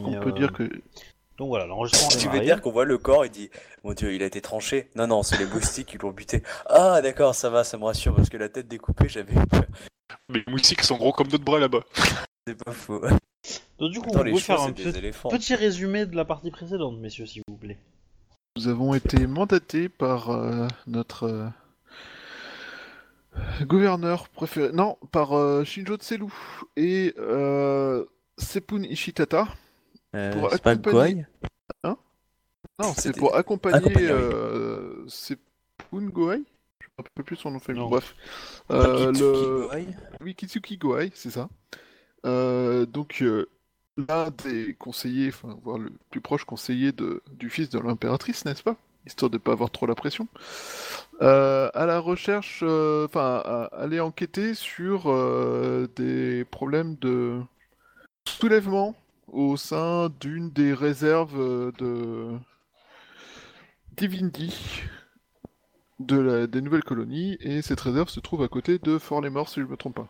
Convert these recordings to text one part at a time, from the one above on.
pense qu'on mais, peut euh, dire que Donc voilà, l'enregistrement Tu veux dire qu'on voit le corps et dit Mon dieu, il a été tranché Non, non, c'est les moustiques qui l'ont buté. Ah, d'accord, ça va, ça me rassure parce que la tête découpée, j'avais eu peur. Mais les moustiques sont gros comme notre bras là-bas. C'est pas faux. Donc du coup, Attends, pouvez chevaux, faire un petit, petit résumé de la partie précédente, messieurs, s'il vous plaît. nous avons été mandatés par euh, notre euh, gouverneur préféré, non, par euh, Shinjo Tselu et euh, Sepun Ishitata. Euh, Pour c'est pas Goy Non, c'est pour accompagner Accompagner, oui. euh, Sepun Goai. Je me rappelle plus son nom famille. Bref, Euh, le Goy oui, Kitsuki Goai, c'est ça. Euh, donc euh, l'un des conseillers, enfin voire le plus proche conseiller de, du fils de l'impératrice, n'est-ce pas? Histoire de ne pas avoir trop la pression. Euh, à la recherche, enfin, à aller enquêter sur euh, des problèmes de soulèvement au sein d'une des réserves euh, de Divindi de la, des nouvelles colonies, et cette réserve se trouve à côté de Fort-les-Morts, si je ne me trompe pas.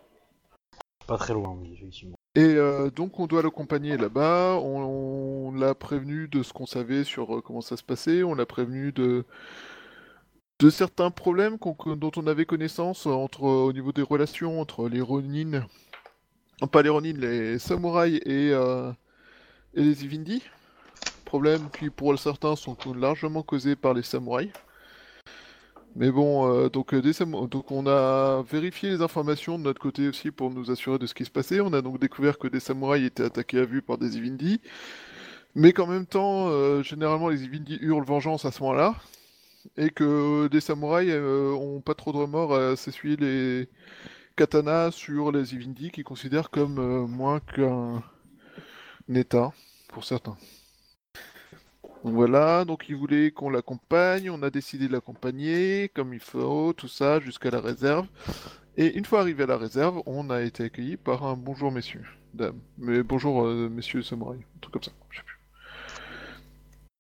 Pas très loin, oui, effectivement. Et euh, donc on doit l'accompagner là-bas, on, on l'a prévenu de ce qu'on savait sur euh, comment ça se passait, on l'a prévenu de, de certains problèmes dont on avait connaissance entre, au niveau des relations entre les Ronin, pas les Ronin, les samouraïs et, euh, et les Ivindi. Problèmes qui pour certains sont largement causés par les samouraïs. Mais bon, euh, donc, euh, donc on a vérifié les informations de notre côté aussi pour nous assurer de ce qui se passait. On a donc découvert que des samouraïs étaient attaqués à vue par des Ivindi, mais qu'en même temps, euh, généralement les Ivindi hurlent vengeance à ce moment-là, et que des samouraïs ont pas trop de remords à s'essuyer les katanas sur les Ivindi qu'ils considèrent comme moins qu'un un état pour certains. Donc voilà, donc ils voulaient qu'on l'accompagne, on a décidé de l'accompagner comme il faut, tout ça, jusqu'à la réserve. Et une fois arrivé à la réserve, on a été accueilli par un bonjour messieurs, dames, mais bonjour euh, messieurs samouraïs, un truc comme ça, je sais plus.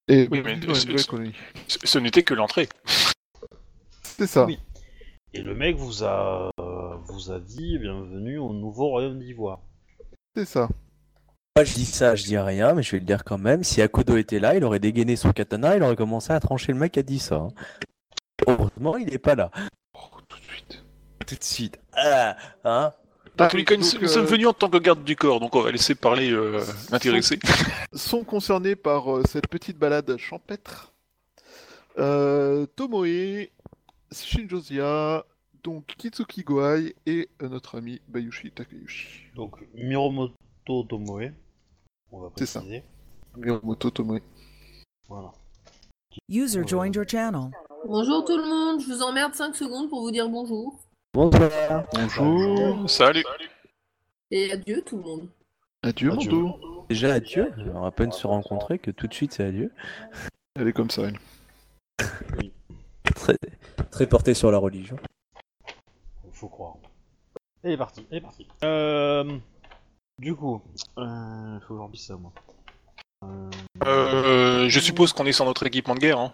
Et Oui, mais. Ce ce n'était que l'entrée. C'est ça. Oui. Et le mec vous a, euh, vous a dit bienvenue au nouveau royaume d'Ivoire. C'est ça. Moi, je dis ça, je dis rien, mais je vais le dire quand même. Si Akodo était là, il aurait dégainé son katana, il aurait commencé à trancher le mec a dit ça. hein. Heureusement, il est pas là. Oh, tout de suite. Tout de suite. Ah, hein Dans tous les cas, nous, donc, nous sommes venus en tant que garde du corps, donc on va laisser parler euh, l'intéressé. sont concernés par euh, cette petite balade champêtre euh, Tomoe, Shinjozia, donc Kitsuki Goai et euh, notre ami Bayushi Takayushi. Donc Miromoto Tomoe, on va C'est ça. Miyamoto Tomoe. Voilà. User joined your channel. Bonjour tout le monde, je vous emmerde 5 secondes pour vous dire bonjour. Bonsoir. Bonjour. Salut Et adieu tout le monde. Adieu, Adieu. Mando. Déjà adieu. On va à peine se rencontrer que tout de suite c'est adieu. Elle est comme ça, elle. Très, très porté sur la religion. Faut croire. Elle est partie, elle est partie. Euh, du coup, euh, faut que ça moi. Euh, euh, Je suppose qu'on est sans notre équipement de guerre. Hein.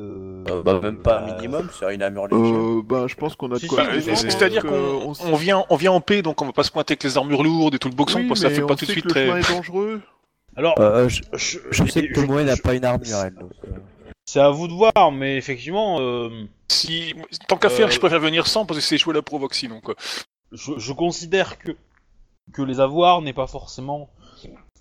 euh, Euh, bah, même pas un minimum, c'est une armure légère. Euh, bah, je pense qu'on a de Si, quoi. si, Bah, C'est-à-dire euh, qu'on on on vient, on vient en paix, donc on va pas se pointer avec les armures lourdes et tout le boxon, Oui, parce que ça fait pas tout de suite que le très. est dangereux. Alors, Euh, je, je, je sais que Tomoe n'a pas une armure, elle. donc, euh. C'est à vous de voir, mais effectivement, euh, Si, tant qu'à faire, Euh, je préfère venir sans parce que c'est jouer la provoxy donc. euh. je, je considère que que les avoir n'est pas forcément.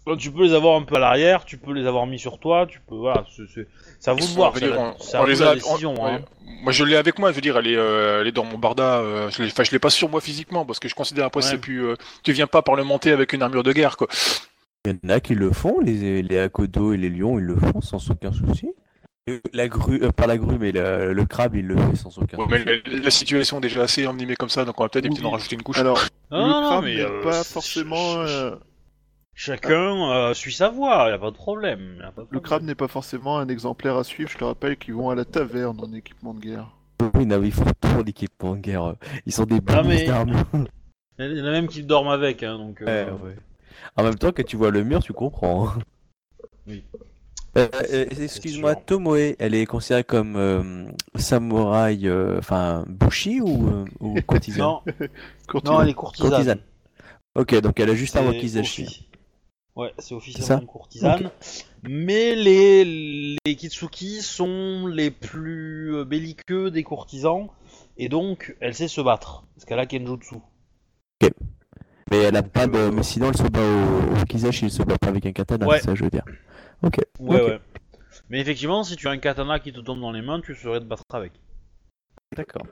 Enfin, Tu peux les avoir un peu à l'arrière, tu peux les avoir mis sur toi, tu peux voilà, c'est- à vous de voir, veux dire, on- on les la a- décision. on- hein. Moi je l'ai avec moi, je veux dire, elle est, euh, elle est dans mon barda. euh, je l'ai, enfin, je l'ai pas sur moi physiquement parce que je considère après Ouais. c'est plus. euh, tu viens pas parlementer avec une armure de guerre quoi. Il y en a qui le font, les, les Akodo et les lions, ils le font sans aucun souci. Euh, La grue, euh, pas la grue, mais le, le crabe, il le fait sans aucun Ouais, mais la, la situation est déjà assez envenimée comme ça, donc on va peut-être Oui. éviter d'en rajouter une couche. Alors, Non, le non, crabe mais n'est euh, pas forcément. euh, Chacun euh, suit sa voie, y a pas de problème. y a pas de Le crabe n'est pas forcément un exemplaire à suivre, je te rappelle qu'ils vont à la taverne en équipement de guerre. Oui, non, mais ils font tout l'équipement de guerre. Ils sont des Ah, mais- d'armure. Il y en a même qui dorment avec, hein, donc. euh, Ouais, ouais. En même temps, quand tu vois le mur, tu comprends. hein. Oui. Euh, euh, Excuse-moi. Tomoe, elle est considérée comme euh, samouraï, euh, enfin bushi ou, ou courtisane? Non, elle est courtisane. Courtisane. Ok, donc elle a juste un wakizashi. Ouais, c'est officiellement une courtisane. Mais les, les Kitsuki sont les plus belliqueux des courtisans. Et donc, elle sait se battre. Parce qu'elle a Kenjutsu. Mais elle a pas de. Mais sinon, elle se bat au, au Kizashi, elle se bat pas avec un katana, Ouais. c'est ça, je veux dire. Ok. Ouais, ouais. Mais effectivement, si tu as un katana qui te tombe dans les mains, tu saurais te battre avec. D'accord.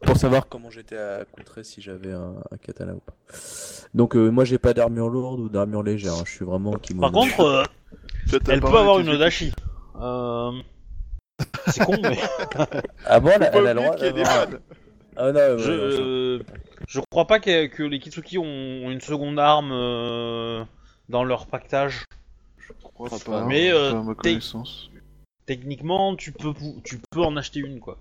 Pour savoir comment j'étais à contrer si j'avais un, un katana ou pas. Donc, euh, moi, j'ai pas d'armure lourde ou d'armure légère, hein, je suis vraiment kimono. Par contre, euh, elle peut avoir une dashi. Euh... C'est con, mais. Ah bon, elle, a- elle le droit d'avoir-. Ah non, ouais, Je, ouais, euh, je crois pas que, que les Kitsuki ont, ont une seconde arme euh, dans leur pactage. Je crois pas, Mais, euh, pas à ma t'es- connaissance. Techniquement, tu peux, pou- tu peux en acheter une, quoi.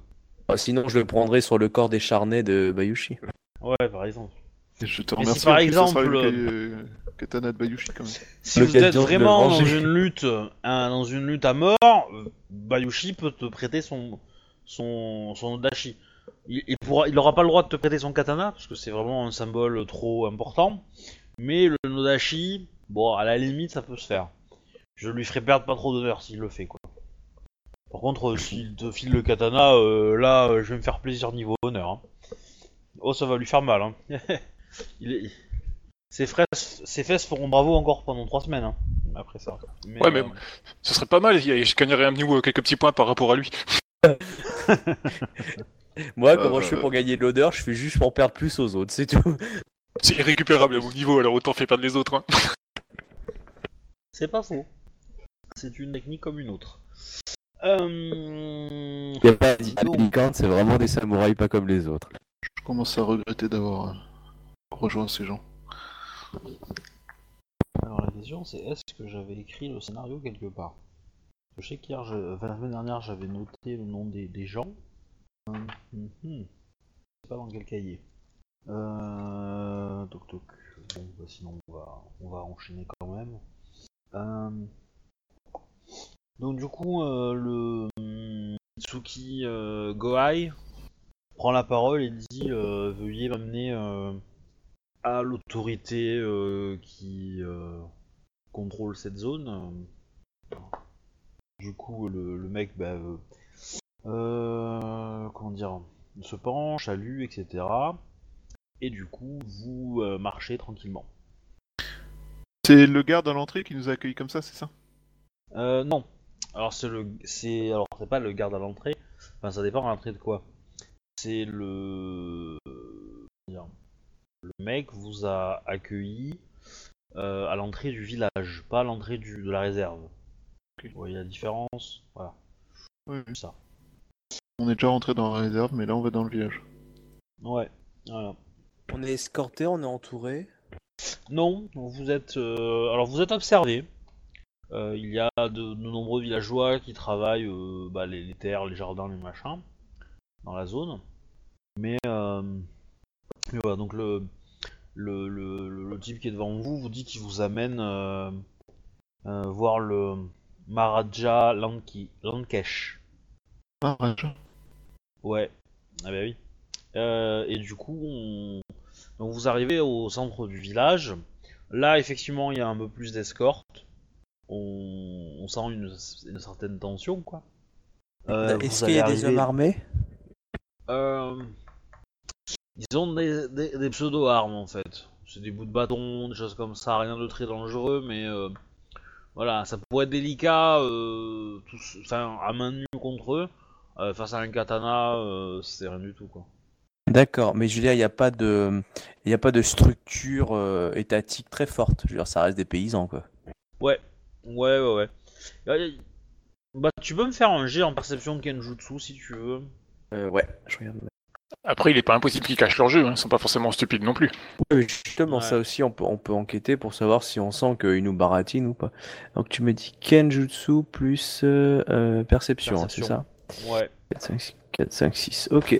Ah, sinon, je le prendrais sur le corps décharné de Bayushi. Ouais, par exemple. Et je te si remercie. par exemple, une ka- euh, katana de Bayushi quand même. Si vous êtes vraiment dans une lutte, hein, dans une lutte à mort, euh, Bayushi peut te prêter son, son, son dashi. Il, il pourra, il aura pas le droit de te prêter son katana parce que c'est vraiment un symbole trop important. Mais le nodashi, bon, à la limite, ça peut se faire. Je lui ferai perdre pas trop d'honneur s'il le fait, quoi. Par contre, euh, s'il te file le katana, euh, là, euh, je vais me faire plaisir niveau honneur. hein. Oh, ça va lui faire mal. Hein. il est... ses, fesses, ses fesses feront bravo encore pendant trois semaines. Hein, après ça. Ouais, mais- Ce serait pas mal, je gagnerais un niveau, quelques petits points par rapport à lui. Moi, comment Euh, je fais pour gagner de l'odeur Je fais juste pour perdre plus aux autres, c'est tout. C'est irrécupérable à mon niveau, alors autant faire perdre les autres. Hein. C'est pas faux. C'est une technique comme une autre. Euh... Y a pas de c'est vraiment des samouraïs pas comme les autres. Je commence à regretter d'avoir euh, rejoint ces gens. Alors la question c'est est-ce que j'avais écrit le scénario quelque part? Je sais qu'hier, je... enfin, la semaine dernière, j'avais noté le nom des, des gens. Hum, hum, hum. Je sais pas dans quel cahier. Euh... Toc toc. Bon, bah, sinon on va, on va enchaîner quand même. Euh, Donc du coup, euh, le hum, Mitsuki euh, Gohai prend la parole et dit euh, veuillez m'amener à l'autorité qui contrôle cette zone. Du coup, le, le mec, bah, comment dire, se penche, salue, etc. Et du coup, vous marchez tranquillement. C'est le garde à l'entrée qui nous a accueillis comme ça, c'est ça? Euh, non. Alors c'est le, c'est, alors c'est pas le garde à l'entrée. Enfin, ça dépend à l'entrée de quoi. C'est le, le mec vous a accueilli euh, à l'entrée du village, pas à l'entrée du, de la réserve. Ok. Vous voyez la différence? Voilà. Oui, oui. Ça. On est déjà rentré dans la réserve, mais là on va dans le village. Ouais. Voilà. On est escorté, on est entouré. Non, vous êtes, euh, alors vous êtes observé. Euh, il y a de, de nombreux villageois qui travaillent euh, bah, les, les terres, les jardins, les machins dans la zone. Mais, euh, mais voilà, donc le, le, le, le- le type qui est devant vous vous dit qu'il vous amène voir le Maharaja Lanki, Lankesh. Ah, Raja. Ouais, ah bah oui. Et du coup, on... donc vous arrivez au centre du village. Là, effectivement, il y a un peu plus d'escorte. On... on sent une... une certaine tension, quoi. Euh, Est-ce qu'il y a des hommes armés? Euh, Ils ont des, des- des pseudo-armes, en fait. C'est des bouts de bâton, des choses comme ça, rien de très dangereux, mais... euh, Voilà, ça pourrait être délicat, tous- enfin, à main nue contre eux. Euh, face à un katana, euh, c'est rien du tout, quoi. D'accord, mais je veux dire, il n'y a pas de, il a pas de structure euh, étatique très forte. Je veux dire, ça reste des paysans, quoi. Ouais, ouais, ouais, ouais. Euh, Bah, tu peux me faire un jet en perception de Kenjutsu si tu veux. Euh, ouais, je regarde. Après, il est pas impossible qu'ils cachent leur jeu, hein. ils sont pas forcément stupides non plus. Oui, justement, Ouais. ça aussi, on peut, on peut enquêter pour savoir si on sent qu'ils nous baratinent ou pas. Donc, tu me dis Kenjutsu plus euh, euh, perception, hein, c'est Perception. ça Ouais, 4, 5, 6, 4, 5, 6. Ok.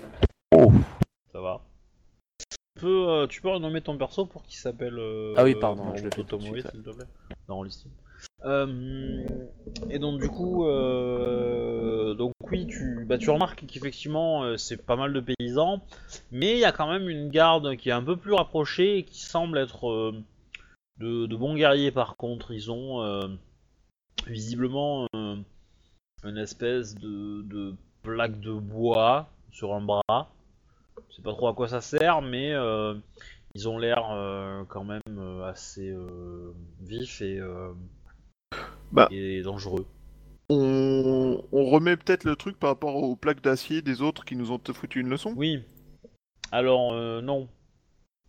Oh. ça va. Tu peux, euh, tu peux renommer ton perso pour qu'il s'appelle. euh, Ah oui, pardon, je le fais tout de suite, s'il te plaît. Dans Rollistim. Euh, et donc du coup, euh, donc oui, tu, bah, tu remarques qu'effectivement euh, c'est pas mal de paysans, mais il y a quand même une garde qui est un peu plus rapprochée et qui semble être euh, de, bons guerriers par contre. Ils ont euh, visiblement euh, une espèce de, plaque de bois sur un bras. Je sais pas trop à quoi ça sert, mais euh, ils ont l'air euh, quand même euh, assez euh, vifs et, euh, Bah. et dangereux. On, on remet peut-être le truc par rapport aux plaques d'acier des autres qui nous ont foutu une leçon? Oui. Alors, euh, non.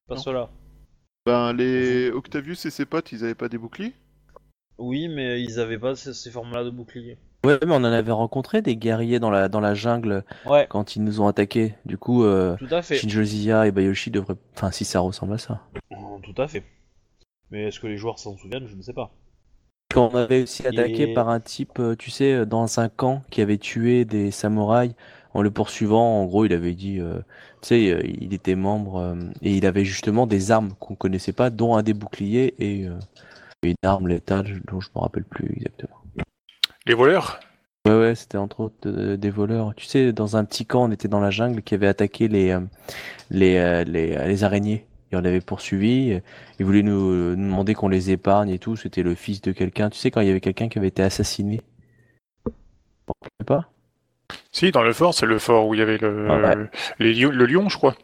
Pas Non. cela. Ben, les Octavius et ses potes, ils avaient pas des boucliers? Oui, mais ils avaient pas ces, ces formes-là de boucliers. Ouais, mais on en avait rencontré des guerriers dans la, dans la jungle Ouais, quand ils nous ont attaqués. Du coup, euh, tout à fait. Shinjo-Zia et Bayoshi devraient. Enfin, si ça ressemble à ça. Oh, Tout à fait. Mais est-ce que les joueurs s'en souviennent? Je ne sais pas. Quand on avait aussi attaqué Et- par un type, euh, tu sais, euh, dans un camp qui avait tué des samouraïs en le poursuivant. En gros, il avait dit, euh, tu sais, il était membre euh, et il avait justement des armes qu'on connaissait pas, dont un des boucliers et euh, une arme létale dont je me rappelle plus exactement. Les voleurs? Ouais, ouais, c'était entre autres euh, des voleurs. Tu sais, dans un petit camp, on était dans la jungle qui avait attaqué les, euh, les, euh, les, euh, les araignées. Et on l'avait poursuivi. Ils voulaient nous, nous demander qu'on les épargne et tout. C'était le fils de quelqu'un. Tu sais, quand il y avait quelqu'un qui avait été assassiné. Vous rappelez pas Si, dans le fort, c'est le fort où il y avait le, Ah ouais. les lions- le lion, je crois.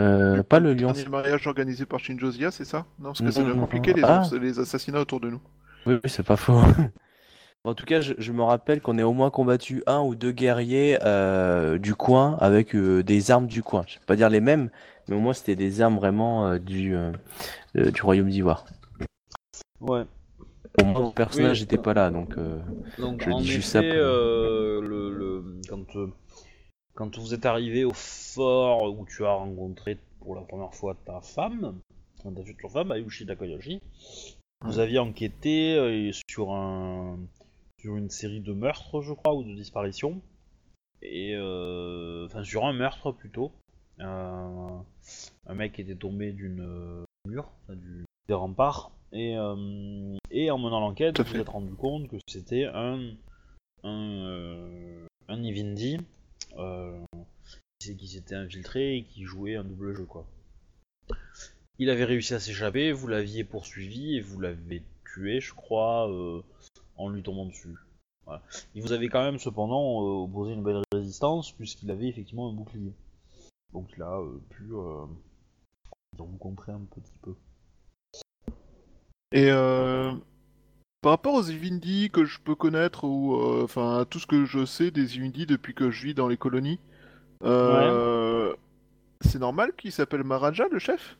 euh, Pas le lion. Dernier mariage organisé par Shinjo c'est ça? Non, parce que c'est compliqué, les, Ah. les assassinats autour de nous. Oui, oui, c'est pas faux. En tout cas, je, je me rappelle qu'on ait au moins combattu un ou deux guerriers euh, du coin avec euh, des armes du coin. Je vais pas dire les mêmes, mais au moins c'était des armes vraiment euh, du, euh, euh, du royaume d'Ivoire. Ouais. Bon, mon personnage Oui. n'était pas là, donc Donc Je en dis effet, juste ça pour- le, le- quand, quand vous êtes arrivé au fort où tu as rencontré pour la première fois ta femme, enfin, ta future femme, Ayushi Takayoshi, vous aviez enquêté sur un sur une série de meurtres, je crois, ou de disparitions, et euh, enfin sur un meurtre plutôt. Un mec était tombé d'une euh, mur, du, des remparts, et, euh, et en menant l'enquête, vous vous êtes rendu compte que c'était un un, euh, un Ivindi qui s'était infiltré et qui jouait un double jeu quoi. Il avait réussi à s'échapper, vous l'aviez poursuivi et vous l'avez tué, je crois, euh, en lui tombant dessus. Voilà. Il vous avait quand même cependant euh, opposé une belle résistance puisqu'il avait effectivement un bouclier. Donc il a euh, pu euh, vous contrer un petit peu. Et euh, par rapport aux Ivindi que je peux connaître, ou euh, enfin à tout ce que je sais des Ivindi depuis que je vis dans les colonies, euh, c'est normal qu'il s'appelle Maharaja, le chef?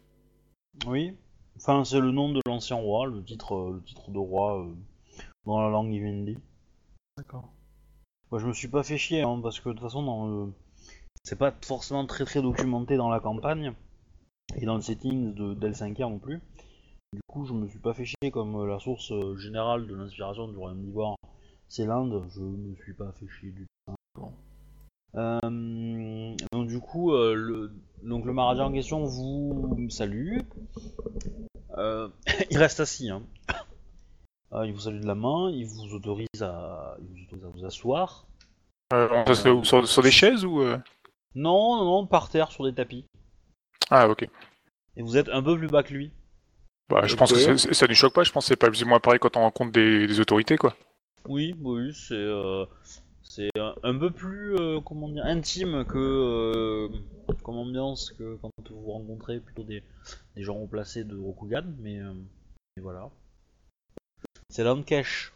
Oui. Enfin, c'est le nom de l'ancien roi, le titre, euh, le titre de roi euh, dans la langue Ivindi. D'accord. Moi, je me suis pas fait chier, hein, parce que de toute façon, dans le... c'est pas forcément très très documenté dans la campagne et dans le setting de d'El 5 non plus. Du coup, je me suis pas fait chier comme euh, la source euh, générale de l'inspiration du royaume d'Ivoire, c'est l'Inde. Je me suis pas fait chier du tout. Euh, donc du coup, le, donc le Maharaja en question vous salue. Il reste assis. Hein. Euh, il vous salue de la main, il vous autorise à, il vous, autorise à vous asseoir. Euh, sur, des chaises ou Non, non, non, par terre sur des tapis. Ah, ok. Et vous êtes un peu plus bas que lui. Bah, je pense que c'est- c'est- ça ne choque pas. Je pense que c'est pas plus ou moins pareil quand on rencontre des, des autorités, quoi. Oui, oui, c'est euh, c'est un, un peu plus euh, comment dire intime que euh, comme ambiance que quand vous rencontrez plutôt des, des gens haut placés de Rokugan, mais, euh, mais voilà. C'est Lankesh.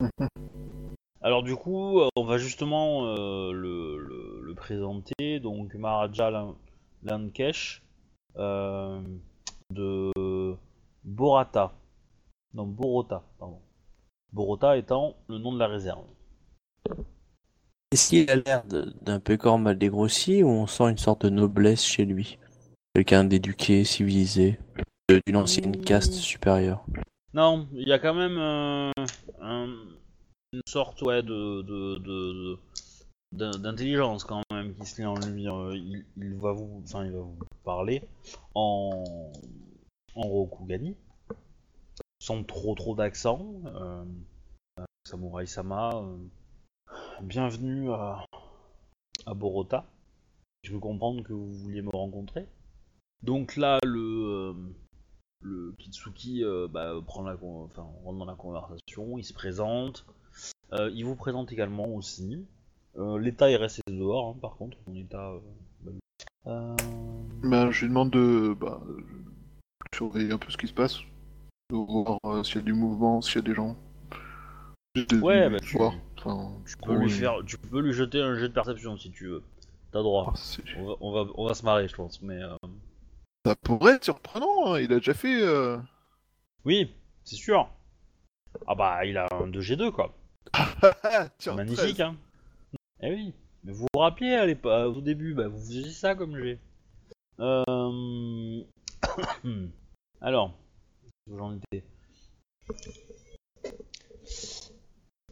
Alors du coup, euh, on va justement euh, le, le- le présenter. Donc Maharaja Lan- Lankesh euh, de Borata. Non, Borota, pardon. Borota étant le nom de la réserve. est-ce qu'il a l'air d'un peu corps mal dégrossi ou on sent une sorte de noblesse chez lui? Quelqu'un d'éduqué, civilisé, de- d'une ancienne caste supérieure? Non, il y a quand même euh, un- une sorte ouais, de, de- de- de- d'in- d'intelligence quand même qui se lie en lui. Euh, il, va vous, enfin, il va vous parler en, en Rokugani, sans trop trop d'accent. Euh, euh, Samurai Sama, euh, bienvenue à, à Borota. Je peux comprendre que vous vouliez me rencontrer. Donc là, le, euh, le Kitsuki bah, prend la, enfin, rentre dans la conversation, il se présente. Euh, il vous présente également aussi. Euh, L'état est resté dehors, hein, par contre, mon état. euh, bah, Ben, je lui demande de bah, surveiller un peu ce qui se passe, de voir s'il y a du mouvement, s'il y a des gens. Ouais, bah, tu-. Enfin, tu peux lui faire, tu peux lui jeter un jet de perception si tu veux. T'as droit. Ah, On va, on va, on va se marrer, je pense. Mais euh, Ça pourrait être surprenant, hein, il a déjà fait. euh, oui, c'est sûr. Ah bah, il a un 2G2 quoi. Magnifique, 13. hein. Eh oui. Mais vous vous rappelez à l'épo- euh, au début, bah, vous faisiez ça comme j'ai. Euh... Alors, j'en étais.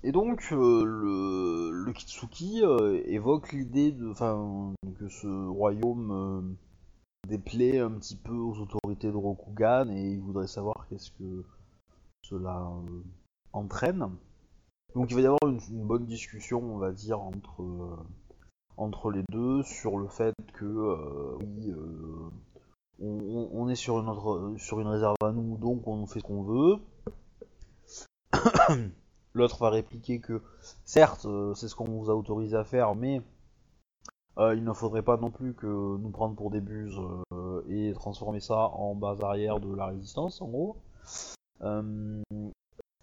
Et donc, euh, le, le Kitsuki euh, évoque l'idée de, enfin, que ce royaume euh, déplaît un petit peu aux autorités de Rokugan et il voudrait savoir qu'est-ce que cela euh, entraîne. Donc il va y avoir une, bonne discussion, on va dire, entre, euh, entre les deux sur le fait que euh, oui, euh, on, est sur une, autre, sur une réserve à nous, donc on fait ce qu'on veut. L'autre va répliquer que certes, c'est ce qu'on vous a autorisé à faire, mais il ne faudrait pas non plus que nous prendre pour des buses et transformer ça en base arrière de la résistance, en gros.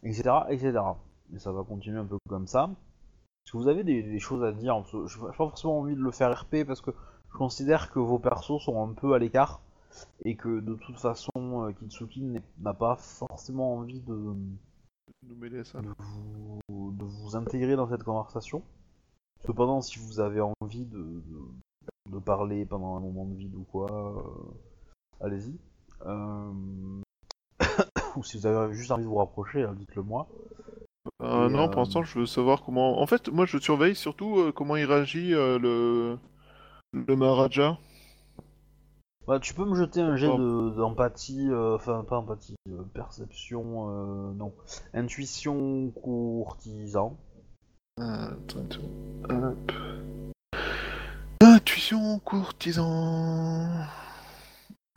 Etc. etc. Et ça va continuer un peu comme ça. Est-ce que vous avez des, des choses à dire Je n'ai pas forcément envie de le faire RP parce que je considère que vos persos sont un peu à l'écart et que de toute façon euh, Kitsuki n'a pas forcément envie de, Nous mêler à ça. de, vous, de vous intégrer dans cette conversation. Cependant, si vous avez envie de, de, de parler pendant un moment de vide ou quoi, euh, allez-y. Euh, ou si vous avez juste envie de vous rapprocher, hein, dites-le moi. Euh, non, euh, pour l'instant, je veux savoir comment. En fait, moi, je surveille surtout euh, comment il réagit euh, le le Maharaja. Bah, tu peux me jeter un jet Oh. de- d'empathie, euh, enfin pas empathie, euh, perception, euh, non, intuition courtisan. Attends, attends. Hop. Intuition courtisan.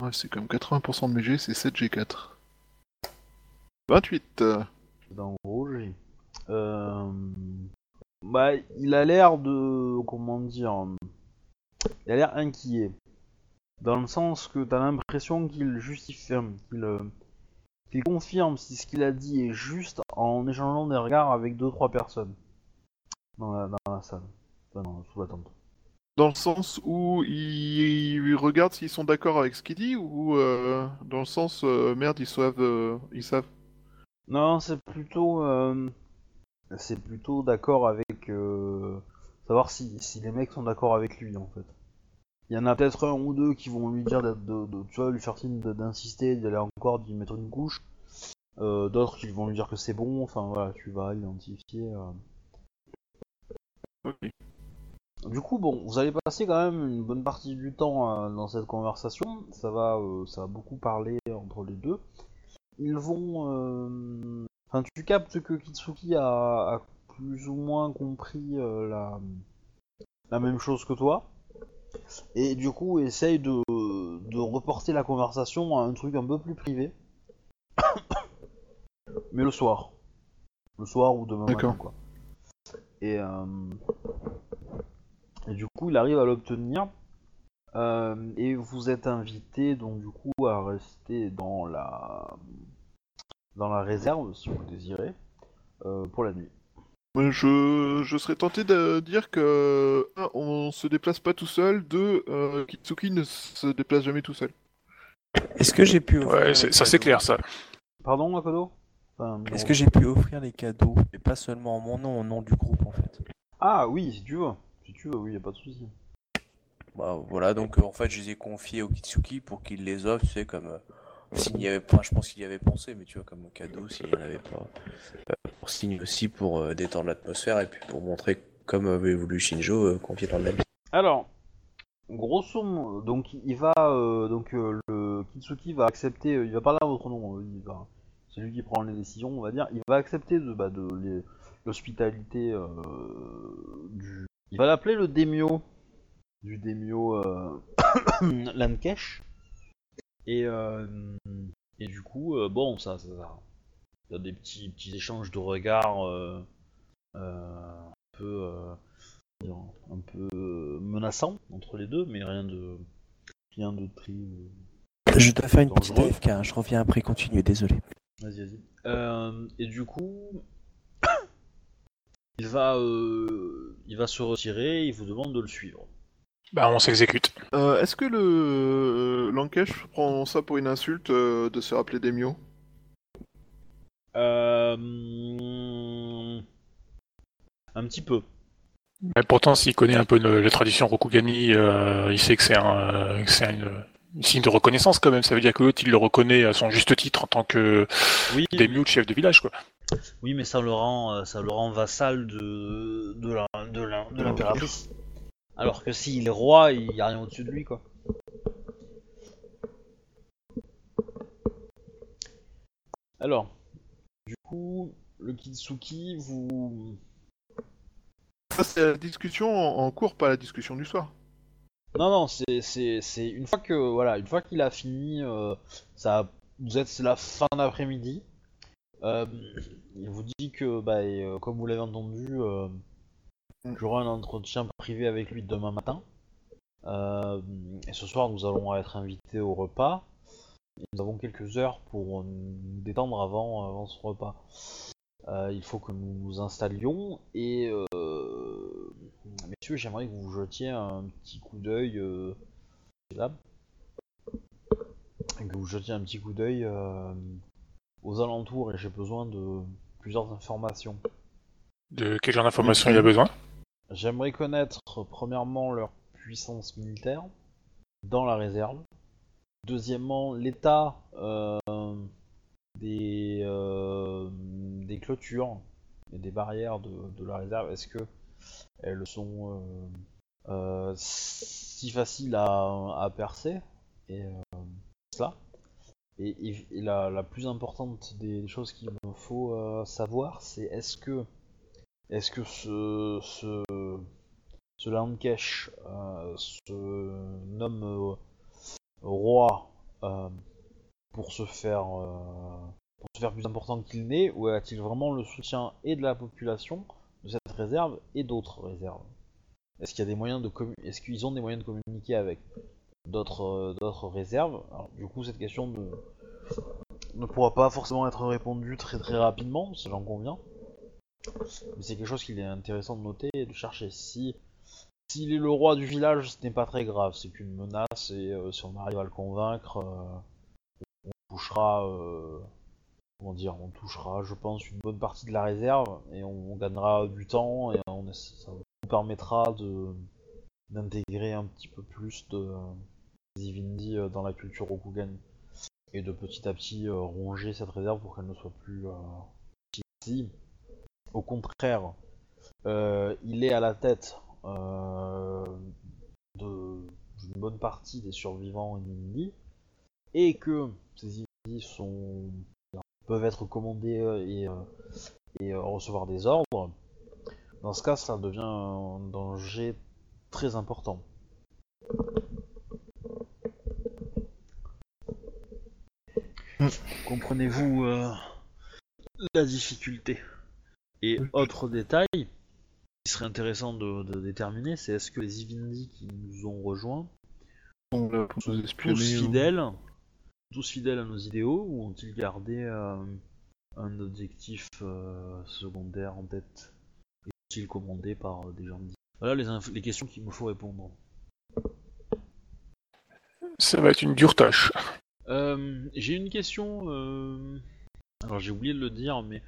Ouais, c'est comme 80% de mes G, c'est 7G4. 28. euh, Dans rouge. Euh... Bah, il a l'air de. Comment dire Il a l'air inquiet. Dans le sens que t'as l'impression qu'il justifie. qu'il euh, qu'il confirme si ce qu'il a dit est juste en échangeant des regards avec deux trois personnes. Dans la, dans la salle. Enfin, non, sous la tente. Dans le sens où il, il regarde s'ils sont d'accord avec ce qu'il dit ou euh, dans le sens euh, merde ils savent euh, ils savent. Non, c'est plutôt. C'est plutôt d'accord avec. euh, Savoir si, si les mecs sont d'accord avec lui en fait. Il y en a peut-être un ou deux qui vont lui dire de, de- de- tu vois, lui faire signe d'insister, d'aller encore, d'y mettre une couche. Euh, D'autres qui vont lui dire que c'est bon, enfin voilà, tu vas identifier. euh. Du coup, bon, vous allez passer quand même une bonne partie du temps dans cette conversation. Ça va, ça va beaucoup parler entre les deux. Ils vont. Enfin, tu captes que Kitsuki a, a plus ou moins compris euh, la, la même chose que toi. Et du coup, essaye de, de reporter la conversation à un truc un peu plus privé. Mais le soir. Le soir ou demain matin, quoi. Et, euh, et du coup, il arrive à l'obtenir. Euh, et vous êtes invité donc du coup à rester dans la dans la réserve si vous le désirez euh, pour la nuit. Je, je serais tenté de dire que un, on se déplace pas tout seul, deux, euh, Kitsuki ne se déplace jamais tout seul. Est-ce que j'ai pu offrir Ouais, c'est- ça c'est clair ça. Pardon, Akodo Enfin, Est-ce que j'ai pu offrir les cadeaux Et pas seulement en mon nom, au nom du groupe en fait? Ah oui, si tu veux. Si tu veux, oui, y a pas de souci. Bah voilà, donc euh, en fait je les ai confiés au Kitsuki pour qu'il les offre, tu sais, comme... euh, s'il y avait pas, je pense qu'il y avait pensé, mais tu vois, comme cadeau, s'il n'y en avait pas. Euh, pour signe aussi, pour euh, détendre l'atmosphère et puis pour montrer, comme avait voulu Shinjo, euh, confier dans le. Alors, grosso modo, donc il va, donc le Kitsuki va accepter, il va parler à votre nom, il va, c'est lui qui prend les décisions, on va dire, il va accepter de, bah, de l'hospitalité du, il va l'appeler le Demio, du Demio Lankesh, et, euh, Et du coup, euh, bon, ça, ça, y a des petits, petits échanges de regards euh, un peu, un peu menaçants entre les deux, mais rien de, rien de très. Je dois faire une petite. AFK, je reviens après continuer, désolé. Vas-y, vas-y. Euh, et du coup, il va, euh, il va se retirer. Il vous demande de le suivre. Bah, on s'exécute. Euh, Est-ce que le Lankesh prend ça pour une insulte euh, de se rappeler des Mio Euh, un petit peu. Mais pourtant, s'il connaît un peu le- la tradition Rokugani, euh, il sait que c'est un, euh, que signe de reconnaissance quand même. Ça veut dire que l'autre, il le reconnaît à son juste titre en tant que Oui, chef de village, quoi. oui, mais ça le rend, euh, ça le rend vassal de de la, de la- de l'impératrice. Alors que s'il est roi, il y a rien au-dessus de lui, quoi. Alors, du coup, le Kitsuki, vous, Ça, c'est la discussion en, cours, pas la discussion du soir. Non, non, c'est, c'est, c'est une fois que voilà, une fois qu'il a fini, euh, ça, vous êtes c'est la fin d'après-midi. Euh, il vous dit que, bah, et, euh, comme vous l'avez entendu, j'aurai un entretien privé avec lui demain matin. Euh, et ce soir, nous allons être invités au repas. Et nous avons quelques heures pour nous détendre avant, avant ce repas. Euh, il faut que nous nous installions et euh, messieurs, j'aimerais que vous jetiez un petit coup d'œil euh, là, que vous jetiez un petit coup d'œil euh, aux alentours et j'ai besoin de plusieurs informations. De quel genre d'informations il a besoin? J'aimerais connaître premièrement leur puissance militaire dans la réserve. Deuxièmement, l'état euh, des, euh, des clôtures et des barrières de, la réserve. Est-ce que elles sont euh, si faciles à, à percer Et. Et, la, la plus importante des choses qu'il faut savoir, c'est est-ce que est-ce que ce, ce, ce Landkesh euh, se nomme euh, roi euh, pour se faire pour se faire plus important qu'il n'est, ou a-t-il vraiment le soutien et de la population de cette réserve et d'autres réserves? Est-ce qu'il y a des moyens de est-ce qu'ils ont des moyens de communiquer avec d'autres d'autres réserves? Alors, Du coup, cette question ne ne pourra pas forcément être répondue très très rapidement, si j'en conviens. Mais c'est quelque chose qu'il est intéressant de noter et de chercher. Si s'il est le roi du village, ce n'est pas très grave, c'est qu'une menace et euh, si on arrive à le convaincre, euh, on touchera, euh, comment dire, on touchera, je pense, une bonne partie de la réserve et on, gagnera du temps et on, ça nous permettra d'intégrer un petit peu plus de Zivindi dans la culture Rokugani et de petit à petit ronger cette réserve pour qu'elle ne soit plus si au contraire, il est à la tête d'une bonne partie des survivants Inindi, et que ces Inindi sont peuvent être commandés euh, et, euh, et, euh, recevoir des ordres. Dans ce cas, ça devient un danger très important. Comprenez-vous euh, la difficulté? Et autre détail qui serait intéressant de, de déterminer, c'est est-ce que les Ivindi qui nous ont rejoints On là pour nous tous ou- fidèles, tous fidèles à nos idéaux, ou ont-ils gardé euh, un objectif euh, secondaire en tête Et Sont-ils commandés par euh, des gens de- Voilà les, inf- les questions qu'il me faut répondre. Ça va être une dure tâche. J'ai une question. Alors j'ai oublié de le dire, mais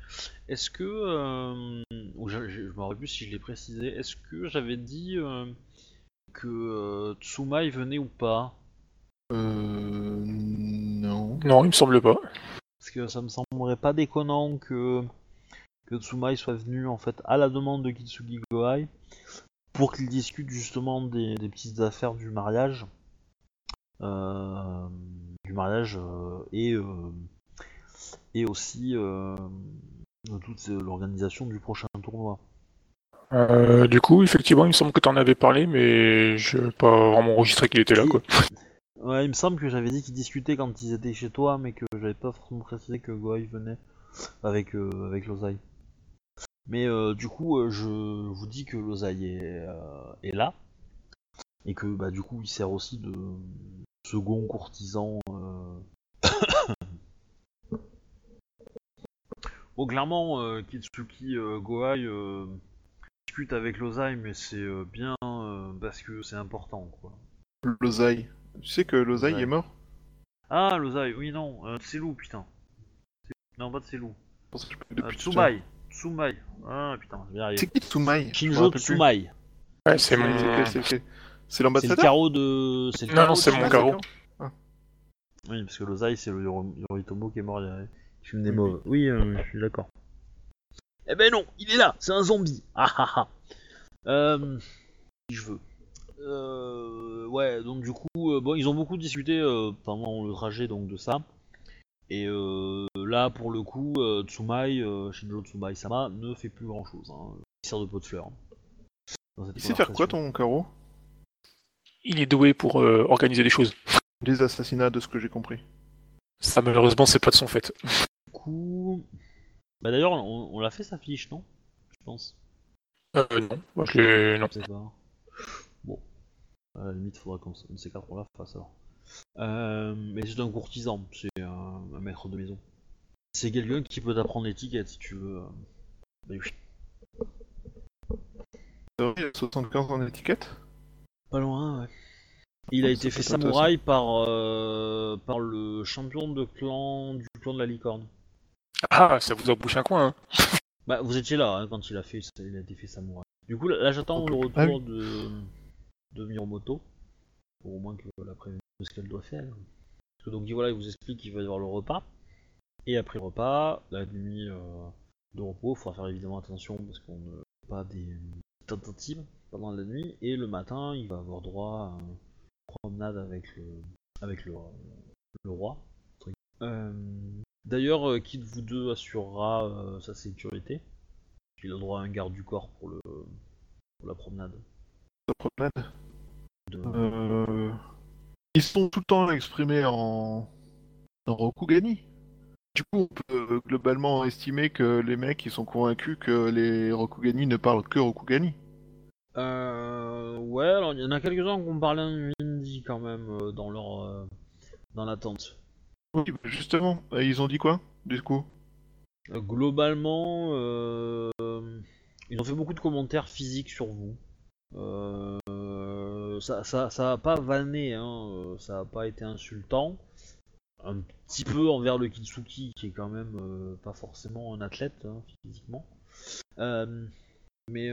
est-ce que, euh, ou je, je, je plus si je l'ai précisé, est-ce que j'avais dit euh, que euh, Tsumai venait ou pas? Euh. Non. Non, il me semble pas. Parce que ça me semblerait pas déconnant que que Tsumai soit venu en fait à la demande de Kitsugi Gohai pour qu'il discute justement des, des petites affaires du mariage, Euh, du mariage euh, et euh, et aussi euh, toute l'organisation du prochain tournoi. Euh, du coup, effectivement, il me semble que tu en avais parlé, mais je n'ai pas vraiment enregistré qu'il était là, quoi. Ouais, il me semble que j'avais dit qu'ils discutaient quand ils étaient chez toi, mais que j'avais pas forcément précisé que Goy venait avec, euh, avec. Mais euh, du coup, je vous dis que l'oseille est, est là, et que bah, du coup, il sert aussi de second courtisan. Bon, clairement, euh, Kitsuki euh, Gohai euh, discute avec l'oseille, mais c'est euh, bien euh, parce que c'est important, quoi. L'oseille. Tu sais que L'oseille. est mort? Ah, l'oseille, oui, non, euh, c'est loup, putain. C'est- Non, pas de c'est loup. C'est Tsumai. Tsumai. Ah, putain, l'heure. arriver. C'est qui Tsumai? Shinjo. Tsumai. Ouais, c'est mon. C'est que- c'est C'est C'est le l'ambassadeur? carreau de. C'est le Non, carreau non, c'est mon Ah, carreau. d'accord. Oui, parce que l'oseille, c'est le Yoritomo qui est mort, il y a- qui fume des Oui, mauves. Oui, euh, je suis d'accord. Eh ben non, il est là, c'est un zombie. Ah ah ah. Euh, si je veux. Euh, ouais, donc du coup, euh, bon, ils ont beaucoup discuté euh, pendant le trajet donc de ça. Et euh, là, pour le coup, euh, Tsumai, euh, Shinjo Tsumai Sama ne fait plus grand chose. Hein. Il sert de pot de fleurs. Il sait faire quoi ton carreau Il est doué pour euh, organiser des choses. Les assassinats, de ce que j'ai compris. Ça, malheureusement, c'est pas de son fait. Coup. Bah d'ailleurs, on, on l'a fait sa fiche, non? Je pense. Euh, non. Moi, je l'ai- non. Je sais pas. Bon. À la limite, faudra qu'on s- on de ces quatre on la fasse alors. Euh, mais c'est un courtisan, c'est un, un maître de maison. C'est quelqu'un qui peut t'apprendre l'étiquette si tu veux. euh. Mais oui. C'est vrai, il y a 75 en étiquette? Pas loin, ouais. Il a été fait samouraï par, euh, par le champion de clan du clan de la licorne. Ah, ça vous a bouché un coin, hein. Bah, vous étiez là hein, quand il a fait, il a samouraï. Du coup, là, là, j'attends le retour Ah oui. de, de Miromoto pour au moins que la prévenir de ce qu'elle doit faire. Parce que donc voilà, il vous explique qu'il va y avoir le repas et après le repas, la nuit euh, de repos, il faudra faire évidemment attention parce qu'on ne fait pas des tentatives pendant la nuit et le matin, il va avoir droit à une promenade avec le avec le, le roi. Euh, D'ailleurs, euh, qui de vous deux assurera euh, sa sécurité Il a droit à un garde du corps pour, le, pour la promenade. La promenade De... Euh, Ils sont tout le temps exprimés en, en Rokugani. Du coup, on peut euh, globalement estimer que les mecs ils sont convaincus que les Rokugani ne parlent que Rokugani. Euh, ouais, alors il y en a quelques-uns qui ont parlé un hindi quand même euh, dans leur euh, dans la tente. Bah, justement, euh, ils ont dit quoi du coup? Euh, globalement, euh, ils ont fait beaucoup de commentaires physiques sur vous. Ça, ça, ça pas vanné, hein, ça a pas été insultant. Un petit peu envers le Kitsuki, qui est quand même pas forcément un athlète hein, physiquement. Mais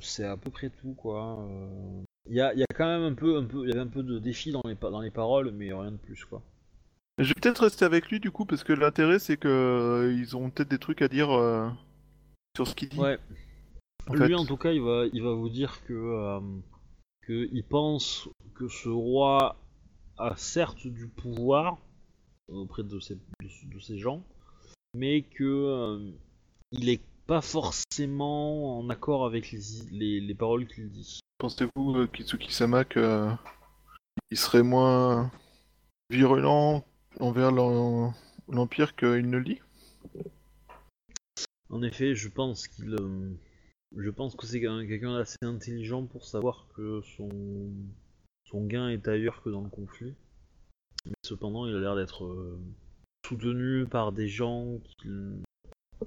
c'est à peu près tout, quoi. Euh, Il y, a, y a quand même un peu, un peu, y avait un peu de défi dans les, dans les paroles, mais rien de plus, quoi. Je vais peut-être rester avec lui du coup parce que l'intérêt c'est que euh, ils ont peut-être des trucs à dire euh, sur ce qu'il dit. Ouais. en Lui, fait. en tout cas, il va, il va vous dire que, euh, que il pense que ce roi a certes du pouvoir auprès de ces, de, de ces gens, mais que euh, il est pas forcément en accord avec les, les, les paroles qu'il dit. Pensez-vous, euh, Kitsuki-sama, que euh, il serait moins virulent envers l'Empire qu'il ne le dit En effet, je pense qu'il, euh, je pense que c'est quelqu'un quelqu'un d'assez intelligent pour savoir que son, son gain est ailleurs que dans le conflit. Mais cependant, il a l'air d'être euh, soutenu par des gens qui,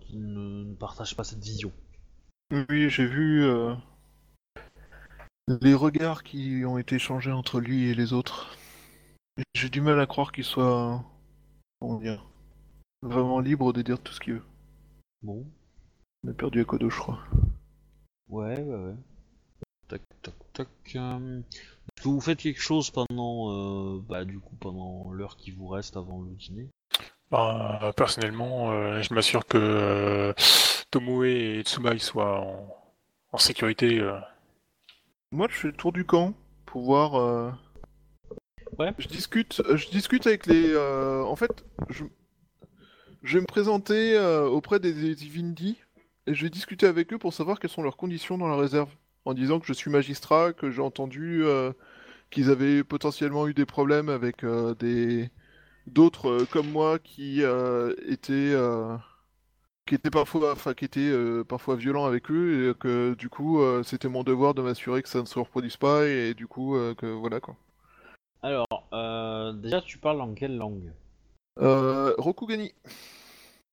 qui ne, ne partagent pas cette vision. Oui, j'ai vu euh, les regards qui ont été échangés entre lui et les autres. J'ai du mal à croire qu'il soit, comment dire, vraiment libre de dire tout ce qu'il veut. Bon, On a perdu Akodo, je crois. ouais, ouais, ouais. Tac, tac, tac. euh, Est-ce que vous faites quelque chose pendant, euh, bah, du coup, pendant l'heure qui vous reste avant le dîner? Bah, personnellement, euh, je m'assure que euh, Tomoe et Tsumai soient en, en sécurité. euh. Moi, je fais le tour du camp pour voir. Je discute, euh, je discute avec les. euh, En fait, je, vais me présenter euh, auprès des, des Divindi et je vais discuter avec eux pour savoir quelles sont leurs conditions dans la réserve. En disant que je suis magistrat, que j'ai entendu qu'ils avaient potentiellement eu des problèmes avec des d'autres comme moi qui étaient qui étaient parfois enfin qui étaient parfois violents avec eux et que du coup c'était mon devoir de m'assurer que ça ne se reproduise pas et, du coup que voilà quoi. Alors, euh, déjà, tu parles en quelle langue Euh, Rokugani.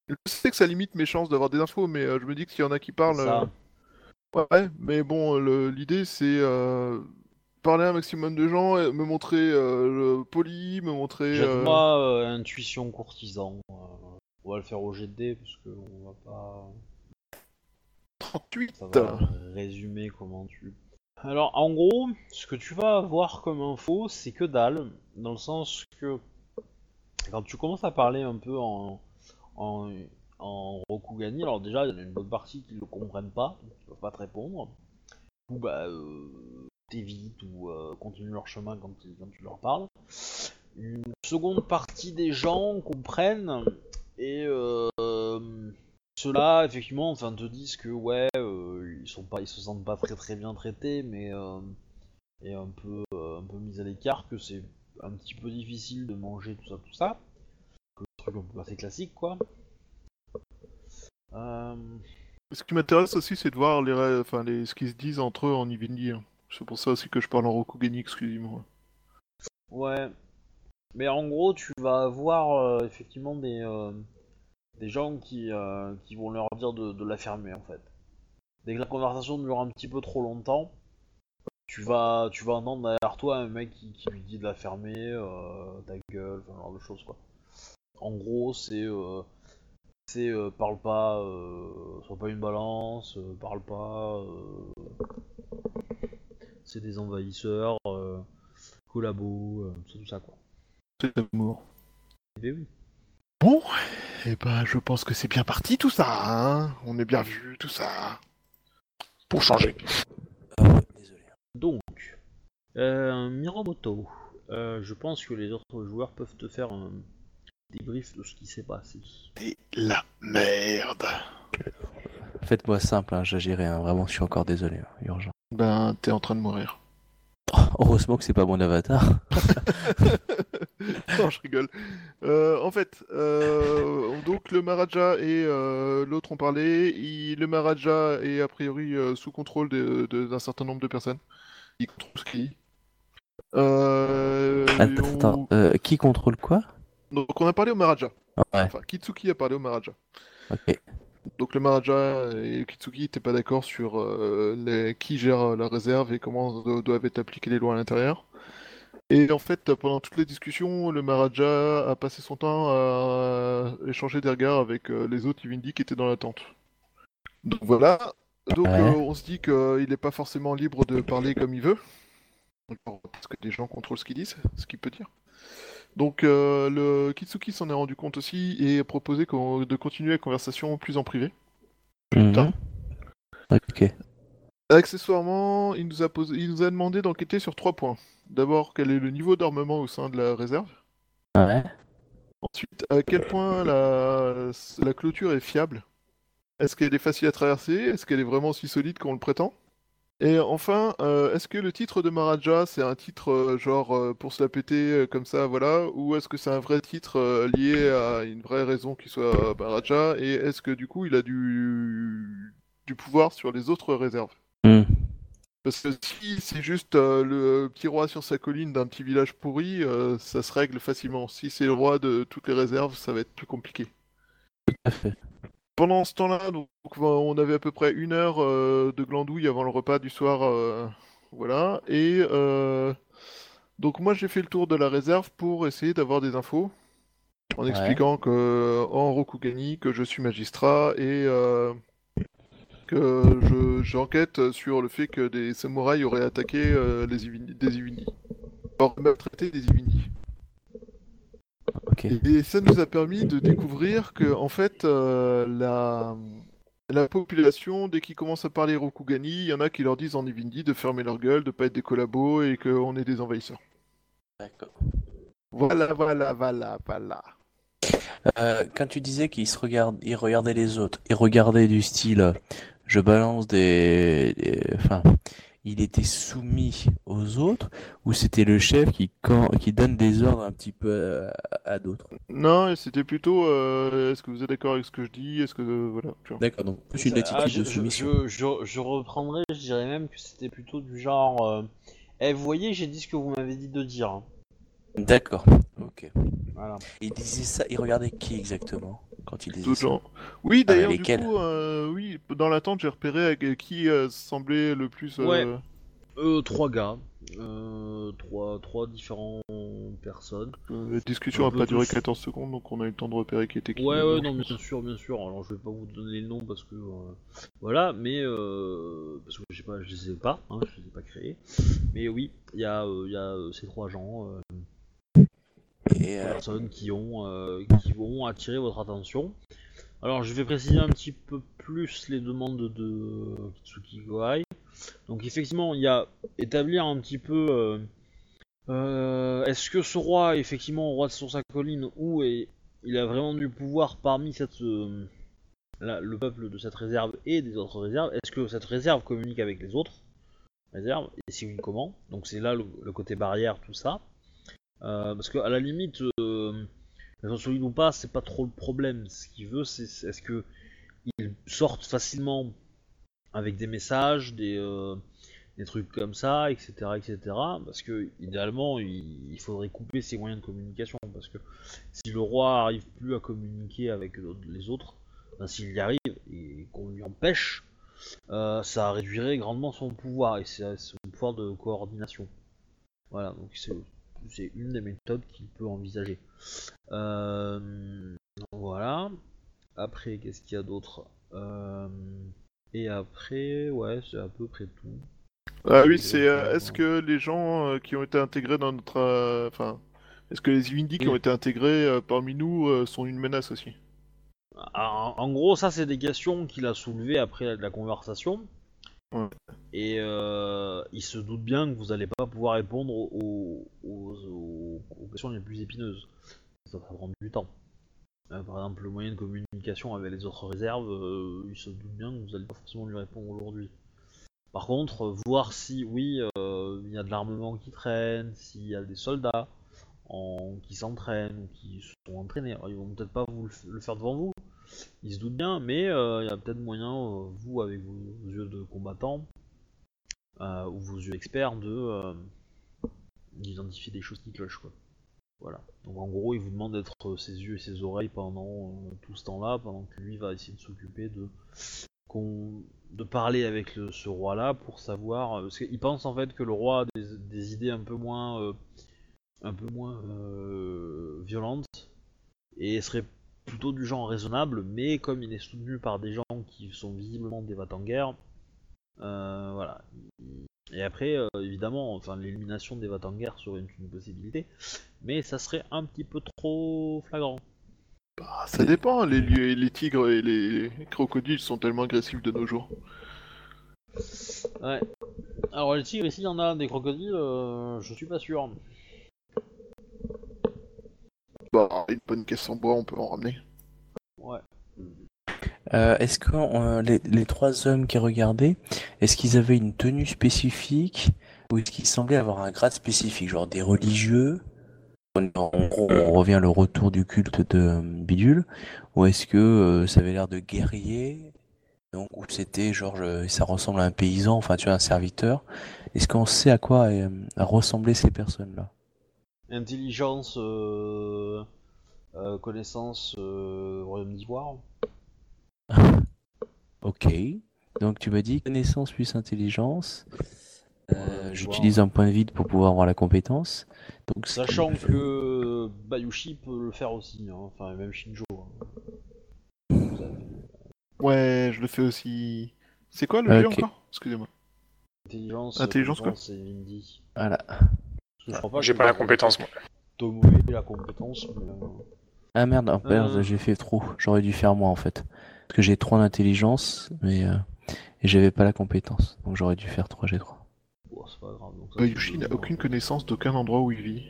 Je sais que ça limite mes chances d'avoir des infos, mais euh, je me dis que s'il y en a qui parlent, Ça. ouais, mais bon, l'idée c'est parler à un maximum de gens, et me montrer le poli, me montrer. Jette-moi intuition courtisan. on va le faire au dés, parce que on va pas. 38. Ça va résumer comment tu. Alors, en gros, ce que tu vas avoir comme info, c'est que dalle, dans le sens que quand tu commences à parler un peu en, en, Rokugani, alors déjà, il y a une bonne partie qui ne le comprennent pas, donc ils peuvent pas te répondre. Ou bah, euh, t'évites ou euh, continuent leur chemin quand, tu- quand tu leur parles. Une seconde partie des gens comprennent et euh, ceux-là, effectivement, enfin, te disent que ouais, euh, ils sont pas, ils se sentent pas très très bien traités, mais euh, et un peu, euh, un peu mis à l'écart, que c'est un petit peu difficile de manger tout ça, tout ça. Que le truc un peu assez classique, quoi. Ce qui m'intéresse aussi, c'est de voir les, enfin, les... ce qu'ils se disent entre eux en Ivindi. hein. C'est pour ça aussi que je parle en Rokugani exclusivement. ouais. Mais en gros, tu vas avoir effectivement des, des gens qui, euh, qui vont leur dire de, de la fermer, en fait. Dès que la conversation dure un petit peu trop longtemps, tu vas, tu vas entendre derrière toi un mec qui, qui lui dit de la fermer, euh, ta gueule, enfin, ce genre de choses quoi. En gros, c'est, euh, c'est parle pas, sois pas une balance, parle pas, c'est des envahisseurs, collabo, tout ça, tout ça quoi. C'est l'amour. Eh ben oui. Bon, et ben je pense que c'est bien parti tout ça, hein On est bien vu tout ça. Pour changer. Ah ouais, désolé. Donc, euh, Miromoto, euh, je pense que les autres joueurs peuvent te faire un débrief de ce qui s'est passé. C'est la merde. Faites-moi simple, hein, j'agirai, hein, vraiment, je suis encore désolé, hein, urgent. Ben, t'es en train de mourir. Oh, heureusement que c'est pas mon avatar. non, je rigole. Euh, en fait, euh, donc le Maharaja et euh, l'autre ont parlé. Il- le Maharaja est a priori sous contrôle d'un certain nombre de personnes. Il contrôle ce qu'il Attends, on- attends, qui contrôle quoi? Donc on a parlé au Maharaja. Ah, Ouais, Enfin, Kitsuki a parlé au Maharaja. ok. Donc le Maharaja et Kitsuki n'étaient pas d'accord sur les- qui gère la réserve et comment do- doivent être appliquées les lois à l'intérieur. Et en fait, pendant toutes les discussions, le Maharaja a passé son temps à échanger des regards avec euh, les autres Ivindi qui étaient dans la tente. Donc voilà. Donc Ouais. euh, on se dit qu'il n'est pas forcément libre de parler comme il veut. Parce que les gens contrôlent ce qu'ils disent, ce qu'il peut dire. Donc euh, le Kitsuki s'en est rendu compte aussi et a proposé de continuer la conversation plus en privé. Mhm. Ok. Accessoirement, il nous a, posé, il nous a demandé d'enquêter sur trois points. D'abord, quel est le niveau d'armement au sein de la réserve? Ouais. Ensuite, à quel point la, la clôture est fiable? Est-ce qu'elle est facile à traverser? Est-ce qu'elle est vraiment aussi solide qu'on le prétend? Et enfin, euh, est-ce que le titre de Maharaja, c'est un titre euh, genre euh, pour se la péter comme ça, voilà? Ou est-ce que c'est un vrai titre lié à une vraie raison qu'il soit Maharaja? Et est-ce que du coup, il a du, du pouvoir sur les autres réserves? Hmm. Parce que si c'est juste euh, le petit roi sur sa colline d'un petit village pourri, euh, ça se règle facilement. Si c'est le roi de toutes les réserves, ça va être plus compliqué. Tout à fait. Pendant ce temps-là, donc, on avait à peu près une heure euh, de glandouille avant le repas du soir. voilà. Et euh, donc moi j'ai fait le tour de la réserve pour essayer d'avoir des infos. En Ouais. expliquant que en Rokugani, que je suis magistrat et que je- j'enquête sur le fait que des samouraïs auraient attaqué euh, les Ivini- des Ivini. Auraient maltraité des Ivini. Ok. Et ça nous a permis de découvrir que, en fait, euh, la... la population, dès qu'ils commencent à parler Rokugani, il y en a qui leur disent en Ivindi de fermer leur gueule, de pas être des collabos et qu'on est des envahisseurs. D'accord. Voilà, voilà, voilà, voilà. Euh, quand tu disais qu'ils se regardent, ils regardaient les autres, ils regardaient du style, je balance des, des- enfin, il était soumis aux autres ou c'était le chef qui, quand, qui donne des ordres un petit peu à, à d'autres? Non, c'était plutôt euh, est-ce que vous êtes d'accord avec ce que je dis? Est-ce que. euh, voilà. tu vois. D'accord, donc plus une attitude Ah, je, de soumission. je- je- je reprendrai, je dirais même que c'était plutôt du genre. euh, Eh, vous voyez, j'ai dit ce que vous m'avez dit de dire. hein. D'accord, ok. Voilà. Il disait ça, il regardait qui exactement? Quand il disait D'autres ça gens. Oui, Ah, d'ailleurs, du coup, euh, oui, dans l'attente, j'ai repéré avec qui euh, semblait le plus. euh, Ouais. Euh, trois gars. Euh, trois, trois différentes personnes. la discussion Un a peu pas duré tous. 14 secondes, donc on a eu le temps de repérer qui était qui. Ouais, ouais, non, bien sûr, bien sûr. Alors, je vais pas vous donner le nom parce que. euh, voilà, mais. Euh, parce que je sais pas, je les ai pas, hein, je les ai pas créés. Mais oui, il y a, euh, y a ces trois gens. Et, euh, personnes qui ont euh, qui vont attirer votre attention. Alors je vais préciser un petit peu plus les demandes de Kitsuki Gohai. Donc effectivement il y a établir un petit peu euh, est-ce que ce roi est effectivement roi sur sa colline ou est, il a vraiment du pouvoir parmi cette la- le peuple de cette réserve et des autres réserves? Est-ce que cette réserve communique avec les autres réserves Et si oui comment? Donc c'est là le côté barrière tout ça. Euh, parce qu'à la limite, euh, solides ou pas, c'est pas trop le problème. Ce qu'il veut, c'est est-ce que ils sortent facilement avec des messages, des, euh, trucs comme ça, etc., etc. Parce que idéalement, il, faudrait couper ces moyens de communication. Parce que si le roi arrive plus à communiquer avec les autres, ben, s'il y arrive et qu'on lui empêche, euh, ça réduirait grandement son pouvoir et son pouvoir de coordination. Voilà, donc c'est c'est une des méthodes qu'il peut envisager. Euh, voilà. Après, qu'est-ce qu'il y a d'autre Euh, Et après, ouais, c'est à peu près tout. Ah oui, c'est. euh, est-ce que les gens qui ont été intégrés dans notre. Enfin. Est-ce que les Windy qui ont été intégrés parmi nous sont une menace aussi? En, en gros, ça, c'est des questions qu'il a soulevées après la conversation. Et euh, il se doute bien que vous n'allez pas pouvoir répondre aux, aux- aux- questions les plus épineuses. Ça va prendre du temps. Euh, par exemple, le moyen de communication avec les autres réserves, euh, il se doute bien que vous n'allez pas forcément lui répondre aujourd'hui. Par contre, voir si, oui, euh, il y a de l'armement qui traîne, s'il y a des soldats qui s'entraînent ou qui sont entraînés. Ils vont peut-être pas vous le faire devant vous, ils se doutent bien, mais euh, il y a peut-être moyen, euh, vous, avec vos, yeux de combattant, euh, ou vos yeux experts, de d'identifier des choses qui clochent, quoi. Voilà. Donc en gros, il vous demande d'être ses yeux et ses oreilles pendant tout ce temps-là, pendant que lui va essayer de s'occuper de de parler avec ce roi-là pour savoir, parce qu'il pense en fait que le roi a des, idées un peu moins, un peu moins violentes et serait plutôt du genre raisonnable, mais comme il est soutenu par des gens qui sont visiblement des Vatanguers, euh, voilà. Et après, euh, évidemment, enfin, l'élimination des Vatanguers serait une, une possibilité, mais ça serait un petit peu trop flagrant. Bah, ça dépend, les, les tigres et les crocodiles sont tellement agressifs de nos jours. Ouais. Alors les tigres, ici, il y en a des crocodiles, euh, je suis pas sûr. Bah, une bonne caisse en bois, on peut en ramener. Ouais. euh, est-ce que euh, les, les trois hommes qui regardaient, est-ce qu'ils avaient une tenue spécifique ou est-ce qu'ils semblaient avoir un grade spécifique, genre des religieux? En en gros, on revient le retour du culte de euh, Bidule, ou est-ce que euh, ça avait l'air de guerriers donc, ou c'était genre je- ça ressemble à un paysan, enfin tu vois un serviteur. Est-ce qu'on sait à quoi euh, ressemblaient ces personnes-là? Intelligence, euh, euh, connaissance, euh, royaume d'ivoire. Ok. Donc tu m'as dit connaissance plus intelligence. Euh, J'utilise un point de vide pour pouvoir avoir la compétence. Donc, Sachant que Bayushi peut le faire aussi, hein, enfin même Shinjo. hein. Ouais, je le fais aussi. C'est quoi le jeu encore? Excusez-moi. Intelligence, Intelligence, quoi? Voilà. Pas J'ai que pas la compétence, moi. Tomoe la compétence, mais... euh, Ah merde, oh, merde, Euh. j'ai fait trop. J'aurais dû faire moi en fait. Parce que j'ai 3 d'intelligence, mais euh, et j'avais pas la compétence. Donc j'aurais dû faire 3 G3. bon, c'est pas grave. Donc ça, Bayushi c'est n'a aucune connaissance d'aucun endroit où il vit.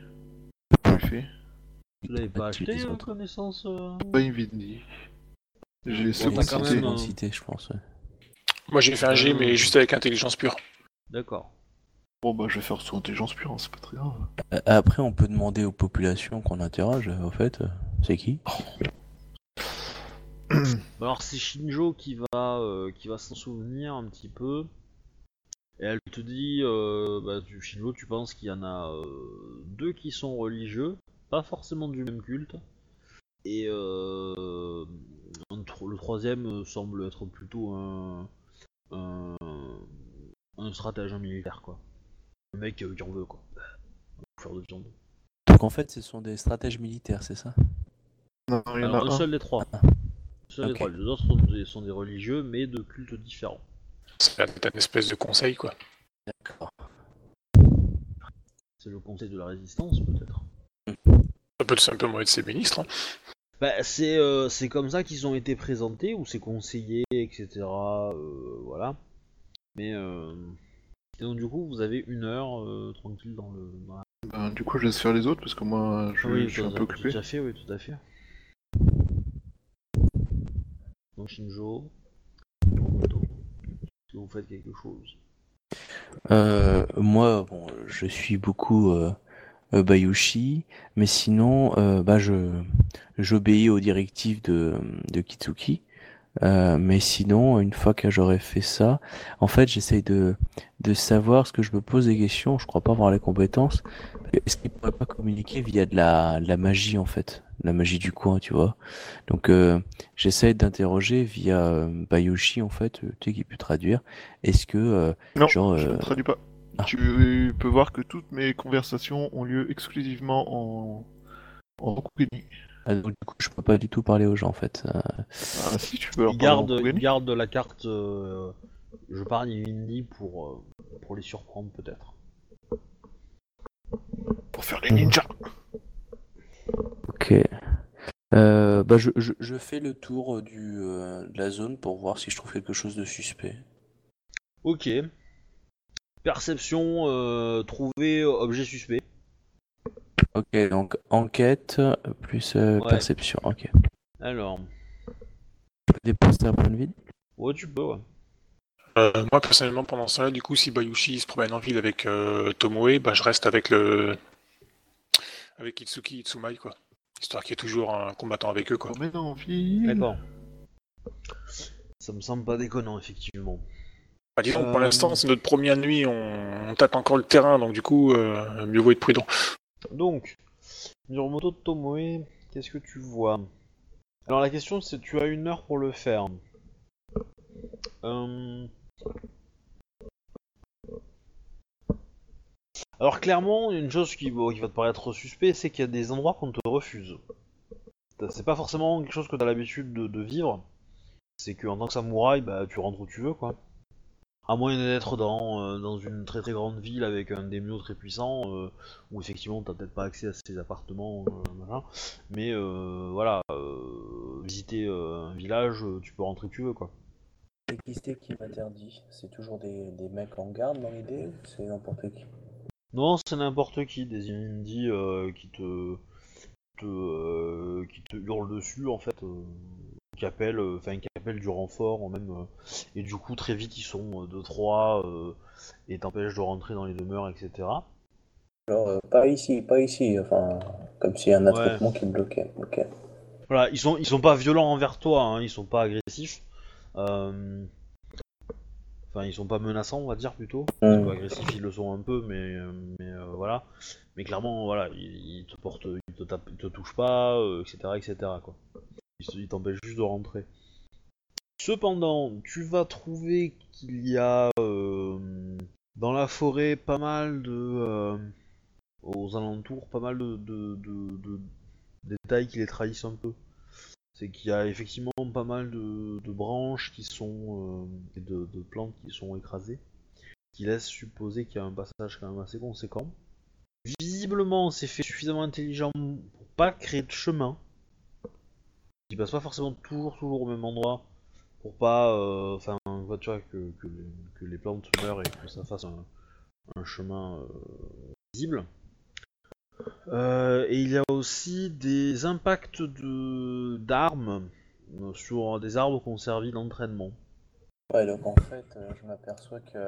Tu l'avais pas acheté, hein, autres. connaissance euh Pas une vie J'ai second cité. euh, je pense. ouais. Moi j'ai fait un G, mais juste avec intelligence pure. D'accord. Bon bah je vais faire sous intelligence pure, hein, c'est pas très grave. Euh, Après, on peut demander aux populations qu'on interroge, au fait, euh, c'est qui? Alors c'est Shinjo qui va, euh, qui va s'en souvenir un petit peu. Et elle te dit, euh, bah, tu, Shinjo, tu penses qu'il y en a euh, deux qui sont religieux, pas forcément du même culte. Et euh, un tro- le troisième euh, semble être plutôt un, un, un militaire, quoi. Le mec euh, qui en veut, quoi. De viande. Donc en fait, ce sont des stratèges militaires, c'est ça? Non, il y en a un un. seul des trois. Ah. Seul des trois. Les autres sont des, sont des religieux, mais de cultes différents. C'est un espèce de conseil, quoi. D'accord. C'est le conseil de la résistance, peut-être. Ça peut être simplement être ses ministres. hein. Bah, c'est euh, c'est comme ça qu'ils ont été présentés, ou c'est conseillé, etc. euh, voilà. Mais euh... et donc du coup, vous avez une heure euh, tranquille dans le. Dans la... Ben, du coup je laisse faire les autres parce que moi je, oui, je suis un peu occupé. Tout à fait, oui, tout à fait. Donc Shinjo, est-ce que vous faites quelque chose? Euh, moi, bon, je suis beaucoup euh, euh, Bayushi, mais sinon, euh, bah, je j'obéis aux directives de, de Kitsuki. Euh, mais sinon, une fois que j'aurais fait ça, en fait, j'essaye de, de savoir ce que je me pose des questions. Je crois pas avoir les compétences. Est-ce qu'il pourrait pas communiquer via de la, de la magie, en fait? La magie du coin, tu vois? Donc, euh, j'essaye d'interroger via euh, Bayushi, en fait, euh, tu sais, qui peut traduire. Est-ce que, euh, Non, Genre, je ne traduis pas. ah. Tu peux voir que toutes mes conversations ont lieu exclusivement en en. Ah, donc, du coup, je peux pas du tout parler aux gens en fait. Euh, Ah si tu peux leur la carte. euh, je parle hindi pour, euh, pour les surprendre peut-être. pour faire les ninjas. ok. Euh, bah, je, je, je fais le tour du, euh, de la zone pour voir si je trouve quelque chose de suspect. Ok. Perception, euh, trouver objet suspect. Ok, donc enquête euh, plus euh, Ouais. perception. Ok. Alors, Je peux dépenser un point de vide ouais, tu peux, ouais. Euh, moi, personnellement, pendant ça, du coup, si Bayushi se promène en ville avec euh, Tomoe, bah, je reste avec le. avec Itsuki et Tsumai, quoi. Histoire qu'il y ait toujours un combattant avec eux, quoi. On met en ville. D'accord. Ça me semble pas déconnant, effectivement. Bah, disons, Euh, pour l'instant, c'est notre première nuit, on... on tâte encore le terrain, donc du coup, euh, mieux vaut être prudent. Donc, Miromoto Tomoe, qu'est-ce que tu vois? Alors la question c'est tu as une heure pour le faire. Euh, Alors clairement, une chose qui, va te paraître suspect, c'est qu'il y a des endroits qu'on te refuse. C'est pas forcément quelque chose que tu as l'habitude de, vivre. C'est qu'en tant que samouraï, bah, tu rentres où tu veux, quoi. À moins d'être dans, euh, dans une très très grande ville avec un daimyo très puissant, euh, où effectivement t'as peut-être pas accès à ces appartements, euh, machin. mais voilà, visiter un village, tu peux rentrer où tu veux, quoi. C'est qui c'est qui m'interdit? C'est toujours des, des mecs en garde dans l'idée ou c'est n'importe qui? Non, c'est n'importe qui, des indies euh, qui te, te euh, qui te hurlent dessus en fait, euh, qui appellent, euh, enfin qui appellent du renfort même, euh, et du coup très vite ils sont 2-3 euh, et t'empêchent de rentrer dans les demeures, etc. Alors, pas ici, pas ici, enfin, comme s'il y a un attroupement qui me bloquait. Ok. Voilà, ils sont ils sont pas violents envers toi, hein, ils sont pas agressifs. Enfin, ils sont pas menaçants, on va dire plutôt. Ils sont pas agressifs, ils le sont un peu, mais, mais euh, voilà. Mais clairement, voilà, ils, ils te portent, ils te, tapent, ils te touchent pas, euh, etc., etc. Quoi. Ils se- Ils t'empêchent juste de rentrer. Cependant, tu vas trouver qu'il y a euh, dans la forêt pas mal de, euh, aux alentours, pas mal de, détails qui les trahissent un peu. C'est qu'il y a effectivement pas mal de, branches qui sont euh, et de, de plantes qui sont écrasées, qui laissent supposer qu'il y a un passage quand même assez conséquent. Visiblement, c'est fait suffisamment intelligent pour pas créer de chemin. Qui passe pas forcément toujours toujours au même endroit pour pas, euh, enfin, vois, que, les, plantes meurent et que ça fasse un, chemin euh, visible. Euh, et il y a aussi des impacts de d'armes euh, sur des arbres qui ont servi d'entraînement. Ouais, donc en fait, euh, je m'aperçois que,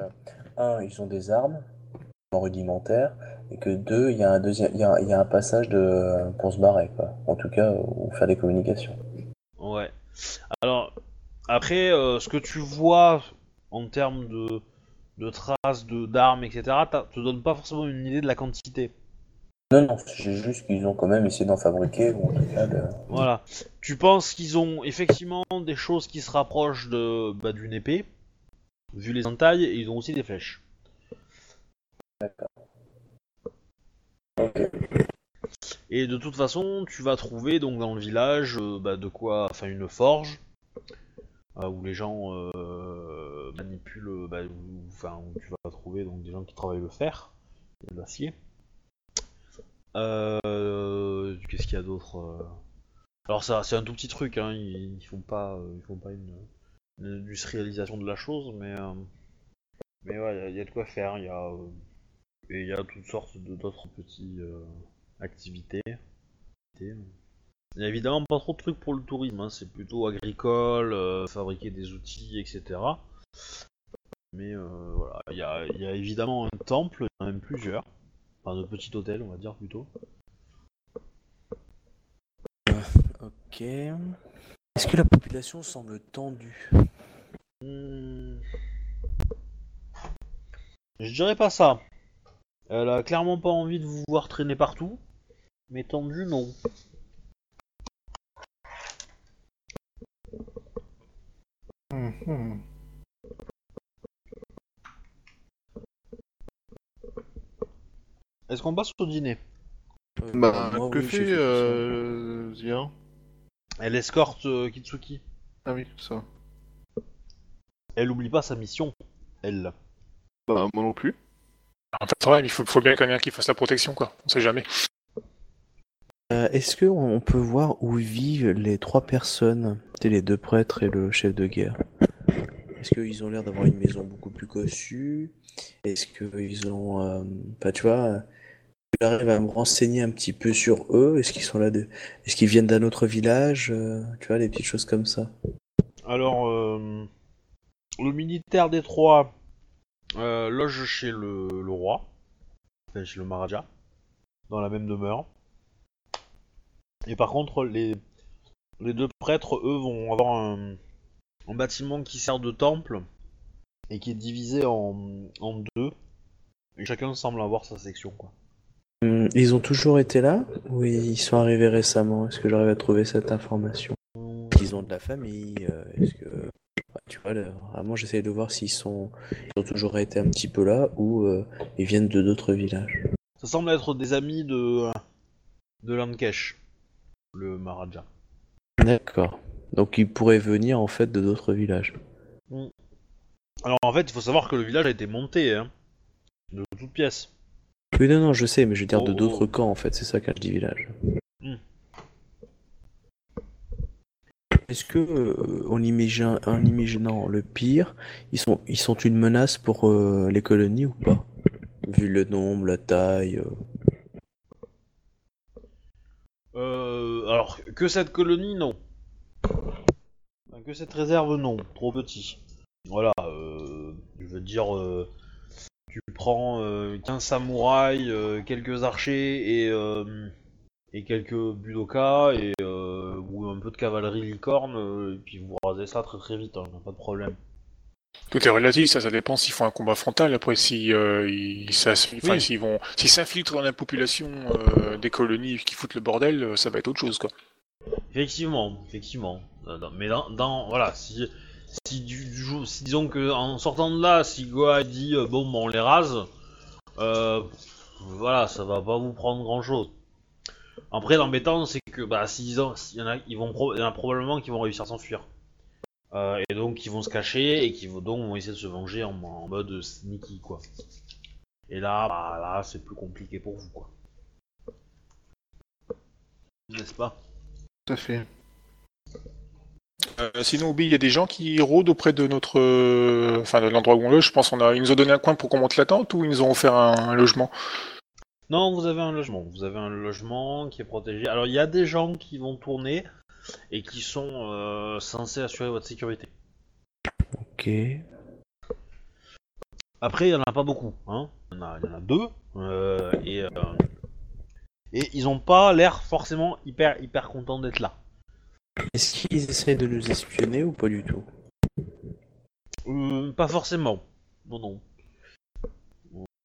un, ils ont des armes rudimentaires, et que deux, il y a un deuxième, il y a, y a un passage de, pour se barrer, quoi. En tout cas, ou faire des communications. Ouais. Alors, après, euh, ce que tu vois en termes de, de traces, de d'armes, etc., t'as- te donne pas forcément une idée de la quantité. Non, non, c'est juste qu'ils ont quand même essayé d'en fabriquer, ou en tout cas de... Voilà. Tu penses qu'ils ont effectivement des choses qui se rapprochent de bah, d'une épée, vu les entailles, et ils ont aussi des flèches. D'accord. Ok. Et de toute façon, tu vas trouver donc dans le village euh, bah, de quoi, enfin une forge euh, où les gens euh, manipulent, bah, où, enfin où tu vas trouver donc des gens qui travaillent le fer et l'acier. Qu'est-ce qu'il y a d'autre Alors ça, c'est un tout petit truc, hein, ils, ils font pas, ils font pas une, industrialisation de la chose, mais mais ouais, il y y, a de quoi faire. Il y a et il y a toutes sortes d'autres petits euh, activités. Il y a évidemment pas trop de trucs pour le tourisme, hein, c'est plutôt agricole, euh, fabriquer des outils, etc. Mais euh, voilà, il y a, il y a évidemment un temple, il y en a même plusieurs. Enfin, de petits hôtels, on va dire plutôt. Ok. Est-ce que la population semble tendue? Hmm. Je dirais pas ça. Elle a clairement pas envie de vous voir traîner partout. Mais tendu, non. Mhm. Est-ce qu'on passe au dîner? Euh, Bah, moi, que oui, fait tout euh, Zia? Elle escorte euh, Kitsuki. Ah oui, ça. Elle oublie pas sa mission. Elle. Bah, moi non plus. En fait, ouais, il faut, faut bien quelqu'un qui fasse la protection, quoi. On sait jamais. Euh, Est-ce que on peut voir où vivent les trois personnes, tu les deux prêtres et le chef de guerre? Est-ce qu'ils ont l'air d'avoir une maison beaucoup plus cossue? Est-ce qu'ils ont, euh, bah, tu vois, j'arrive à me renseigner un petit peu sur eux Est-ce qu'ils sont là de, est-ce qu'ils viennent d'un autre village Euh, Tu vois, des petites choses comme ça? Alors, le militaire des trois loge chez le, roi, enfin chez le Maharaja, dans la même demeure. Et par contre, les, les deux prêtres, eux, vont avoir un, un bâtiment qui sert de temple et qui est divisé en, en deux. Et chacun semble avoir sa section, quoi. Hum, Ils ont toujours été là ou ils sont arrivés récemment? Est-ce que j'arrive à trouver cette information? Ils ont de la famille euh, Est-ce que Ouais, tu vois, là, vraiment j'essaie de voir s'ils sont ils ont toujours été un petit peu là ou euh, ils viennent de d'autres villages. Ça semble être des amis de, de Lankesh, le Maharaja. D'accord. Donc ils pourraient venir en fait de d'autres villages. Alors en fait, il faut savoir que le village a été monté, hein, de toutes pièces. Oui, non, non, je sais, mais je veux dire de Oh, d'autres oh. camps en fait, c'est ça quand je dis village. Hmm. Est-ce que, euh, en, imagin- en imaginant le pire, ils sont, ils sont une menace pour euh, les colonies ou pas? Vu le nombre, la taille. euh. Euh, alors, que cette colonie, non. Que cette réserve, non. Trop petit. Voilà, euh, je veux dire, euh, tu prends euh, 15 samouraïs, quelques archers et, quelques budokas et ou un peu de cavalerie licorne, et puis vous rasez ça très très vite, hein, pas de problème. Tout est relatif, ça, ça dépend s'ils font un combat frontal. Après, si euh, ils, ça, Oui. s'ils vont, s'ils s'infiltrent dans la population euh, des colonies qui foutent le bordel, euh, ça va être autre chose, quoi. Effectivement, effectivement. Mais dans, dans- voilà, si si du, du jour- si disons que en sortant de là, si Goa dit euh, bon, bah, on les rase, euh, voilà, ça va pas vous prendre grand chose. Après, l'embêtant, c'est que bah s'ils s'il y en a, ils vont, il y en a probablement qui vont réussir à s'enfuir. Euh, et donc ils vont se cacher et qui vont donc vont essayer de se venger en, en mode sneaky quoi. Et là, bah là, c'est plus compliqué pour vous quoi. N'est-ce pas? Tout à fait. Euh, sinon, Obi, il y a des gens qui rôdent auprès de notre, euh, enfin, de l'endroit où on loge. Je pense qu'on a, ils nous ont donné un coin pour qu'on monte la tente ou ils nous ont offert un, un logement? Non, vous avez un logement. Vous avez un logement qui est protégé. Alors, il y a des gens qui vont tourner et qui sont euh, censés assurer votre sécurité. Ok. Après, il y en a pas beaucoup, hein. Il y en a, il y en a deux, euh, et euh, et ils ont pas l'air forcément hyper hyper contents d'être là. Est-ce qu'ils essayent de nous espionner ou pas du tout? Euh, pas forcément. Non, non.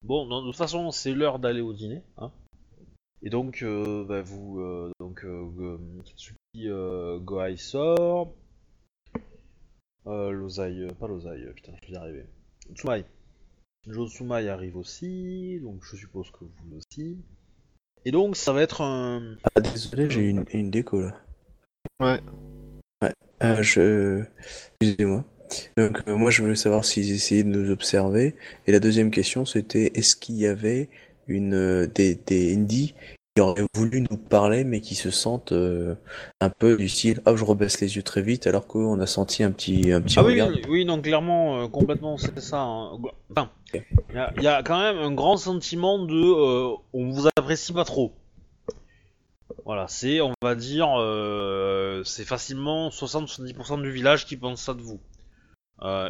Bon, non, de toute façon, c'est l'heure d'aller au dîner. Hein. Et donc, euh, bah, vous. euh, donc, euh, euh, euh, sort. Euh, euh, pas Lozai, euh, putain, je vais y arriver. Tsumai. Jo Tsumai arrive aussi, donc je suppose que vous aussi. Et donc, ça va être un. Ah désolé, j'ai une, une déco là. Ouais. Ouais. Euh, je... Excusez-moi. Donc euh, moi je voulais savoir s'ils essayaient de nous observer. Et la deuxième question c'était est-ce qu'il y avait une euh, des, des indies qui voulu nous parler mais qui se sentent euh, un peu du style ah je rebaisse les yeux très vite alors qu'on a senti un petit un petit Ah oui, regard. oui, oui, non, clairement, euh, complètement, c'est ça. hein. Enfin, il y, a- y a quand même un grand sentiment de euh, on vous apprécie pas trop. Voilà, c'est, on va dire, c'est facilement 60-70% du village qui pense ça de vous.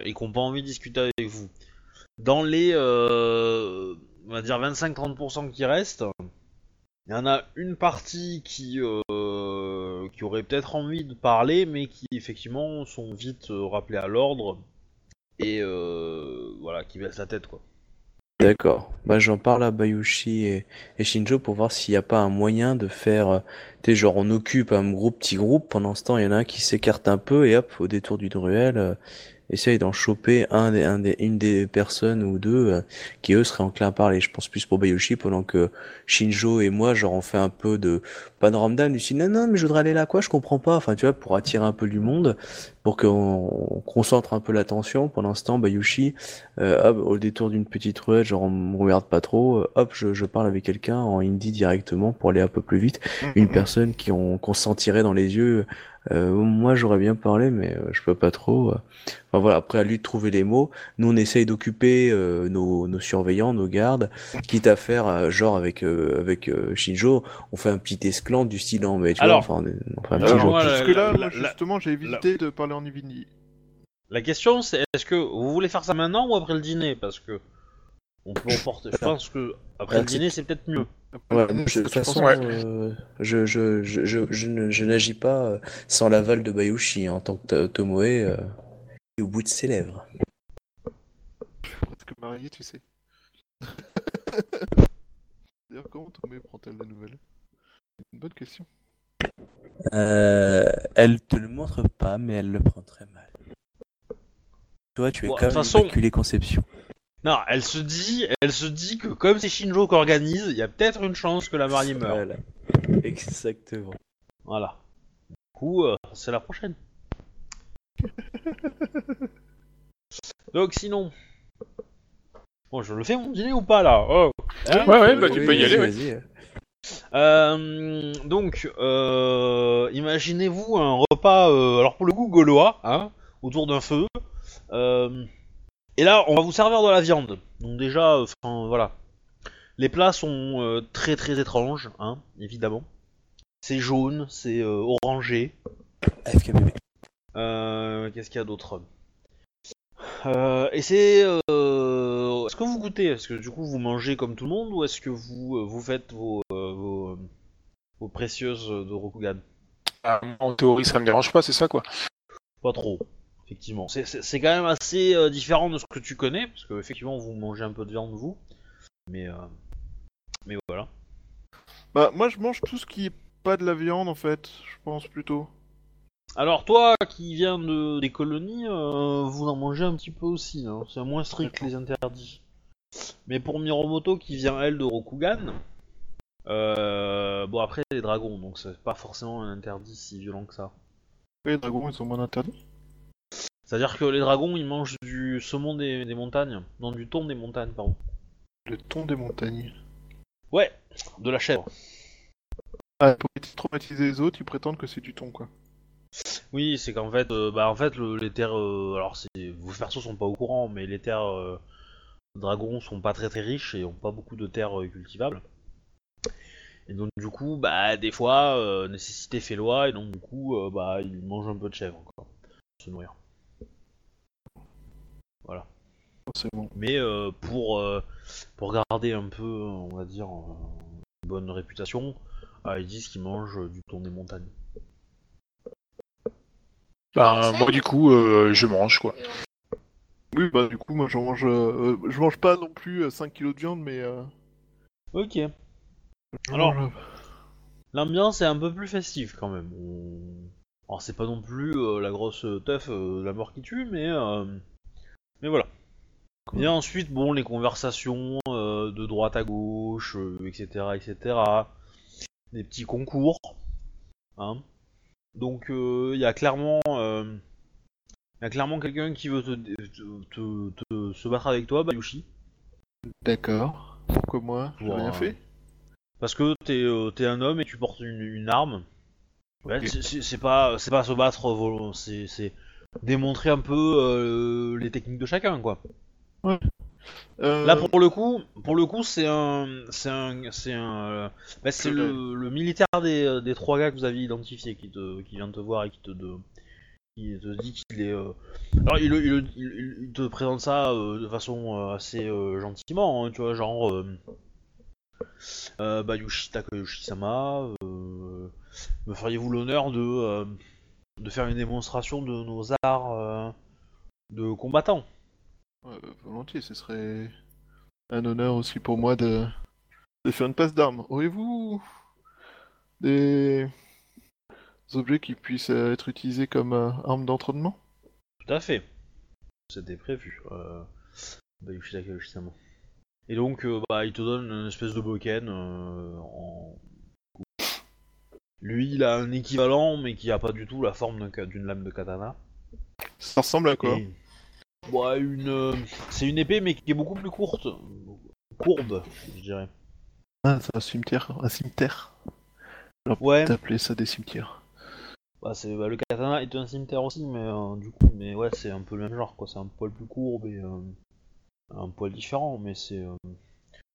Et qui n'ont pas envie de discuter avec vous. Dans les, on va dire, 25-30% qui restent, il y en a une partie qui, euh, qui aurait peut-être envie de parler, mais qui effectivement sont vite euh, rappelés à l'ordre et euh, voilà, qui baissent la tête quoi. D'accord. Bah, j'en parle à Bayushi et, Shinjo pour voir s'il n'y a pas un moyen de faire, euh, tu genre on occupe un groupe, petit groupe, pendant ce temps il y en a un qui s'écarte un peu et hop, au détour d'une ruelle, euh, essaye d'en choper un des, un des, une des personnes ou deux euh, qui eux seraient enclins à parler. Je pense plus pour Bayushi pendant que Shinjo et moi, genre on fait un peu de panorama d'âme, du style non non mais je voudrais aller là quoi, je comprends pas. Enfin tu vois, pour attirer un peu du monde, pour qu'on on concentre un peu l'attention. Pendant ce temps, Bayushi euh, hop, au détour d'une petite ruelle, genre on me regarde pas trop, euh, hop, je, je parle avec quelqu'un en hindi directement pour aller un peu plus vite. Une personne qui on, qu'on sentirait dans les yeux. Euh, moi j'aurais bien parlé, mais euh, je peux pas trop. euh. Enfin voilà, après à lui de trouver les mots. Nous on essaye d'occuper euh, nos, nos surveillants, nos gardes, quitte à faire euh, genre avec euh, avec euh, Shinjo, on fait un petit esclandre du style en mais tu Alors, vois, enfin, on, fait un petit alors, jeu. moi, justement, j'ai évité de parler en Ivini. La question c'est est-ce que vous voulez faire ça maintenant ou après le dîner? Parce que on peut emporter. Je pense que après le c'est- dîner c'est peut-être mieux. Ouais, moi, je- de toute façon, ouais. euh, je, je, je, je, je ne- je n'agis pas euh, sans l'aval de Bayushi en tant que to- Tomoe euh, est au bout de ses lèvres. Presque marié, tu sais. D'ailleurs, comment Tomé prend-elle la nouvelle C'est une bonne question. Euh, elle te le montre pas, mais elle le prend très mal. Toi, tu es Bon, quand même façon-. Non, elle se dit, elle se dit que comme c'est Shinjo qui organise, il y a peut-être une chance que la mariée meure. Voilà. Exactement. Voilà. Du coup, euh, c'est la prochaine. Donc sinon, bon, je le fais mon dîner ou pas là? Oh. Hein Ouais, ouais, bah tu Oui, peux y vas-y, aller. ouais. Euh, donc, euh, imaginez-vous un repas, euh, alors pour le coup gaulois, hein, autour d'un feu. Et là, on va vous servir de la viande. Donc déjà, enfin voilà, les plats sont très très étranges, hein, évidemment. C'est jaune, c'est orangé. FKBB. Qu'est-ce qu'il y a d'autre? Et c'est, est-ce que vous goûtez Est-ce que du coup vous mangez comme tout le monde ou est-ce que vous euh, vous faites vos euh, vos, euh, vos précieuses de Rokugan? Ah, en théorie, ça me dérange pas, c'est ça quoi. Pas trop, effectivement. C'est- C'est c'est quand même assez euh, différent de ce que tu connais, parce que effectivement vous mangez un peu de viande vous, mais euh, mais voilà. Bah, moi, je mange tout ce qui est pas de la viande, en fait. Je pense plutôt. Alors toi qui viens de des colonies, euh, vous en mangez un petit peu aussi, hein. c'est moins strict les interdits. Mais pour Miromoto qui vient elle de Rokugan, euh, bon après les dragons, donc c'est pas forcément un interdit si violent que ça. Les dragons, ils sont moins interdits? C'est-à-dire que les dragons ils mangent du saumon des, des montagnes, non du thon des montagnes pardon. Le ton des montagnes. Ouais, de la chèvre. Ah, pour traumatiser les autres, ils prétendent que c'est du thon, quoi. Oui, c'est qu'en fait, euh, bah en fait le- les terres, euh, alors c'est, vos persos sont pas au courant, mais les terres euh, dragons sont pas très très riches et ont pas beaucoup de terres euh, cultivables. Et donc du coup, bah des fois, euh, nécessité fait loi et donc du coup, euh, bah ils mangent un peu de chèvre quoi, pour se nourrir. Forcément. Mais euh, pour, euh, pour garder un peu, on va dire, euh, une bonne réputation, euh, ils disent qu'ils mangent du thon des montagnes. Ben, moi, du coup, euh, je mange, quoi. Oui, bah du coup, moi j'en mange. euh, euh, je mange pas non plus euh, 5 kilos de viande, mais. euh, Ok. je Alors, mange, L'ambiance est un peu plus festive quand même. On- Alors c'est pas non plus euh, la grosse teuf, euh, la mort qui tue, mais euh, mais voilà. Et ensuite, bon, les conversations euh, de droite à gauche, euh, etc., etc. Des petits concours, hein. Donc euh, il y a clairement, euh, il y a clairement quelqu'un qui veut te, te- te- te- se battre avec toi, Bayushi. D'accord. Pourquoi moi J'ai rien fait? Parce que t'es euh, t'es un homme et tu portes une, une arme. Ouais, c'est- pas c'est pas se battre, c'est c'est démontrer un peu euh, les techniques de chacun quoi. Euh, Là pour le coup, pour le coup c'est un c'est un c'est un euh, bah, c'est le, le militaire des, des trois gars que vous aviez identifié qui te qui vient te voir et qui te de, qui te dit qu'il est euh, alors il, il, il- il te présente ça euh, de façon euh, assez euh, gentiment hein, tu vois genre euh, euh, Bayushi Takayoshi-sama euh, me feriez-vous l'honneur de euh, de faire une démonstration de nos arts euh, de combattants? Ouais, volontiers, ce serait un honneur aussi pour moi de, de faire une passe d'armes. Auriez-vous des objets qui puissent euh, être utilisés comme euh, armes d'entraînement? Tout à fait. C'était prévu. Euh... Takayoshi-sama. Et donc, euh, bah, il te donne une espèce de boken. euh, en... Lui, il a un équivalent, mais qui a pas du tout la forme d'une lame de katana. Ça ressemble à quoi? Et- Ouais, une... euh, C'est une épée, mais qui est beaucoup plus courte. Courbe, je dirais. Ah, c'est un cimetière. Un cimetière. Ouais, T'appelais ça des cimetières. bah, c'est... bah, le katana est un cimetière aussi, mais euh, du coup, mais ouais, c'est un peu le même genre, quoi. C'est un poil plus courbe et euh, un poil différent, mais c'est... euh,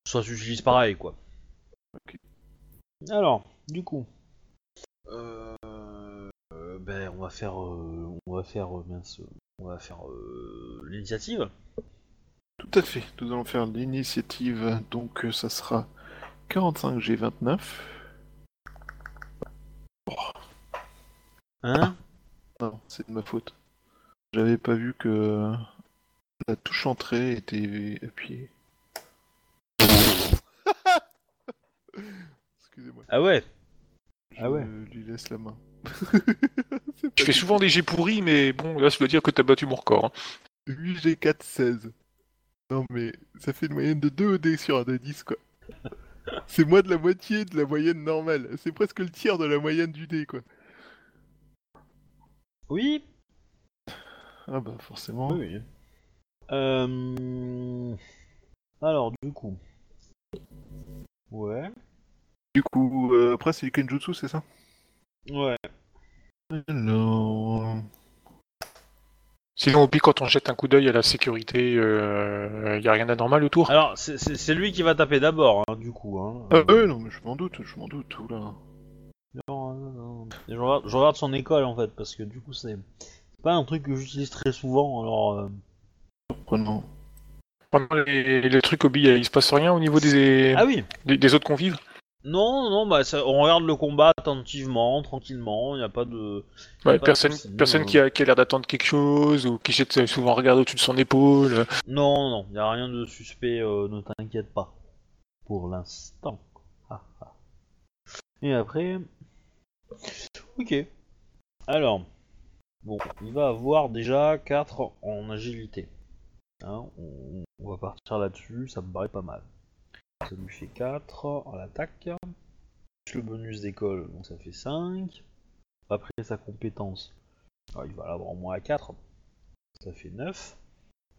Ça s'utilise pareil, quoi. Alors, du coup... Ben, on va faire... euh, on va faire... mince, on va faire euh, l'initiative. Tout à fait. Nous allons faire l'initiative. Donc, euh, ça sera 45 G29. Hein? Non, c'est de ma faute. J'avais pas vu que la touche entrée était appuyée. Excusez-moi. Ah ouais? Je Ah ouais. lui laisse la main. Je fais souvent des jets pourris, mais bon, là, je dois dire que t'as battu mon record. hein. 8G4 16. Non mais ça fait une moyenne de 2 OD sur un D10 quoi. C'est moins de la moitié de la moyenne normale. C'est presque le tiers de la moyenne du dé quoi. Oui Ah bah forcément. Oui, oui. Euh... Alors, du coup... Ouais... Du coup, euh, après c'est du Kenjutsu c'est ça? Ouais. Alors... Sinon, oublie quand on jette un coup d'œil à la sécurité, il y a rien d'anormal autour? Alors, c'est- c'est c'est lui qui va taper d'abord, hein, du coup. Hein. Ah ouais non mais je m'en doute, je m'en doute. Oula. Non, non, non. Je, regarde, je regarde son école, en fait, parce que du coup, c'est c'est pas un truc que j'utilise très souvent, alors... euh, Surprenant. Pendant les, les trucs Obi, il se passe rien au niveau des, Ah oui des, des autres convives? Non, non, bah, ça- on regarde le combat attentivement, tranquillement, il n'y a pas de... Ouais, Pas personne, de soucis, personne euh. qui a, qui a l'air d'attendre quelque chose ou qui jette souvent un regard au-dessus de son épaule. Non, non, il n'y a rien de suspect, euh, ne t'inquiète pas. Pour l'instant. Ah, ah. Et après... Ok. Alors... Bon, il va avoir déjà 4 en agilité. Hein, on, on va partir là-dessus, ça me paraît pas mal. Ça lui fait 4 à l'attaque. Plus Le bonus d'école, donc ça fait 5. Après sa compétence, ah, il va l'avoir au moins à 4. Ça fait 9.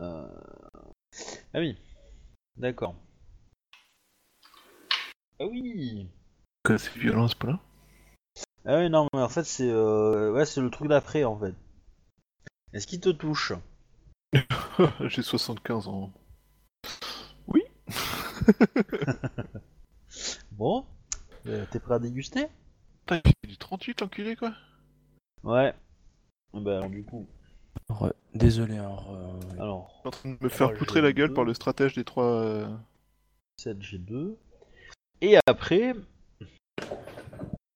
Euh... Ah oui, d'accord. Ah oui Que c'est violent ce point-là? Ah oui, non, mais en fait, c'est euh... ouais, c'est le truc d'après, en fait. Est-ce qu'il te touche? J'ai 75 ans. Oui Bon, euh, t'es prêt à déguster? Putain, il fait du 38 enculé quoi Ouais. Ah Bah alors du coup, Re- Désolé, hein, re- Alors, Je suis en train de me faire poutrer la G2. gueule par le stratège des trois. euh, 7G2. Et après.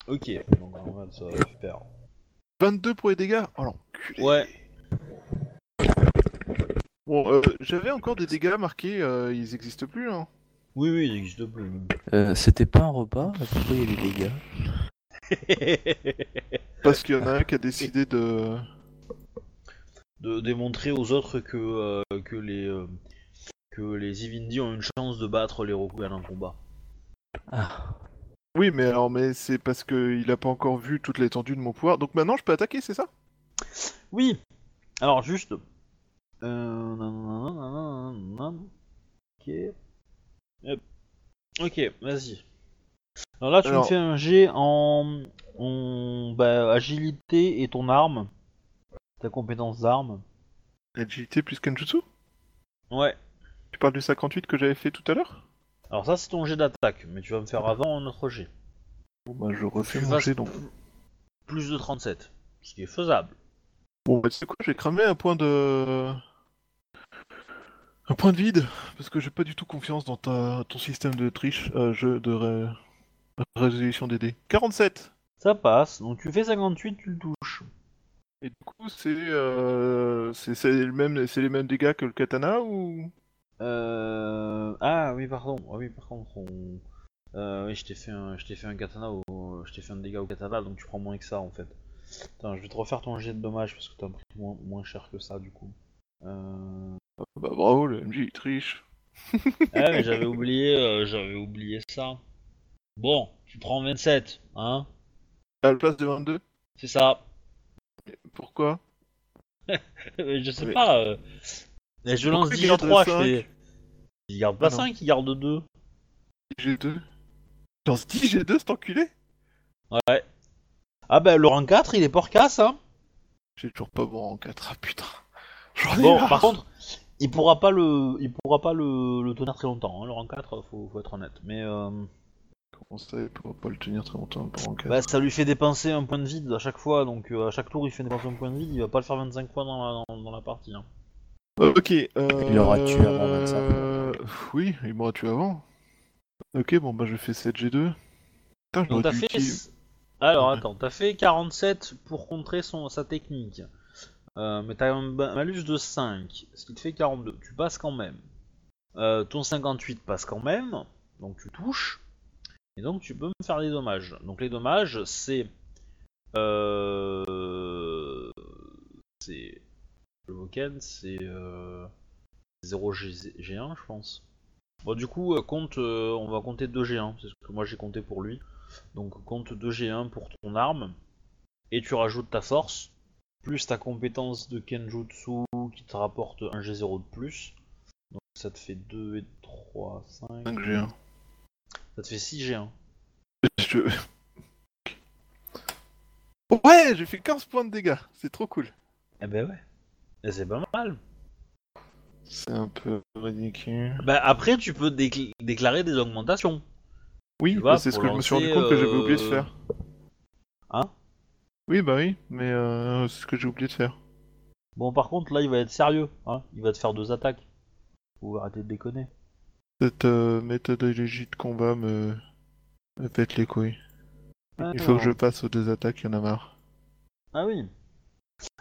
Ok, donc en fait, ça va faire. 22 pour les dégâts? Oh l'enculé Ouais. Bon, euh, j'avais encore des dégâts marqués, euh, ils existent plus, hein. Oui, oui, il n'existe plus. Euh, C'était pas un repas Pourquoi il y a des dégâts? Parce qu'il y en a un qui a décidé de. de démontrer aux autres que, euh, que les euh, que les Ivindi ont une chance de battre les Rokugan en combat. Ah, Oui, mais alors, mais c'est parce qu'il a pas encore vu toute l'étendue de mon pouvoir. Donc maintenant, je peux attaquer, c'est ça? Oui. Alors juste. Euh... nanana, nanana, Ok. Ok, vas-y. Alors là, tu Alors- me fais un jet en, en bah, agilité et ton arme, ta compétence d'arme. Agilité plus Kenjutsu? Ouais. Tu parles du 58 que j'avais fait tout à l'heure? Alors ça, c'est ton jet d'attaque, mais tu vas me faire avant un autre jet. Bon, bah, je refais mon jet donc. Plus de 37, ce qui est faisable. Bon, bah, tu sais quoi, j'ai cramé un point de. Un point de vide, parce que j'ai pas du tout confiance dans ta... ton système de triche, euh, jeu de ré- résolution des dés. 47 Ça passe, donc tu fais 58, tu le touches. Et du coup, c'est euh, c'est le même, c'est les mêmes dégâts que le katana ou? Euh... Ah oui, pardon. Ah oui, par contre, on... Euh, oui, je t'ai fait un, je t'ai fait un katana au, je t'ai fait un dégât au katana, donc tu prends moins que ça en fait. Attends, je vais te refaire ton jet de dommage parce que t'as pris moins, moins cher que ça du coup. Euh... Bah bravo, le MJ il triche. Ah mais j'avais oublié, euh, j'avais oublié ça. Bon, tu prends 27, hein À la place de 22 C'est ça. Pourquoi? Je sais Mais- pas. euh, mais je lance Pourquoi 10 il garde G3, je fais. Il garde pas Ah non. 5, il garde 2. G2 Dans ce 10 G2 cet enculé? Ouais. Ah bah le rang 4, il est porcasse, hein J'ai toujours pas bon en 4, ah putain. Ai Bon, marre. par contre, il pourra pas le, il pourra pas le, le tenir très longtemps. Hein. Le rang 4, faut, faut être honnête. Mais euh, Comment ça, il pourra pas le tenir très longtemps pour en 4 bah, ça lui fait dépenser un point de vide à chaque fois. Donc euh, à chaque tour, il fait dépenser un point de vide. Il va pas le faire 25 fois dans la, dans, dans la partie. Hein. Ok. Euh... Il aura tué avant 25. euh, Oui, il m'aura tué avant. Ok, bon bah je fais 7 G2. Putain, Donc j'aurais t'as fait. Alors attends, t'as fait 47 pour contrer son, sa technique. Euh, mais t'as un malus de 5, ce qui te fait 42. Tu passes quand même. Euh, ton 58 passe quand même, donc tu touches. Et donc tu peux me faire des dommages. Donc les dommages, c'est. Euh, c'est. Le Woken, c'est. Euh, 0 G, G1, je pense. Bon, du coup, compte, on va compter 2 G1, c'est ce que moi j'ai compté pour lui. Donc compte 2 G1 pour ton arme, et tu rajoutes ta force, plus ta compétence de Kenjutsu qui te rapporte un G0 de plus. Donc ça te fait 2 et 3, 5. 5 G1. Ça te fait 6 G1. Je... Ouais, j'ai fait 15 points de dégâts, c'est trop cool. Eh ben ouais. Et c'est pas mal. C'est un peu ridicule. Bah après tu peux décl- déclarer des augmentations. Oui, bah, c'est ce que je me suis rendu compte que j'avais oublié de euh, faire. Oui, bah oui, mais euh, c'est ce que j'ai oublié de faire. Bon par contre là il va être sérieux, hein. Il va te faire deux attaques. Faut arrêter de déconner. Cette euh, méthodologie de combat me... me pète les couilles. Il faut que je passe aux deux attaques, il y en a marre. Ah oui.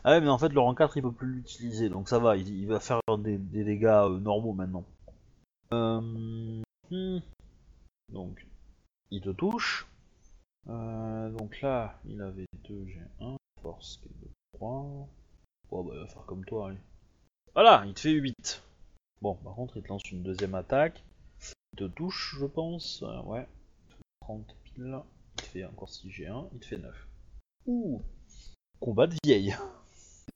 Ah ouais, mais en fait, le rang 4, il peut plus l'utiliser, donc ça va, il, il va faire des, des dégâts euh, normaux maintenant. Euh, hmm. Donc, il te touche. Euh, donc là, il avait 2 G1, force qui est de 3. Bon, bah, il va faire comme toi, allez. Voilà, il te fait 8. Bon, par contre, il te lance une deuxième attaque. Il te touche, je pense. Euh, ouais. 30 piles. Il te fait encore 6 G1, il te fait 9. Ouh Combat de vieille.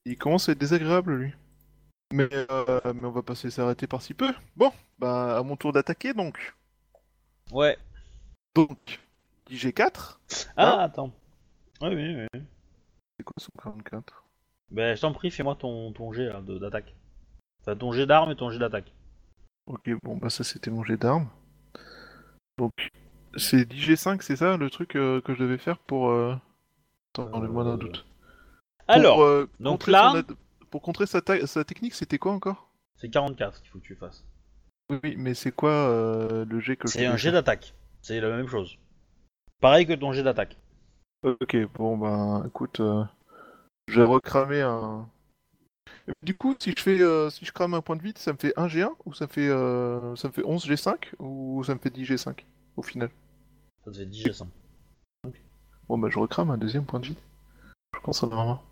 Il commence à être désagréable, lui. Mais, euh, mais on va pas se laisser arrêter par si peu. Bon, bah à mon tour d'attaquer, donc. Ouais. Donc, IG4. Ah, attends. Oui, oui, oui. C'est quoi son 44 Ben, je t'en prie, fais-moi ton, ton jet là, de- d'attaque. Enfin, ton jet d'arme et ton jet d'attaque. Ok, bon, bah ça c'était mon jet d'armes. Donc, c'est l'IG5, c'est ça le truc euh, que je devais faire pour. Euh... Attends, Euh, le moi d'un doute. Alors, Pour, euh, donc contrer là- son ad- pour contrer sa, ta- sa technique, c'était quoi encore? C'est 44 qu'il faut que tu fasses. Oui, oui, mais c'est quoi euh, le jet que je C'est un jet faire d'attaque. C'est la même chose. Pareil que ton jet d'attaque. Ok, bon ben, écoute, euh, j'ai recramé un. Et Du coup, si je fais, euh, si je crame un point de vide, ça me fait 1 G1 ou ça me fait, euh, ça me fait 11 G5 ou ça me fait 10 G5 au final? Ça te fait 10 G100. Bon bah je recrame un deuxième point de vide. Je pense en avoir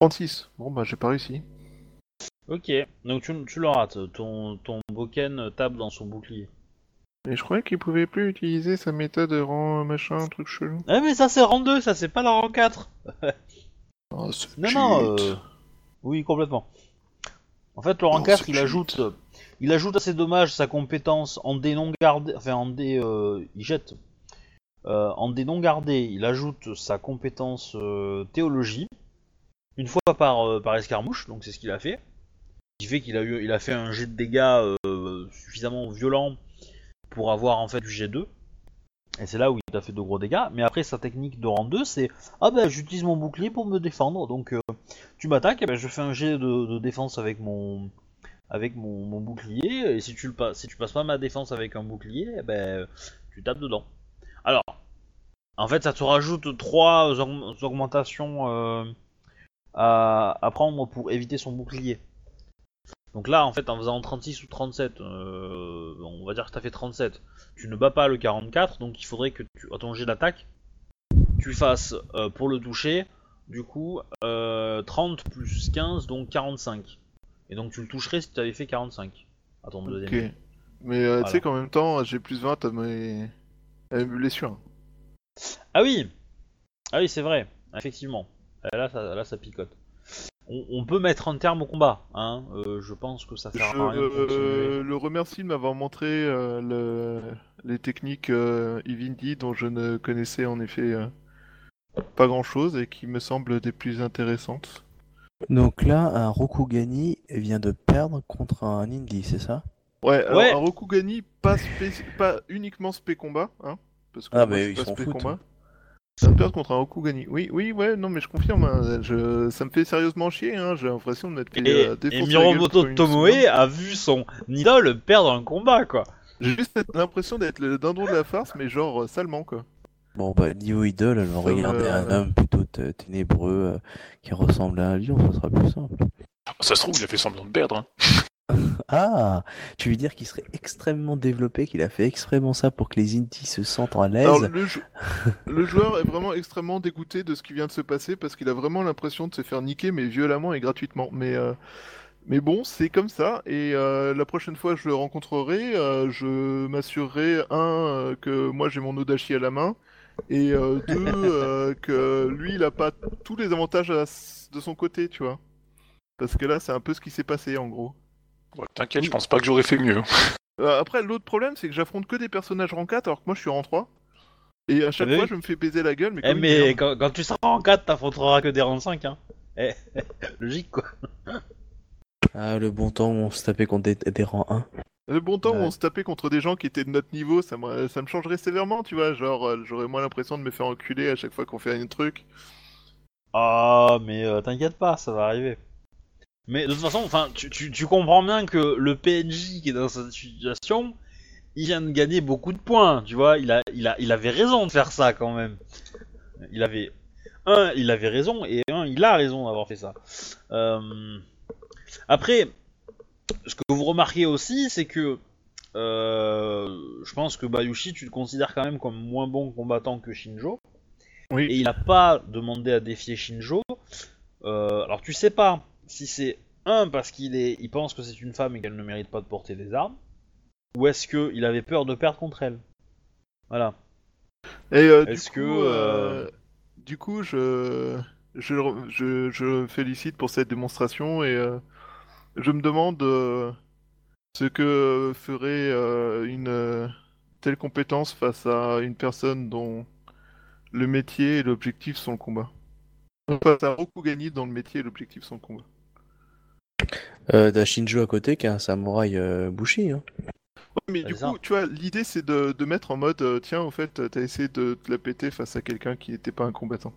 36. Bon bah j'ai pas réussi. Ok, donc tu, tu le rates. Ton, ton Boken tape dans son bouclier. Et je croyais qu'il pouvait plus utiliser sa méthode de rang machin, truc chelou. Ah mais ça c'est rang 2, ça c'est pas la rang 4 Oh, ce Non, non, euh, oui, complètement. En fait, le rang Non, 4, c'est il ajoute, il ajoute à ses dommages sa compétence en dés non gardés, enfin en euh, il jette. Euh, en dés non gardés, il ajoute sa compétence euh, théologie, une fois par, euh, par escarmouche, donc c'est ce qu'il a fait. Ce qui fait qu'il a, eu, il a fait un jet de dégâts euh, suffisamment violent pour avoir en fait du G2. Et c'est là où il a fait de gros dégâts. Mais après, sa technique de rang 2, c'est Ah ben, j'utilise mon bouclier pour me défendre. Donc, euh, tu m'attaques, et ben, je fais un jet de, défense avec mon avec mon, bouclier. Et si tu, le passes pas ma défense avec un bouclier, eh ben, tu tapes dedans. Alors, en fait, ça te rajoute trois aug- augmentations euh, à prendre pour éviter son bouclier. Donc là, en fait, en faisant 36 ou 37, euh, on va dire que t'as fait 37, tu ne bats pas le 44, donc il faudrait que tu, à ton jet d'attaque, tu fasses euh, pour le toucher, du coup, euh, 30 plus 15, donc 45. Et donc tu le toucherais si tu avais fait 45 à ton deuxième. Ok. Mais euh, tu sais qu'en même temps, j'ai plus 20 à mes, à mes blessures. Ah oui Ah oui, c'est vrai, effectivement. Euh, Là, ça, là, ça picote. On, on peut mettre un terme au combat, hein. euh, je pense que ça Je sert à rien de euh, le remercie de m'avoir montré euh, le- les techniques euh, Evindy dont je ne connaissais en effet euh, pas grand chose et qui me semblent des plus intéressantes. Donc là, un Rokugani vient de perdre contre un Indie, c'est ça? Ouais, alors Ouais. un Rokugani, pas, spé- pas uniquement spé combat, hein, parce que Ah, moi, mais je suis ils pas s'en spé foutent, combat. Ça me perd contre un Rokugani. Oui, oui, ouais, non, mais je confirme, hein, je... ça me fait sérieusement chier, hein, j'ai l'impression de m'être fait Et, euh, et Miromoto Tomoe a vu son idole perdre un combat, quoi. J'ai juste l'impression d'être le dindon de la farce, mais genre euh, salement, quoi. Bon, bah, niveau idole, alors Ça regardez me- un homme plutôt ténébreux euh, qui ressemble à un lion, ça sera plus simple. Ça se trouve, il a fait semblant de perdre. hein. Ah Tu veux dire qu'il serait extrêmement développé, qu'il a fait extrêmement ça pour que les Indies se sentent à Alors, l'aise le, jou- le joueur est vraiment extrêmement dégoûté de ce qui vient de se passer parce qu'il a vraiment l'impression de se faire niquer, mais violemment et gratuitement. Mais, euh, mais bon, c'est comme ça. Et euh, la prochaine fois que je le rencontrerai, euh, je m'assurerai, un, que moi j'ai mon Odachi à la main, et deux, que lui il a pas tous les avantages à de son côté, tu vois. Parce que là, c'est un peu ce qui s'est passé en gros. Ouais, T'inquiète, je pense pas que j'aurais fait mieux. Euh, après, l'autre problème, c'est que j'affronte que des personnages rang 4 alors que moi je suis rang 3. Et à chaque bah fois, je me fais baiser la gueule, mais Eh comme une mais merde. quand, quand tu seras en 4, t'affronteras que des rangs 5, hein. Eh, logique, quoi. Ah, le bon temps où on se tapait contre des, des rangs 1. Le bon temps où Ouais. on se tapait contre des gens qui étaient de notre niveau, ça me, ça me changerait sévèrement, tu vois. Genre, euh, j'aurais moins l'impression de me faire enculer à chaque fois qu'on fait un truc. Ah, mais euh, t'inquiète pas, ça va arriver. Mais de toute façon, enfin, tu, tu, tu comprends bien que le PNJ qui est dans cette situation, il vient de gagner beaucoup de points, tu vois. Il a, il a, il avait raison de faire ça quand même. Il avait un, il avait raison et un, il a raison d'avoir fait ça. Euh, Après, ce que vous remarquez aussi, c'est que euh, je pense que Bayushi, tu le considères quand même comme moins bon combattant que Shinjo. Oui. Et il n'a pas demandé à défier Shinjo. Euh, alors tu sais pas si c'est un parce qu'il est, il pense que c'est une femme et qu'elle ne mérite pas de porter des armes, ou est-ce que il avait peur de perdre contre elle? Voilà. Et euh, du Est-ce coup, que, euh, euh, du coup, je, je, félicite pour cette démonstration et euh, je me demande ce que ferait une telle compétence face à une personne dont le métier et l'objectif sont le combat. Face à Rokugani dont le métier et l'objectif sont le combat. Euh, T'as Shinjo à côté qui est un samouraï euh, bushi. Hein. Ouais, mais du ça. coup, tu vois, l'idée c'est de, de mettre en mode, euh, tiens, au fait, t'as essayé de te la péter face à quelqu'un qui n'était pas un combattant.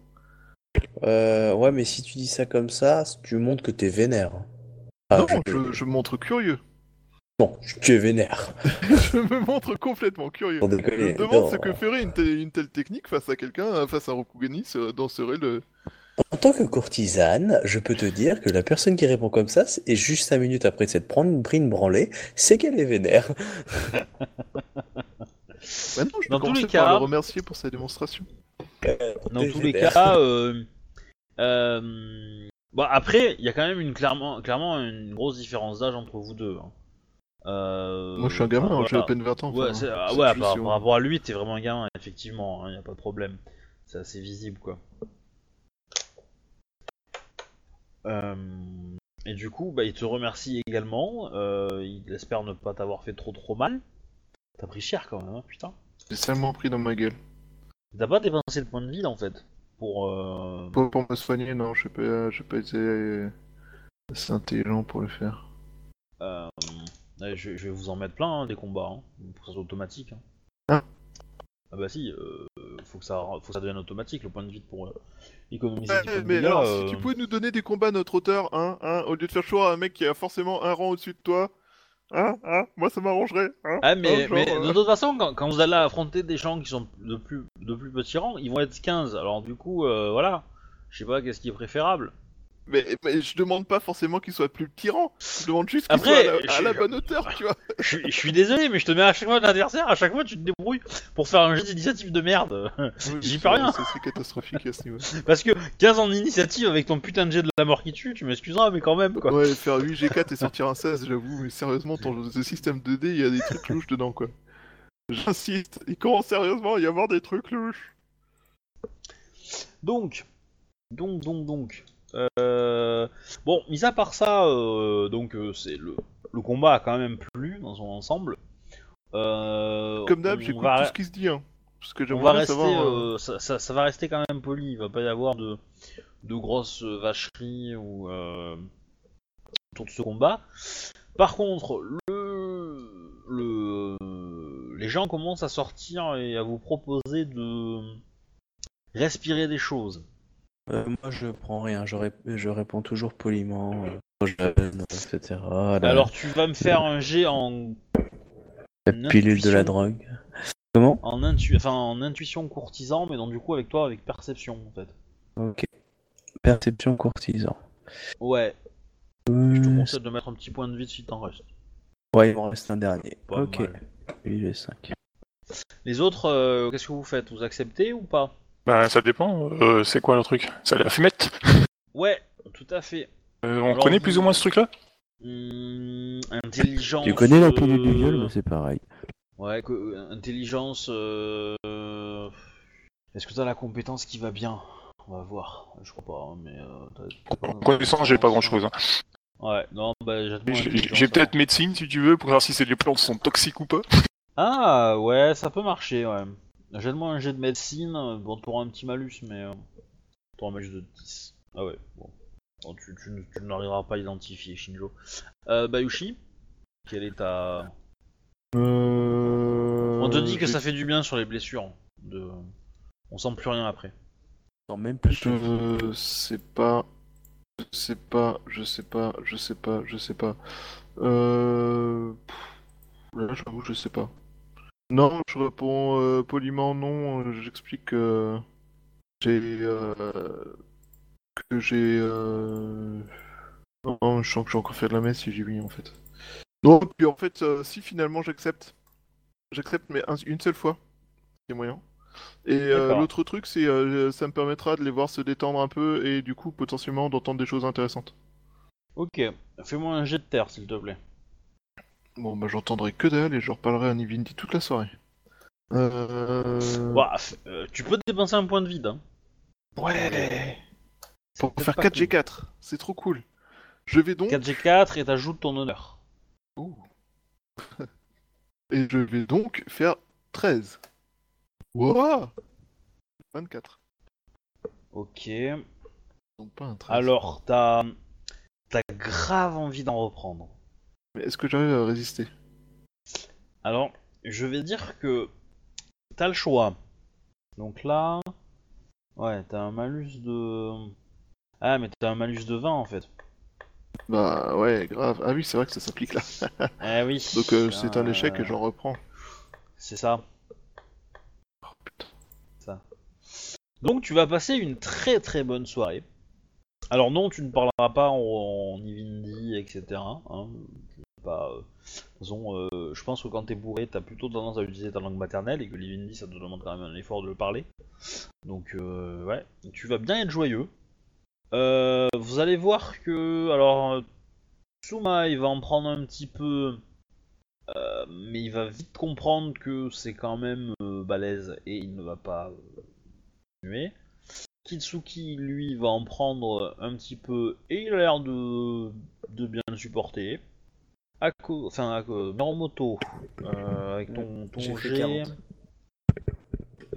Euh, ouais, mais si tu dis ça comme ça, tu montres que t'es vénère. Ah, non, je- je, je me montre curieux. Non, tu es vénère. je me montre complètement curieux. Je me demande Non. ce que ferait une, telle- une telle technique face à quelqu'un, euh, face à un Rokugani, ce- dans serait le... En tant que courtisane, je peux te dire que la personne qui répond comme ça, et juste 5 minutes après s'être prendre- pris une branlée, c'est qu'elle est vénère. Bah non, je Dans tous les par cas- le remercier pour sa démonstration. Dans T'es tous les cas, euh, euh, bon, après, il y a quand même une clairement, clairement une grosse différence d'âge entre vous deux. hein. Euh, Moi, je suis un gamin, enfin, hein, j'ai à peine 20 ans. Ouais, enfin, ah ouais, par, rapport à lui, t'es vraiment un gamin, effectivement, il n'y a pas de problème. C'est assez visible, quoi. Euh, et du coup, bah, il te remercie également. euh, il espère ne pas t'avoir fait trop trop mal. T'as pris cher quand même, hein, putain. J'ai salement pris dans ma gueule. T'as pas dépensé le point de vie en fait pour. euh, Pour, pour me soigner, non, j'ai pas, j'ai pas été assez intelligent pour le faire. euh, je, je vais vous en mettre plein hein, des combats, hein, pour que ça soit automatique. hein. Ah. Ah bah si, euh, faut que ça, faut que ça devienne automatique le point de vie pour euh, économiser Ouais, de mais alors, euh, si tu pouvais nous donner des combats à notre hauteur, hein, hein, au lieu de faire choix à un mec qui a forcément un rang au-dessus de toi, hein, hein, moi ça m'arrangerait, hein. Ah mais, hein, genre, mais euh, de toute façon, quand, quand vous allez affronter des gens qui sont de plus, de plus petits rangs, ils vont être 15. Alors du coup, euh, voilà. Je sais pas qu'est-ce qui est préférable? Mais, mais je demande pas forcément qu'il soit plus tyran, je demande juste qu'il soit à la, à la bonne hauteur, tu vois. Je, suis- je suis désolé, mais je te mets à chaque fois un adversaire, à chaque fois tu te débrouilles pour faire un jeu d'initiative de merde. J'y peux rien. C'est catastrophique à ce niveau. Parce que 15 ans d'initiative avec ton putain de jet de la mort qui tue, tu m'excuseras, mais quand même quoi. Ouais, faire 8G4 et sortir un 16, j'avoue, mais sérieusement, ton ce système 2D, il y a des trucs louches dedans, quoi. J'insiste, il commence sérieusement à y avoir des trucs louches. Donc, donc, donc, donc. Euh... Bon, mis à part ça, euh, donc euh, c'est le, le combat a quand même plu dans son ensemble. Comme d'hab, j'écoute va- tout ce qui se dit, hein. Parce que On va rester, savoir... ça, ça- ça va rester quand même poli. Il va pas y avoir de, de grosses vacheries ou autour de ce combat. Par contre, le, le, les gens commencent à sortir et à vous proposer de respirer des choses. Euh, moi, je prends rien. Je, je réponds toujours poliment. euh, jeune, etc. Alors tu vas me faire un jet en, la pilule de la drogue. Comment? En, intu- enfin, en intuition courtisan, mais donc du coup avec toi avec perception en fait. Ok. Perception courtisan. Ouais, je te Euh, conseille de mettre un petit point de vie si t'en reste. Ouais, il m'en reste un dernier. Pas ok. mal. Lui, j'ai 5. Les autres, euh, qu'est-ce que vous faites? Vous acceptez ou pas? Bah, ça dépend. Euh, c'est quoi le truc? C'est la fumette? Ouais, tout à fait. Euh, On Alors, connaît plus ou moins ce truc-là? Hum, intelligence. Tu connais la pilule du viol C'est pareil. Ouais, que- euh, intelligence. euh, Est-ce que t'as la compétence qui va bien? On va voir. Je crois pas, hein, mais. euh, t'as- t'as pas- En connaissance, j'ai pas grand chose. Hein. Ouais, non, bah J'ai peut-être médecine si tu veux pour voir si ces les plantes sont toxiques ou pas. Ah, ouais, ça peut marcher, ouais. Jette-moi un jet de médecine. euh, Bon, t'auras un petit malus, mais. euh, T'auras un malus de 10. Ah ouais, bon. Bon, tu, tu, ne- tu n'arriveras pas à identifier Shinjo. Euh, Bayushi Quelle est ta. Euh... On te dit que ça fait du bien sur les blessures. De... On sent plus rien après. Non, même plus. Je sais pas. Je sais pas, je sais pas, je sais pas, je sais pas. Euh... Là, j'avoue, je sais pas. Non, je réponds euh, poliment non. euh, J'explique que j'ai. euh, que j'ai. Euh... Non, je sens que j'ai encore fait de la messe si j'ai oui en fait. Non, puis en fait, euh, si finalement j'accepte, j'accepte, mais un- une seule fois, c'est moyen. Et euh, l'autre truc, c'est euh, ça me permettra de les voir se détendre un peu et du coup potentiellement d'entendre des choses intéressantes. Ok, fais-moi un jet de terre s'il te plaît. Bon, bah j'entendrai que dalle et je reparlerai à Nivinity toute la soirée. Euh... Ouah, euh, tu peux dépenser un point de vide. Hein. Ouais Pour faire pas 4G4, c'est trop cool. Je vais donc... 4G4 et t'ajoutes ton honneur. Ouh. et je vais donc faire 13. Wouah 24. Ok. Donc pas un 13. Alors, t'as. T'as grave envie d'en reprendre. Mais est-ce que j'arrive à résister? Alors, je vais dire que t'as le choix. Donc là, Ouais, t'as un malus de. Ah, mais t'as un malus de 20 en fait. Bah ouais, grave. Ah oui, c'est vrai que ça s'applique là. Eh oui. Donc euh, c'est un échec et j'en reprends. C'est ça. Oh, putain. Donc tu vas passer une très très bonne soirée. Alors non, tu ne parleras pas en, en Ivindi, etc. Hein. Pas, euh, toute façon, euh, je pense que quand t'es bourré, t'as plutôt tendance à utiliser ta langue maternelle et que l'Ivindi, ça te demande quand même un effort de le parler. Donc euh, ouais, tu vas bien être joyeux. Euh, vous allez voir que, alors, euh, Tsuma, il va en prendre un petit peu, euh, mais il va vite comprendre que c'est quand même euh, balèze et il ne va pas euh, continuer. Kitsuki, lui, va en prendre un petit peu et il a l'air de, de bien le supporter. Ako, enfin, Ako, Miromoto, euh, avec ton, ton J'ai fait jet, 40.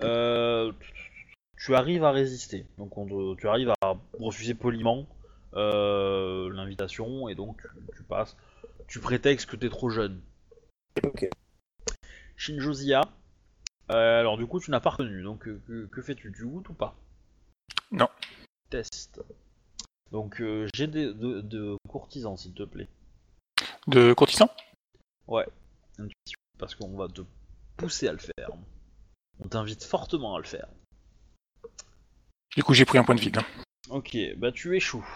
euh, tu arrives à résister. Donc on te- tu arrives à refuser poliment euh, l'invitation et donc tu, tu passes. Tu prétextes que t'es trop jeune. Ok. Shinjozia, euh, alors du coup tu n'as pas retenu, donc euh, que, que fais-tu? Tu goûtes ou pas? Non. Test. Donc euh, j'ai des de, de courtisans s'il te plaît. De courtisan Ouais. Intuition, Parce qu'on va te pousser à le faire. On t'invite fortement à le faire. Du coup, j'ai pris un point de vide. hein. Ok, bah tu échoues.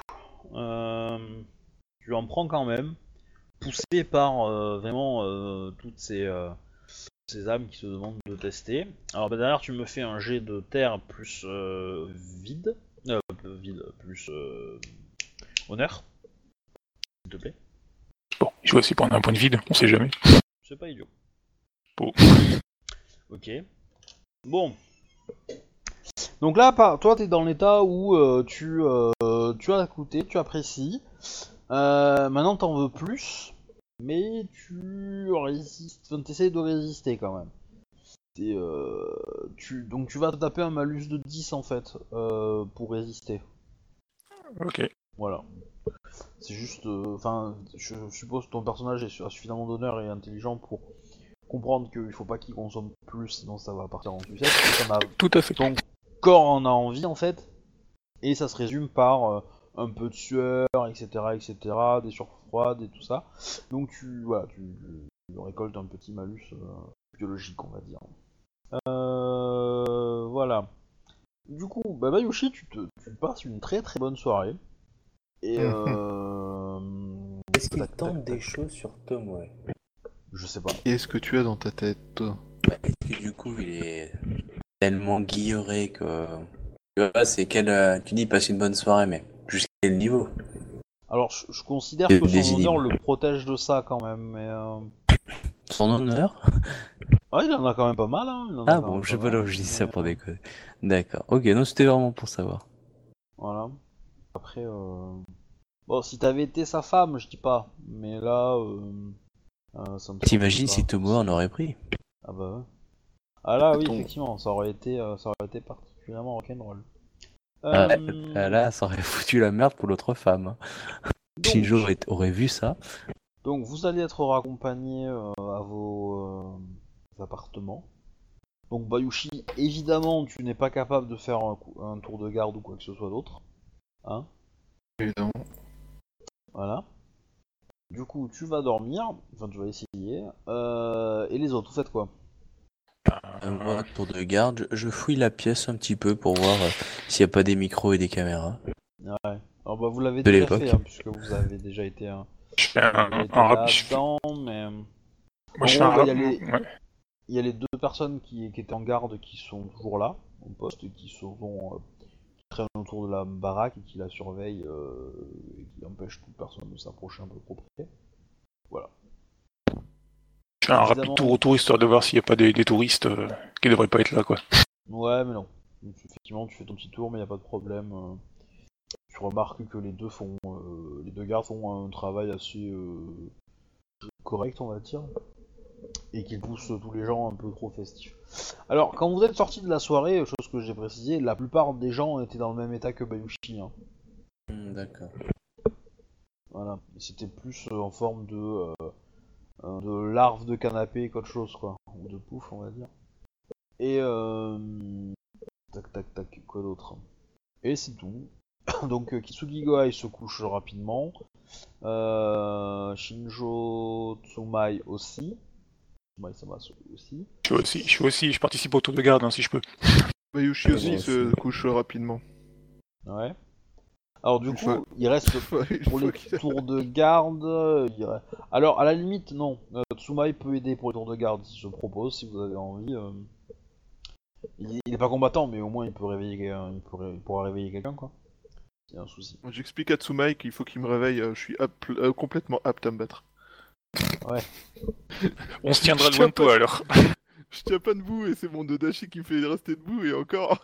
Euh, tu en prends quand même, poussé par euh, vraiment euh, toutes ces, ces âmes qui te demandent de tester. Alors bah, derrière tu me fais un jet de terre plus vide, euh, vide plus honneur, s'il te plaît. Bon, je vais aussi prendre un point de vide, on sait jamais. C'est pas idiot. Bon. Ok. Bon. Donc là, toi, t'es dans l'état où euh, tu, euh, tu as écouté, tu apprécies. Euh, maintenant, t'en veux plus, mais tu résistes. Enfin, t'essayes de résister quand même. Euh, tu, donc tu vas te taper un malus de 10 en fait euh, pour résister. Ok. Voilà. C'est juste. euh, Enfin, je suppose que ton personnage est- a suffisamment d'honneur et intelligent pour comprendre qu'il faut pas qu'il consomme plus, sinon ça va partir en sucette. Et ça Tout à fait. Ton corps en a envie en fait. Et ça se résume par euh, un peu de sueur, etc., etc., des sueurs froides et tout ça. Donc tu, voilà, tu, tu récoltes un petit malus euh, biologique, on va dire. Euh, voilà. Du coup, bah Bayushi, tu, te, tu passes une très très bonne soirée. Et euh... Est-ce qu'il tente des choses sur Tom, ouais Je sais pas. Qu'est-ce que tu as dans ta tête, toi Bah, Est-ce que du coup, il est tellement guilleré que. Tu vois, c'est quel. euh, Tu dis, il passe une bonne soirée, mais jusqu'à quel niveau Alors, je, je considère que son honneur le protège de ça quand même, mais... Euh... Son honneur Ah, il en a quand même pas mal, hein. Ah bon, je sais pas là où je dis ça pour déconner. D'accord. Ok, non, c'était vraiment pour savoir. Voilà. Après, euh... Bon, si t'avais été sa femme, je dis pas. Mais là, euh... euh, ça me T'imagines si pas. Tomo en aurait pris? Ah bah ouais. Ah là, oui, effectivement, ça aurait été, euh, ça aurait été particulièrement rock'n'roll. Ah, Euh, ah, Là, ça aurait foutu la merde pour l'autre femme. donc, Shinjo aurait, aurait vu ça. donc, vous allez être raccompagné euh, à vos euh, appartements. Donc, Bayushi, évidemment, tu n'es pas capable de faire un tour de garde ou quoi que ce soit d'autre. Hein Évidemment. Voilà. Du coup, tu vas dormir, enfin tu vas essayer. Euh, et les autres, vous faites quoi? Euh, moi, tour de garde, je, fouille la pièce un petit peu pour voir euh, s'il n'y a pas des micros et des caméras. Ouais. Alors bah vous l'avez De déjà fait, hein, puisque vous avez déjà été, un Je fais un, un rap- mais Moi, je fais un bah, il y a les- ouais. il y a les deux personnes qui, qui étaient en garde qui sont toujours là, en poste, et qui sont euh, qui traînent autour de la baraque et qui la surveillent euh, et qui empêchent toute personne de s'approcher un peu trop près. Voilà. Je fais un rapide tour autour histoire de voir s'il n'y a pas des, des touristes euh, qui devraient pas être là, quoi. Ouais, mais non. Donc, effectivement, tu fais ton petit tour, mais il n'y a pas de problème. euh. Tu remarques que les deux font, euh, les deux gardes font un travail assez correct, on va dire, et qu'ils poussent tous les gens un peu trop festifs. Alors, quand vous êtes sortis de la soirée, chose que j'ai précisé, la plupart des gens étaient dans le même état que Bayushi. hein. Hmm, D'accord. Voilà. C'était plus euh, en forme de, euh, euh, de larve de canapé qu'autre chose, quoi. Ou de pouf, on va dire. Et euh, tac, tac, tac, quoi d'autre? Et c'est tout. Donc Goai se couche rapidement. Euh, Shinjo Tsumai aussi. Aussi. Je suis aussi, je suis aussi, je participe au tour de garde hein, si je peux. Bayushi Ouais, aussi se couche rapidement. Ouais. Alors du Une coup, fois- il reste pour les a- tours de garde. euh, il Alors à la limite, non. Euh, Tsumai peut aider pour les tours de garde si je propose, si vous avez envie. euh. Il, il est pas combattant, mais au moins il peut réveiller, il, pourra réveiller quelqu'un quoi. S'il y a un souci. J'explique à Tsumai qu'il faut qu'il me réveille, euh, je suis apte- euh, complètement apte à me battre. On se tiendra Je loin de tiens toi pas- alors. Je tiens pas debout et c'est mon Dodashi qui me fait rester debout et encore.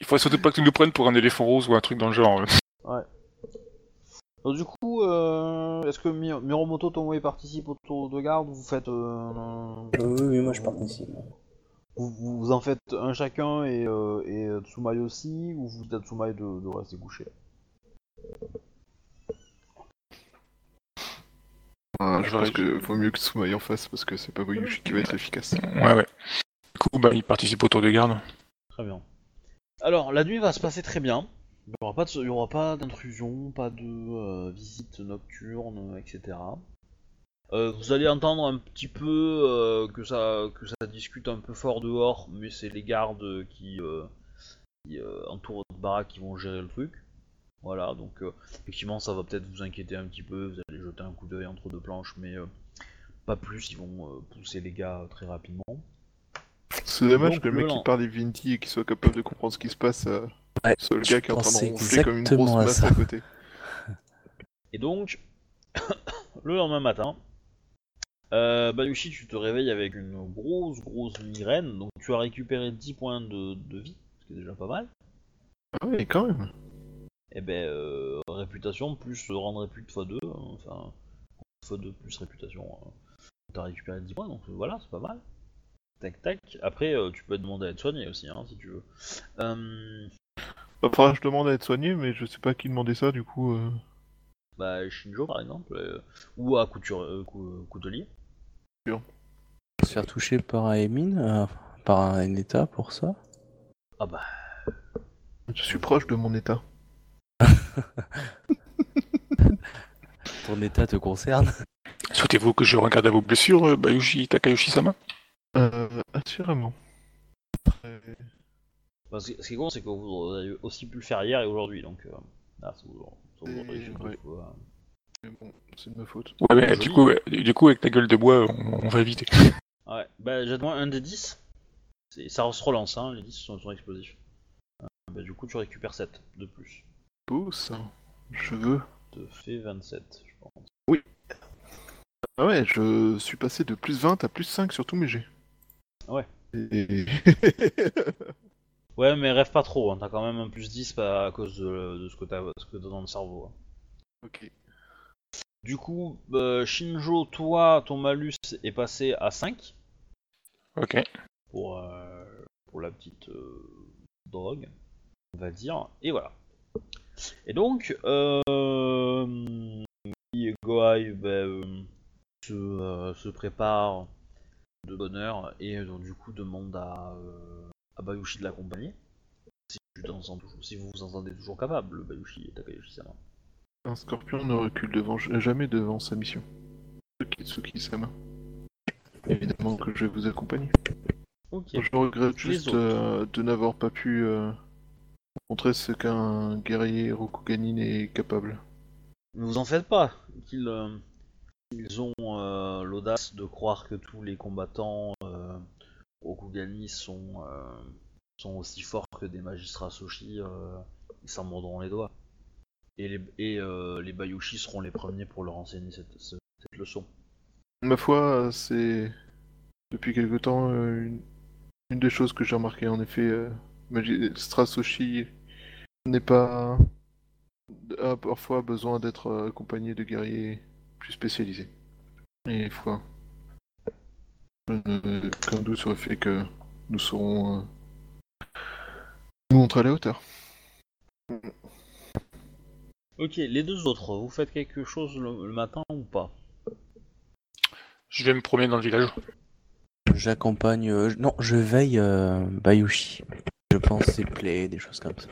Il faut surtout pas que tu nous prennes pour un éléphant rose ou un truc dans le genre. Donc, du coup, euh, est-ce que Mi- Miromoto Tomoe participe au tour de garde Vous faites, euh, Oui, oui, moi je participe. vous, en faites un chacun et, euh, et euh, Tsumai aussi, ou vous dites à Tsumai de, de rester couché Ah, je pense que vaut mieux que Tsumai en fasse parce que c'est pas Bayushi qui va être efficace. Ouais, ouais. Du coup, bah, il participe au tour de garde. Très bien. Alors, la nuit va se passer très bien. Il n'y aura pas d'intrusion, pas de euh, visite nocturne, etc. Euh, vous allez entendre un petit peu euh, que, ça, que ça discute un peu fort dehors, mais c'est les gardes qui, euh, qui euh, entourent votre baraque qui vont gérer le truc. Voilà, donc euh, effectivement ça va peut-être vous inquiéter un petit peu, vous allez jeter un coup d'œil entre deux planches, mais euh, pas plus, ils vont euh, pousser les gars très rapidement. C'est dommage Donc, que le mec qui parle Vinti et qui soit capable de comprendre ce qui se passe euh, Ouais, soit le gars qui est en train de ronfler comme une grosse à masse à côté. Et donc, le lendemain matin, euh, Bayushi, tu te réveilles avec une grosse, grosse migraine. Donc, tu as récupéré 10 points de, de vie, ce qui est déjà pas mal. Ah ouais, quand même. Et ben, euh, réputation plus rendre répute x2, enfin, x2 plus réputation. euh, T'as récupéré 10 points, donc euh, voilà, c'est pas mal. Tac tac. Après, euh, tu peux demander à être soigné aussi, hein, si tu veux. Euh, que je demande à être soigné, mais je sais pas qui demander ça du coup. euh. bah, Shinjo par exemple, euh, ou à couture, euh, cou- coutelier. Se faire toucher par un Emin, euh, par un état pour ça Ah bah, Je suis proche de mon état. Ton état te concerne Souhaitez-vous que je regarde à vos blessures, euh, Bayushi Takayoshi-sama? Euh, assurément. Très- Parce que ce qui est con, c'est que vous avez aussi pu le faire hier et aujourd'hui, donc euh, là, ça vous, ça vous Et- aurait fait ouais. beaucoup, euh. Mais bon, c'est de ma faute. Ouais, mais du coup, ouais, du coup, avec ta gueule de bois, on, on va éviter. Ouais, bah jette-moi un des 10. C'est- Ça se relance, hein, les 10 sont, sont explosifs. Euh, bah, du coup, tu récupères 7 de plus. Beau ça. Je veux. Ça te fait 27, je pense. Ah ouais, je suis passé de plus 20 à plus 5 sur tous mes jets. Ouais. Et... Ouais, mais rêve pas trop, hein, t'as quand même un plus 10 à, à cause de, de ce que t'as ce que t'as dans le cerveau. hein. ok. Du coup, euh, Shinjo, toi, ton malus est passé à 5 Ok. pour, euh, pour la petite euh, drogue, on va dire. Et voilà. Et donc, euh, Goai bah, euh, se, euh, se prépare de bonne heure et euh, donc, du coup demande à, à Bayushi de l'accompagner. Si, si vous vous entendez toujours capable, Bayushi et Takayoshi-sama. Un scorpion ne recule devant, jamais devant sa mission. Kitsuki-sama. Évidemment que je vais vous accompagner. Je regrette juste euh, de n'avoir pas pu euh, montrer ce qu'un guerrier Rokuganin est capable. Ne vous en faites pas, qu'ils euh, ils ont euh, l'audace de croire que tous les combattants euh, Rokugani sont, euh, sont aussi forts que des magistrats Soshi, ils s'en mordront les doigts. Et les, et, les Bayushi seront les premiers pour leur enseigner cette, ce- cette leçon. Ma foi, c'est depuis quelque temps une... une des choses que j'ai remarqué. En effet, euh, Magistrat Soshi n'est pas a parfois besoin d'être euh, accompagné de guerriers plus spécialisés. Et foi, je n'ai aucun doute sur le fait que nous saurons euh, nous montrer à la hauteur. Ok, les deux autres, vous faites quelque chose le, le matin ou pas? Je vais me promener dans le village. J'accompagne. euh, Non, je veille euh, Bayushi. Je pense c'est play, des choses comme ça.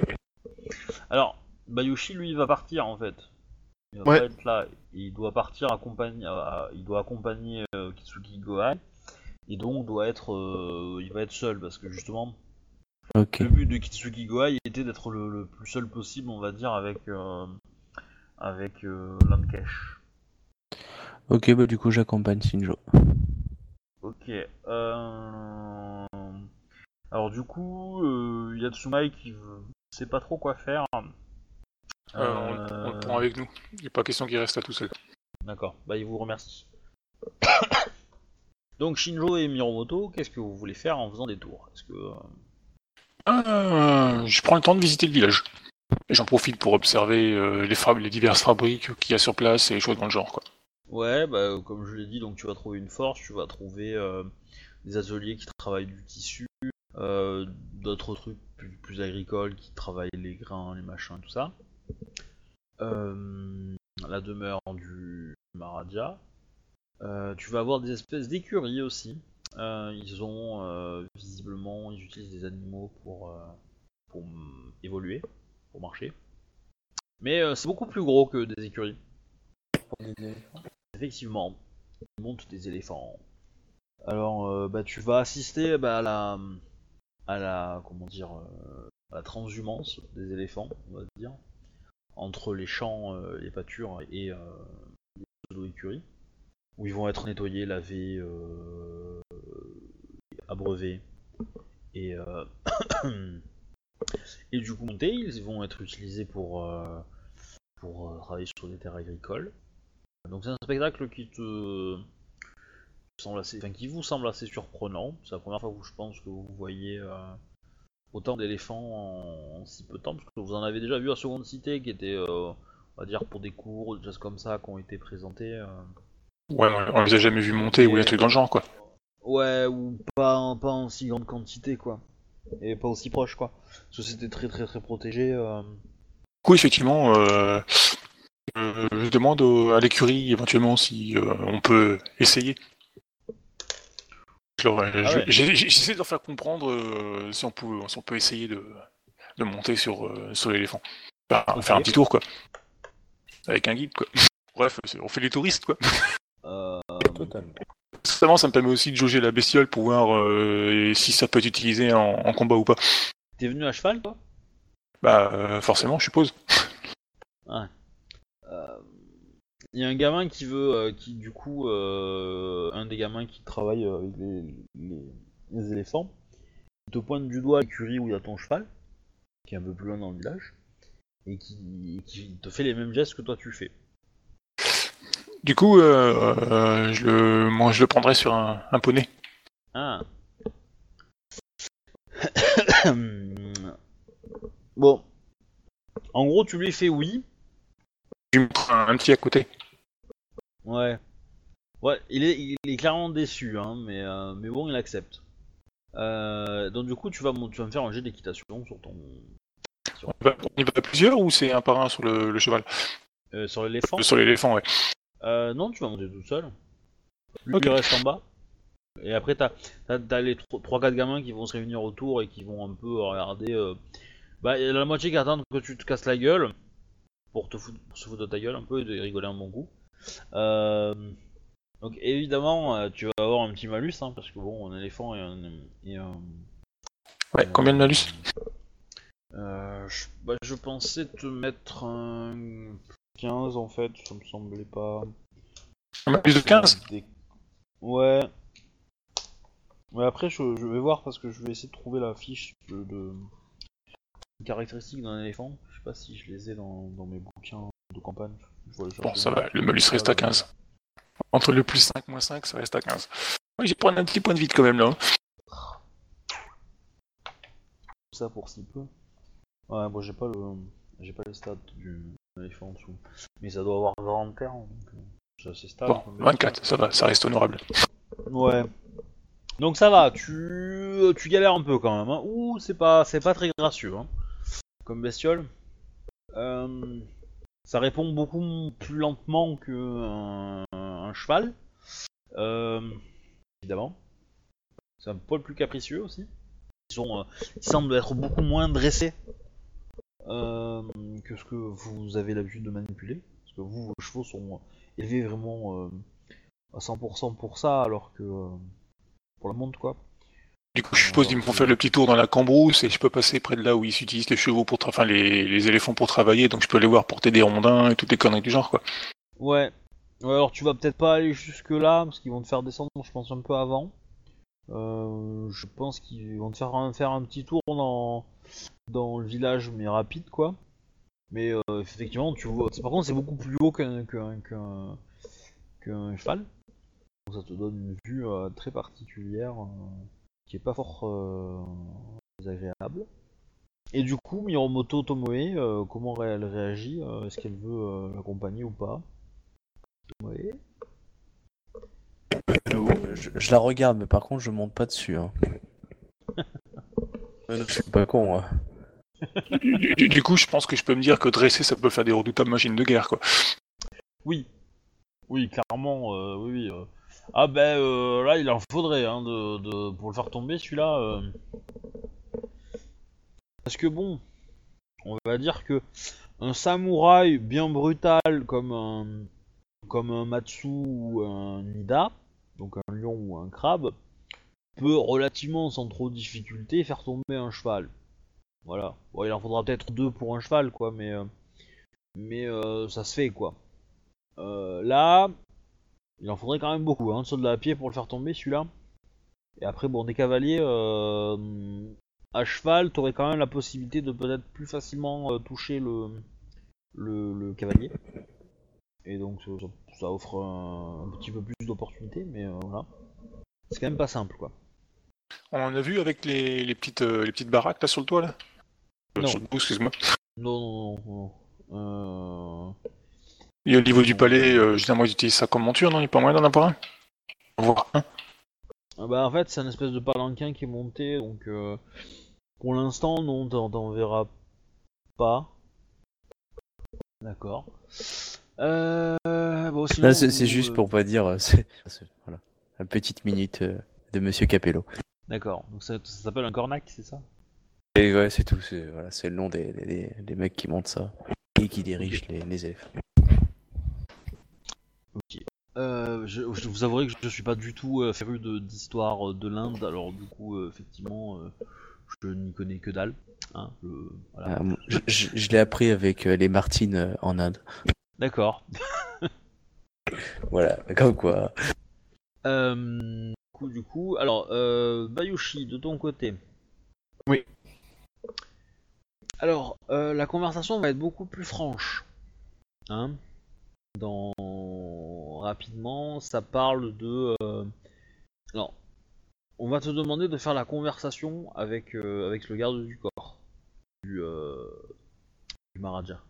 Alors, Bayushi, lui, il va partir en fait. Il va Ouais. pas être là. Il doit partir accompagner, euh, il doit accompagner euh, Kitsuki Gohai. Et donc doit être, euh, il va être seul parce que justement, Ok. le but de Kitsuki Gohai était d'être le, le plus seul possible, on va dire, avec euh, avec euh, Lankesh. Ok, bah du coup j'accompagne Shinjo. Ok. Euh... Alors du coup, euh, Yatsumai qui veut- sait pas trop quoi faire. Euh, on, le- on le prend avec nous. Il n'est pas question qu'il reste là tout seul. D'accord, bah il vous remercie. Donc Shinjo et Miromoto, qu'est-ce que vous voulez faire en faisant des tours? Est-ce que euh, Euh, je prends le temps de visiter le village. Et j'en profite pour observer euh, les, diverses fabriques qu'il y a sur place et les choses dans le genre. Quoi. Ouais, bah euh, comme je l'ai dit, donc tu vas trouver une force, tu vas trouver euh, des ateliers qui travaillent du tissu, euh, d'autres trucs plus, agricoles qui travaillent les grains, les machins, tout ça. Euh, la demeure du Maradja. Euh, tu vas avoir des espèces d'écuries aussi. Ils ont visiblement, ils utilisent des animaux pour, pour évoluer, pour marcher. Mais c'est beaucoup plus gros que des écuries. Effectivement, ils montent des éléphants. Alors, bah, tu vas assister bah, à la, à la, comment dire, euh, à la transhumance des éléphants, on va dire, entre les champs, euh, les pâtures et euh, les pseudo-écuries, où ils vont être nettoyés, lavés, abreuvés et et du coup montés. Ils vont être utilisés pour pour travailler sur des terres agricoles. Donc c'est un spectacle qui te semble assez, enfin, qui vous semble assez surprenant. C'est la première fois que je pense que vous voyez euh, autant d'éléphants en, en si peu de temps, parce que vous en avez déjà vu à Seconde Cité, qui était, euh, on va dire, pour des cours, des choses comme ça, qui ont été présentés. euh. Ouais, on, les a jamais vus monter ou Et- un truc dans le genre. quoi. Ouais, ou pas, en- pas en si grande quantité, quoi. Et pas aussi proche, quoi. Parce que c'était très très très protégé. euh. Du coup, effectivement, je demande à l'écurie éventuellement si on peut essayer. Ah ouais. J'essaie de leur faire comprendre euh, si, on peut, si on peut essayer de, de monter sur, euh, sur l'éléphant. Enfin, Ok. faire un petit tour, quoi. Avec un guide, quoi. Bref, on fait les touristes, quoi. Euh, Totalement. Justement, ça me permet aussi de jauger la bestiole pour voir euh, si ça peut être utilisé en, en combat ou pas. T'es venu à cheval, toi? Bah, euh, forcément, je suppose. Il y a un gamin qui veut, euh, qui du coup, euh, un des gamins qui travaille euh, avec les, les- les éléphants, il te pointe du doigt à l'écurie où il y a ton cheval, qui est un peu plus loin dans le village, et qui, te fait les mêmes gestes que toi tu fais. Du coup, euh, euh, je le, moi, je le prendrai sur un, un poney. Ah. bon. En gros, tu lui fais oui. Je lui mettrai un, un petit à côté. Ouais. Ouais, il est, il est clairement déçu, hein, mais, euh, mais bon, il accepte. Euh, donc du coup, tu vas, mon- tu vas me faire un jet d'équitation sur ton... On y va, on y va à plusieurs ou c'est un par un sur le, le cheval? Euh, sur l'éléphant? Sur l'éléphant, ouais. Euh, non, tu vas monter tout seul. Lui, il reste en bas. Et après, t'as as, les 3-4 gamins qui vont se réunir autour et qui vont un peu regarder. Bah, il y a la moitié qui attendent que tu te casses la gueule pour te foutre, pour se foutre de ta gueule un peu et de rigoler un bon coup. Euh, Donc, évidemment, euh, tu vas avoir un petit malus hein, parce que bon, un éléphant et un. Et un Ouais, combien de malus euh, je, bah, je pensais te mettre un 15 en fait, ça me semblait pas. Un malus de 15 Des- Ouais. Ouais, après, je, je vais voir parce que je vais essayer de trouver la fiche de, de... caractéristiques d'un éléphant. Je sais pas si je les ai dans, dans mes bouquins de campagne. Bon, ça va, le malus reste à 15. Entre le plus 5 moins 5, ça reste à 15. Oui, j'ai pris un petit point de vide quand même là. hein. ça pour si peu. Ouais, bon, j'ai pas le, j'ai pas les stats du en dessous. Mais ça doit avoir 40 terres, donc euh, c'est assez stable. Bon, comme 24, ça va, ça reste honorable. Ouais. Donc ça va, tu, tu galères un peu quand même. Hein. Ouh, c'est pas, c'est pas très gracieux, hein. Comme bestiole. Euh, ça répond beaucoup plus lentement que un, un cheval. Euh, évidemment. C'est un poil plus capricieux aussi. ils sont, euh, ils semblent être beaucoup moins dressés euh, que ce que vous avez l'habitude de manipuler. Parce que vous, vos chevaux sont élevés vraiment euh, à 100% pour ça, alors que euh, pour la monte, quoi. Du coup, je suppose qu'ils me font faire le petit tour dans la cambrousse et je peux passer près de là où ils utilisent les chevaux pour, enfin les, éléphants pour travailler, donc je peux aller voir porter des rondins et toutes les conneries du genre, quoi. Ouais. Ouais, alors tu vas peut-être pas aller jusque là, parce qu'ils vont te faire descendre, je pense, un peu avant. Euh, je pense qu'ils vont te faire un, faire un petit tour dans, dans le village, mais rapide, quoi. Mais euh, effectivement, tu vois. Par contre, c'est beaucoup plus haut qu'un qu'un cheval. Donc ça te donne une vue euh, très particulière, euh, qui est pas fort euh, désagréable. Et du coup, Miromoto Tomoe, euh, comment elle réagit euh, Est-ce qu'elle veut euh, l'accompagner ou pas? Tomoe Je, je la regarde, mais par contre, je monte pas dessus. Hein. Je suis pas con. hein. Du, du- du coup, je pense que je peux me dire que dresser, ça peut faire des redoutables machines de guerre, quoi. Oui. Oui, clairement, euh, oui, oui. euh. Ah ben euh, là, il en faudrait hein, pour le faire tomber celui-là. euh. Parce que bon, on va dire que un samouraï bien brutal comme un comme Matsu ou un Nida, donc un lion ou un crabe, peut relativement sans trop de difficulté faire tomber un cheval. Voilà. Bon, il en faudra peut-être deux pour un cheval, quoi, mais euh, mais ça se fait, quoi. Là, il en faudrait quand même beaucoup, hein, de soldats à pied pour le faire tomber celui-là. Et après, bon, des cavaliers euh, à cheval, t'aurais quand même la possibilité de peut-être plus facilement euh, toucher le, le, le cavalier. Et donc, ça, offre un, un petit peu plus d'opportunités, mais euh, voilà. C'est quand même pas simple, quoi. On en a vu avec les, les petites, les petites baraques là sur le toit, là? Non. Sur le bout, excuse-moi. Non, non, non, non. Et au niveau du palais, euh, généralement ils utilisent ça comme monture, non Il n'y a pas moyen d'en avoir un voir. hein. Ah bah en fait c'est un espèce de palanquin qui est monté donc euh, pour l'instant non t'en t'en verras pas. D'accord. Euh, bon, sinon, Là, c'est juste euh, pour pas dire. euh, c'est- c'est- voilà. Une petite minute euh, de Monsieur Capello. D'accord. Donc ça, ça s'appelle un cornac, c'est ça? Et ouais, c'est tout. C'est voilà, c'est le nom des, des- des- des mecs qui montent ça et qui dirigent les, les élèves. Euh, je, je vous avouerai que je suis pas du tout euh, féru de- d'histoire euh, de l'Inde, alors du coup euh, effectivement euh, je n'y connais que dalle. Hein, je- voilà. Euh, je je- je l'ai appris avec euh, les Martines euh, en Inde. D'accord. Voilà, comme quoi. Euh, du coup, du coup, alors, euh, Bayushi, de ton côté. Oui. Alors, euh, la conversation va être beaucoup plus franche. Hein Dans... Rapidement, ça parle de... euh, Alors, on va te demander de faire la conversation avec, euh, avec le garde du corps. Du, euh, du Maharaja.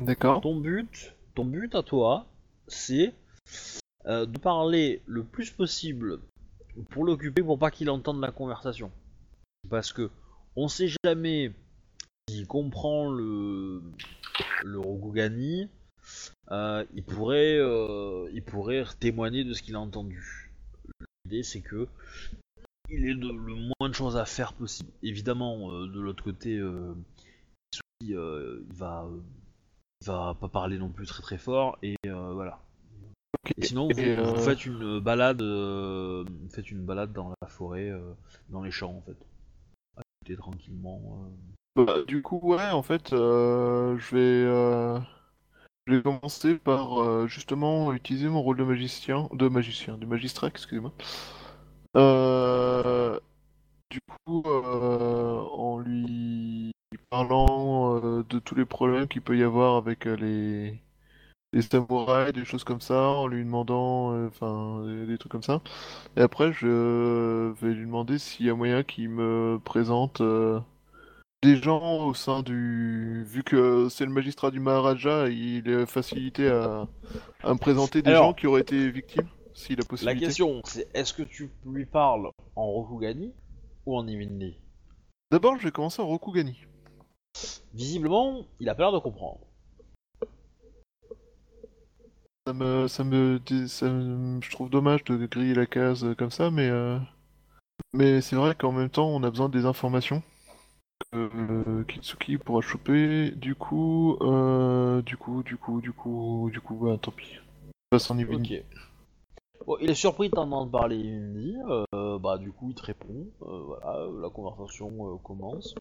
D'accord. Ton but, ton but à toi, c'est de parler le plus possible pour l'occuper pour pas qu'il entende la conversation. Parce que on sait jamais s'il comprend le le Rokugani, euh, il pourrait euh, il pourrait témoigner de ce qu'il a entendu. L'idée c'est que il ait de- le moins de choses à faire possible. Évidemment, euh, de l'autre côté, il, va il va pas parler non plus très très fort et voilà. Et sinon, vous, Et, vous faites une balade, vous faites une balade dans la forêt, dans les champs en fait. À tranquillement. Bah, du coup, ouais, en fait, je vais, je vais commencer par euh, justement utiliser mon rôle de magicien, de magicien, de magistrat, excusez-moi. Euh, du coup, euh, en lui parlant de tous les problèmes qu'il peut y avoir avec les, les samouraïs, des choses comme ça, en lui demandant, enfin, des trucs comme ça. Et après, je vais lui demander s'il y a moyen qu'il me présente. Des gens au sein du... Vu que c'est le magistrat du Maharaja, il est facilité à, à me présenter des Alors, gens qui auraient été victimes, s'il a La possibilité. question, c'est est-ce que tu lui parles en Rokugani ou en Iminli? D'abord, je vais commencer en Rokugani. Visiblement, il a pas l'air de comprendre. Ça me, ça me, ça me- je trouve dommage de griller la case comme ça, mais euh, Mais c'est vrai qu'en même temps, on a besoin des informations euh, Kitsuki pourra choper. Du coup, euh, du coup, du coup, du coup, du coup, bah, tant pis. On passe en niveau. Ok. Bon, il est surpris de t'entendre parler euh, bah du coup il te répond, voilà, la conversation commence.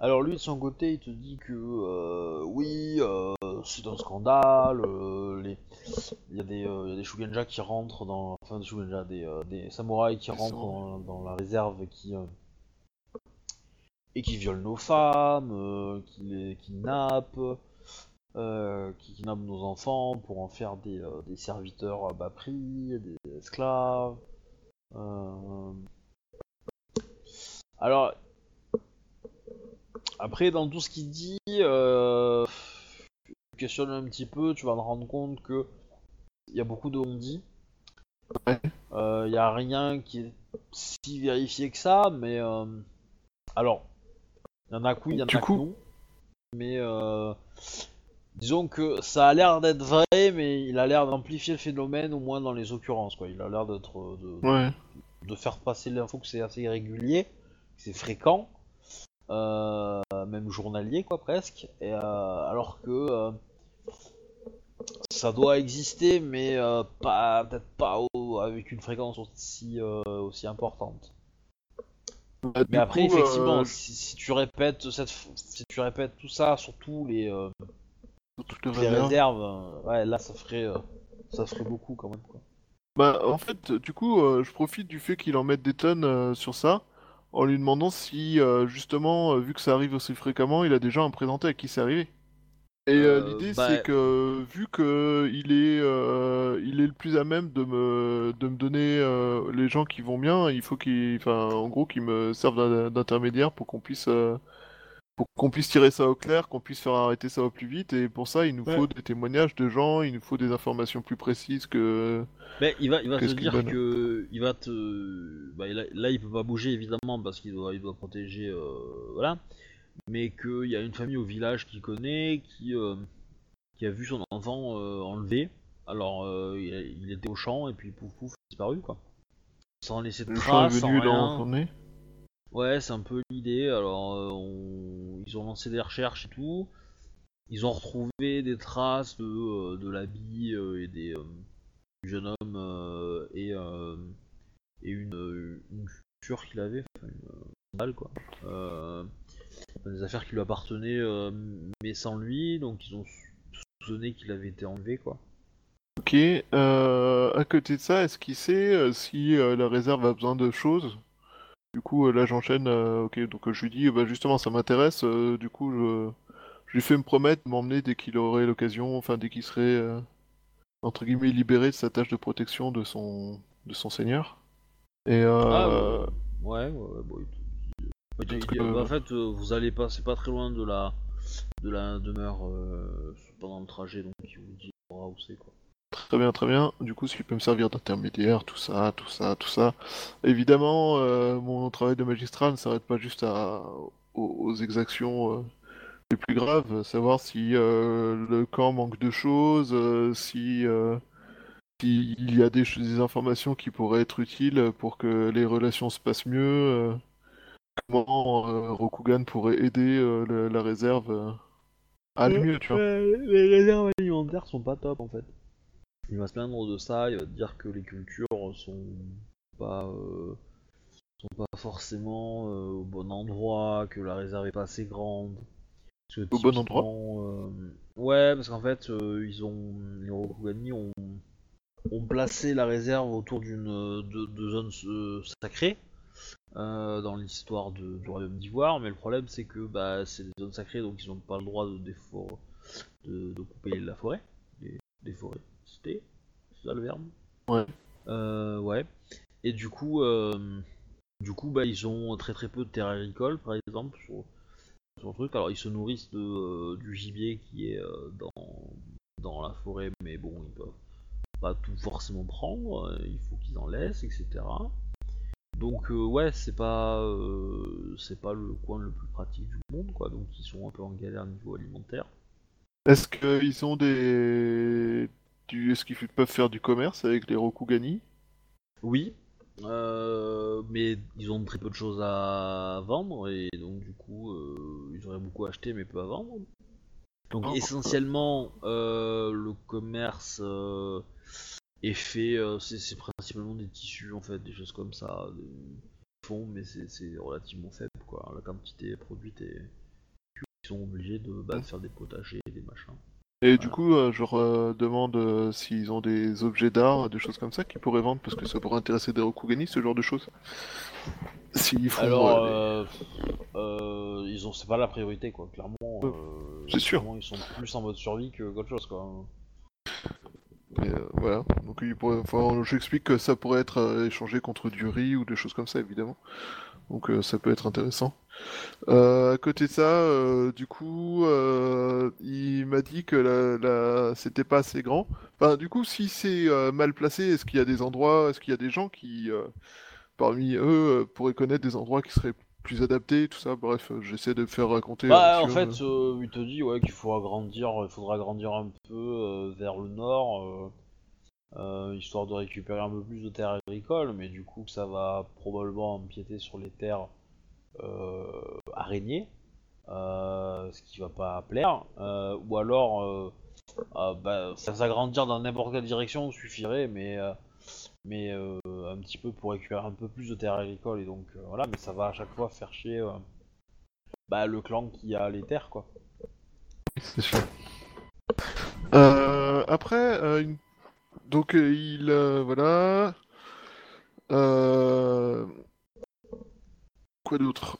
Alors lui de son côté il te dit que euh, oui, euh, c'est un scandale, euh, les... il y a des, y a des Shugenja qui rentrent dans, enfin des Shugenja, des, des samouraïs qui rentrent dans, dans la réserve qui, et qui violent nos femmes, euh, qui les kidnappent, euh, qui kidnappent nos enfants pour en faire des, euh, des serviteurs à bas prix, des esclaves. Alors, après, dans tout ce qu'il dit, euh... tu questionnes un petit peu, tu vas te rendre compte que il y a beaucoup de. Ouais. Euh, Il y a rien qui est si vérifié que ça, mais alors, il y en a que oui, il y en a que coup- non. Mais euh, disons que ça a l'air d'être vrai, mais il a l'air d'amplifier le phénomène, au moins dans les occurrences. Quoi. Il a l'air d'être euh, de, Ouais. de faire passer l'info que c'est assez régulier, que c'est fréquent, euh, même journalier quoi presque, et, euh, alors que ça doit exister, mais pas peut-être pas au- avec une fréquence aussi aussi importante. Bah, Mais après coup, effectivement, euh, si, si tu répètes cette, si tu répètes tout ça sur tous les, euh, toutes les les réserves. euh, ouais là ça ferait euh, ça ferait beaucoup quand même quoi. Bah, en fait, du coup, je profite du fait qu'il en mette des tonnes sur ça, en lui demandant si, justement, vu que ça arrive aussi fréquemment, il a déjà un présenté à qui c'est arrivé. Et euh, Euh, l'idée, bah- c'est que, vu que il est, euh, il est le plus à même de me, de me donner euh, les gens qui vont bien, il faut qu'il, enfin, en gros, qu'il me serve d'in- d'intermédiaire pour qu'on puisse, euh, pour qu'on puisse tirer ça au clair, qu'on puisse faire arrêter ça au plus vite. Et pour ça, il nous Ouais. faut des témoignages de gens, il nous faut des informations plus précises que. Mais il va, il va qu'il dire que il va te, bah, là, là, il peut pas bouger évidemment parce qu'il doit, il doit protéger, euh, voilà. Mais qu'il y a une famille au village qu'il connaît qui, euh, qui a vu son enfant euh, enlevé. Alors euh, il, était au champ et puis pouf pouf disparu quoi. Sans laisser de traces, sans rien. Ouais, c'est un peu l'idée. Alors, on- ils ont lancé des recherches et tout. Ils ont retrouvé des traces de, de l'habit et des du jeune homme et, et une, une chaussure qu'il avait, enfin une euh, sandale quoi. Des affaires qui lui appartenaient, euh, mais sans lui, donc ils ont soupçonné qu'il avait été enlevé quoi. Ok. euh, à côté de ça, est-ce qu'il sait euh, si la réserve a besoin de choses? Du coup, là, j'enchaîne. ok, donc je lui dis, bah justement, ça m'intéresse. du coup, je, je lui fais me promettre de m'emmener dès qu'il aurait l'occasion, enfin dès qu'il serait entre guillemets libéré de sa tâche de protection de son de son seigneur. Et Ah, Ouais, ouais, ouais, bon, il il il- que- bah, en fait, euh, vous allez passer pas très loin de la de la demeure euh, pendant le trajet, donc il vous dira où c'est quoi. Très bien, très bien. Du coup, s'il peut me servir d'intermédiaire, tout ça, tout ça, tout ça. Évidemment, euh, mon travail de magistrat ne s'arrête pas juste à, aux, aux exactions euh, les plus graves, savoir si euh, le camp manque de choses, euh, si euh, s'il y a des, des informations qui pourraient être utiles pour que les relations se passent mieux, euh, comment euh, Rokugan pourrait aider euh, le- la réserve euh, à aller mieux, tu vois. les réserves alimentaires sont pas top en fait. Il va se plaindre de ça, il va te dire que les cultures sont pas sont pas forcément euh, au bon endroit, que la réserve est pas assez grande. Au bon endroit euh, Ouais, parce qu'en fait, euh, ils ont les Rokugani ont, ont placé la réserve autour d'une de, de zones sacrées euh, dans l'histoire de- du royaume d'Ivoire, mais le problème c'est que bah, c'est des zones sacrées donc ils n'ont pas le droit de, de, de couper la forêt, des, déforester, c'est ça le verbe? Ouais. Euh, ouais. Et du coup, euh, du coup, bah, ils ont très très peu de terres agricoles, par exemple, sur, sur le truc. Alors, ils se nourrissent de, du gibier qui est dans, dans la forêt, mais bon, ils peuvent pas tout forcément prendre. Il faut qu'ils en laissent, etc. Donc, euh, ouais, c'est pas, euh, c'est pas le coin le plus pratique du monde, quoi. Donc, ils sont un peu en galère niveau alimentaire. Est-ce qu'ils ont des... Du... Est-ce qu'ils peuvent faire du commerce avec les Rokugani? Oui, Euh, mais ils ont très peu de choses à vendre et donc du coup euh, ils auraient beaucoup acheté mais peu à vendre. Donc Oh. essentiellement le commerce euh, est fait, euh, c'est principalement des tissus en fait, des choses comme ça, des fonds mais c'est relativement faible quoi. La quantité produite est ils sont obligés de, bah, de faire des potagers et des machins. Et du coup, euh, je leur demande euh, s'ils ont des objets d'art, des choses comme ça qu'ils pourraient vendre parce que ça pourrait intéresser des Rokugani, ce genre de choses. S'ils font. Alors, euh, euh, euh, ils ont, c'est pas la priorité quoi. Clairement, euh, c'est sûr. clairement, ils sont plus en mode survie que qu'autre chose quoi. Euh, voilà. Donc, ils pourraient... enfin, j'explique que ça pourrait être euh, échangé contre du riz ou des choses comme ça, évidemment. Donc, euh, ça peut être intéressant. À côté de ça, du coup, il m'a dit que c'était pas assez grand. Enfin, du coup, si c'est mal placé, est-ce qu'il y a des endroits, est-ce qu'il y a des gens qui, parmi eux, pourraient connaître des endroits qui seraient plus adaptés, tout ça Bref, euh, j'essaie de me faire raconter. Bah, euh, en fait, euh, il te dit ouais qu'il faut agrandir, il faudra agrandir un peu euh, vers le nord, euh, histoire de récupérer un peu plus de terres agricoles, mais du coup ça va probablement empiéter sur les terres araignées, ce qui va pas plaire, ou alors bah, faire s'agrandir dans n'importe quelle direction suffirait, mais mais euh, un petit peu pour récupérer un peu plus de terres agricoles et donc euh, voilà, mais ça va à chaque fois faire chier. euh, bah, le clan qui a les terres, quoi. C'est sûr. Euh, après, euh, une- donc euh, il euh, voilà. Euh, Quoi d'autre?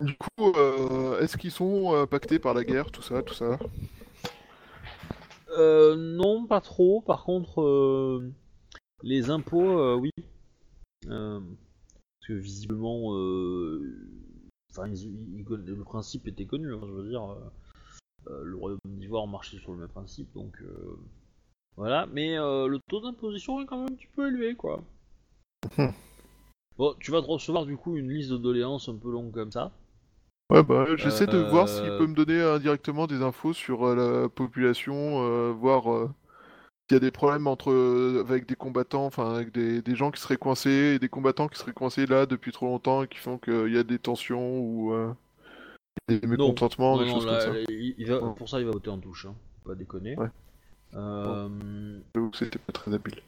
Du coup, euh, est-ce qu'ils sont pactés par la guerre, tout ça, tout ça? Euh, non, pas trop. Par contre, euh, les impôts, euh, oui. Euh, parce que visiblement, euh, enfin, ils- ils conna- le principe était connu. hein, je veux dire, le royaume d'Ivoire marchait sur le même principe, donc voilà. Mais le taux d'imposition est quand même un petit peu élevé, quoi. Bon, tu vas te recevoir du coup une liste de doléances un peu longue comme ça. Ouais, bah, j'essaie de voir s'il peut me donner indirectement des infos sur la population, euh, voir euh, s'il y a des problèmes entre euh, avec des combattants, enfin avec des, des gens qui seraient coincés et des combattants qui seraient coincés là depuis trop longtemps et qui font qu'il y a des tensions ou euh, des mécontentements, Non, des non, choses là, comme ça. il- il va- pour ça, il va voter en touche. Hein. Pas déconner. Ouais. Euh, J'avoue que c'était pas très habile.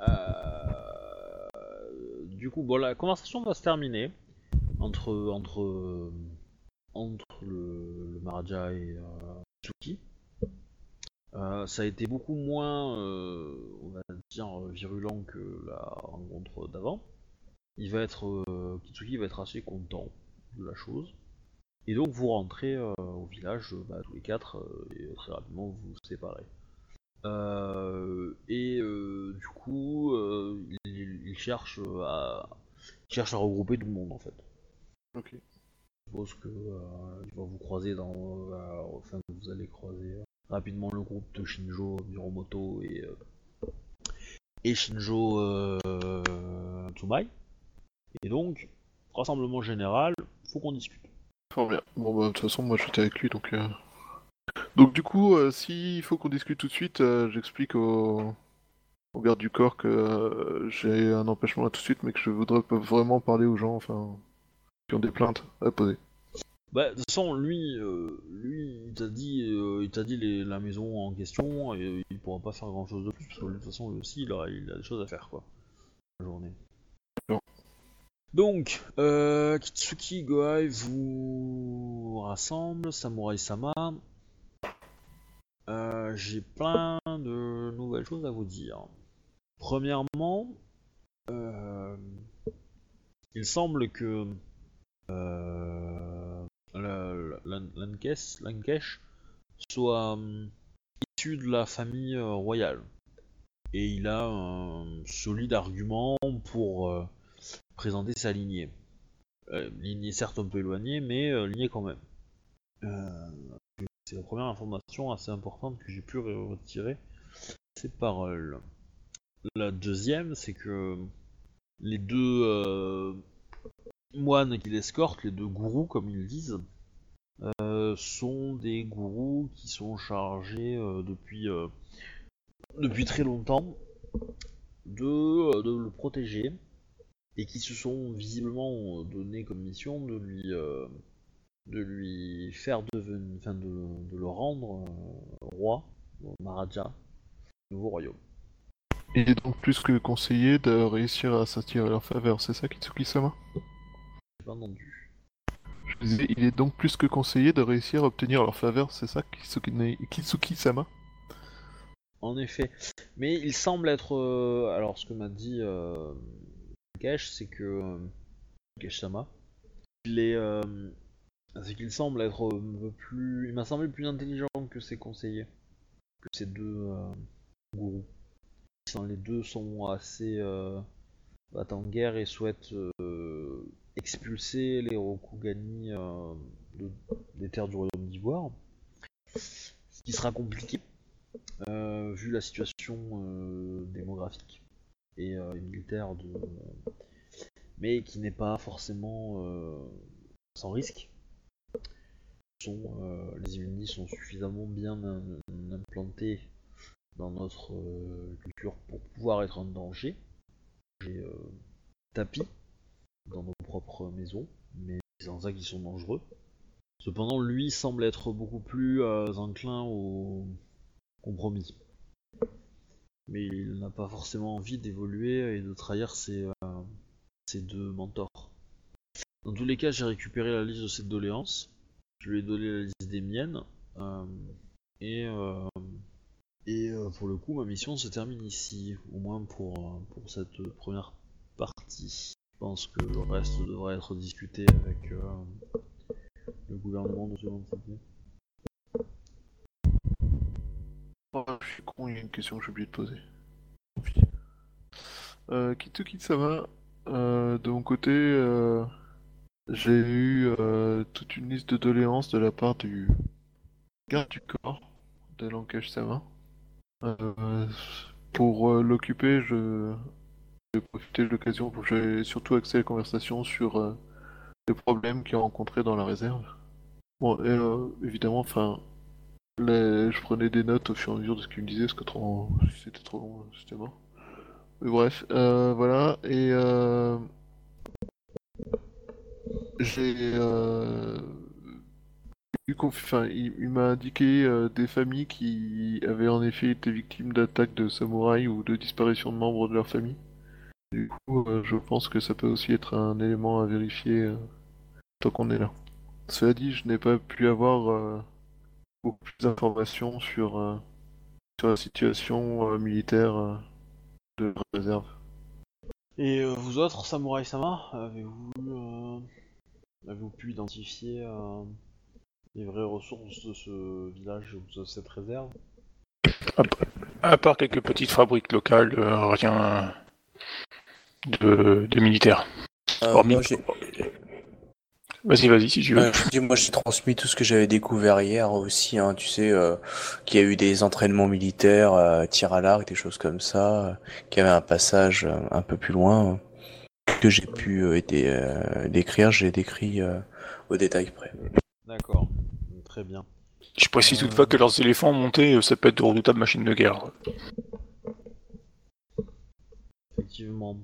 euh, du coup, bon, la conversation va se terminer entre entre entre le, le et euh, Tsuki. Euh, ça a été beaucoup moins, euh, on va dire, virulent que la rencontre d'avant. Il va être, euh, Kitsuki va être assez content de la chose. Et donc vous rentrez euh, au village, bah, tous les quatre, et très rapidement vous vous séparez. Et du coup, il, il cherche à, il cherche à regrouper tout le monde en fait. Ok. Je suppose que il va vous croiser dans, enfin vous allez croiser rapidement le groupe de Shinjo, Miromoto et euh, Shinjo euh, Tsumai. Et donc, rassemblement général, faut qu'on discute. Fort bien. Bon, bah, de toute façon, moi j'étais avec lui donc. euh, Donc, du coup, s'il faut qu'on discute tout de suite, j'explique au... garde du corps que j'ai un empêchement là tout de suite, mais que je voudrais vraiment parler aux gens, enfin, qui ont des plaintes à poser. Bah, de toute façon, lui, euh, lui, il t'a dit, euh, il t'a dit les- la maison en question et euh, il pourra pas faire grand chose de plus parce que de toute façon, lui aussi, il a, il a des choses à faire quoi. La journée. Bon. Donc, euh, Kitsuki Goai vous rassemble, Samurai Sama. J'ai plein de nouvelles choses à vous dire. Premièrement, il semble que euh, Lankesh, soit hum, issu de la famille euh, royale. Et il a un solide argument pour euh, présenter sa lignée. Euh, lignée certes un peu éloignée, mais euh, lignée quand même. Euh, c'est la première information assez importante que j'ai pu retirer ces paroles. La deuxième, c'est que les deux euh, moines qui l'escortent, les deux gourous comme ils disent, euh, sont des gourous qui sont chargés euh, depuis, euh, depuis très longtemps de, le protéger et qui se sont visiblement donné comme mission de lui, de lui faire devenir, enfin de, le rendre roi, Maharaja, nouveau royaume. Il est donc plus que conseillé de réussir à s'attirer leur faveur, c'est ça Kitsuki-sama? Entendu. Je disais, il est donc plus que conseillé de réussir à obtenir leur faveur, c'est ça Kitsuki- Kitsuki-sama? En effet. Mais il semble être. euh, alors, ce que m'a dit euh, Kesh, c'est que. euh, Kesh-sama. Il est. euh, c'est qu'il semble être euh, un peu plus. Il m'a semblé plus intelligent que ses conseillers. Que ses deux gourous. Les deux sont assez. Battent en guerre et souhaitent expulser les Rokugani euh, de- des terres du royaume d'Ivoire. Ce qui sera compliqué euh, vu la situation euh, démographique et, militaire de mais qui n'est pas forcément sans risque. Les Illuminés sont suffisamment bien im- implantés dans notre culture pour pouvoir être un danger. J'ai tapis dans nos propres maisons, mais c'est en ça qu'ils sont dangereux. Cependant, lui semble être beaucoup plus euh, enclin au compromis. Mais il n'a pas forcément envie d'évoluer et de trahir ses, euh, ses deux mentors. Dans tous les cas, j'ai récupéré la liste de ses doléances. Je lui ai donné la liste des miennes. euh, et pour le coup, ma mission se termine ici. Au moins pour cette première partie. Je pense que le reste devrait être discuté avec euh, le gouvernement de seconde cité. Oh, je suis con, il y a une question que j'ai oublié de poser. Tant pis. Euh, Kitsuki-sama, euh, de mon côté, euh, j'ai eu euh, toute une liste de doléances de la part du garde du corps de Lankesh-sama. Euh, pour euh, l'occuper, je j'ai profité de l'occasion pour que surtout axé la conversation sur euh, les problèmes qu'il a rencontrés dans la réserve. Bon, euh, évidemment, enfin, je prenais des notes au fur et à mesure de ce qu'il me disait, parce que trop... c'était trop long, c'était mort. Mais bref, euh, voilà, et euh... j'ai euh... enfin, il, m'a indiqué euh, des familles qui avaient en effet été victimes d'attaques de samouraïs ou de disparition de membres de leur famille. Du coup, euh, je pense que ça peut aussi être un élément à vérifier euh, tant qu'on est là. Cela dit, je n'ai pas pu avoir euh, beaucoup plus d'informations sur, euh, sur la situation euh, militaire euh, de la réserve. Et euh, vous autres, Samurai Sama, avez-vous euh, pu identifier euh, les vraies ressources de ce village ou de cette réserve? À part quelques petites fabriques locales, rien de, de militaire. Euh, Hormis- moi, j'ai- Vas-y, vas-y, si tu veux. Ouais, je dis, moi j'ai transmis tout ce que j'avais découvert hier aussi, hein, tu sais, euh, qu'il y a eu des entraînements militaires, euh, tir à l'arc, des choses comme ça, euh, qu'il y avait un passage euh, un peu plus loin, euh, que j'ai pu euh, été, euh, décrire, j'ai décrit euh, au détail près. D'accord, très bien. Je précise toutefois que leurs éléphants montés, euh, ça peut être de redoutables machines de guerre. Effectivement.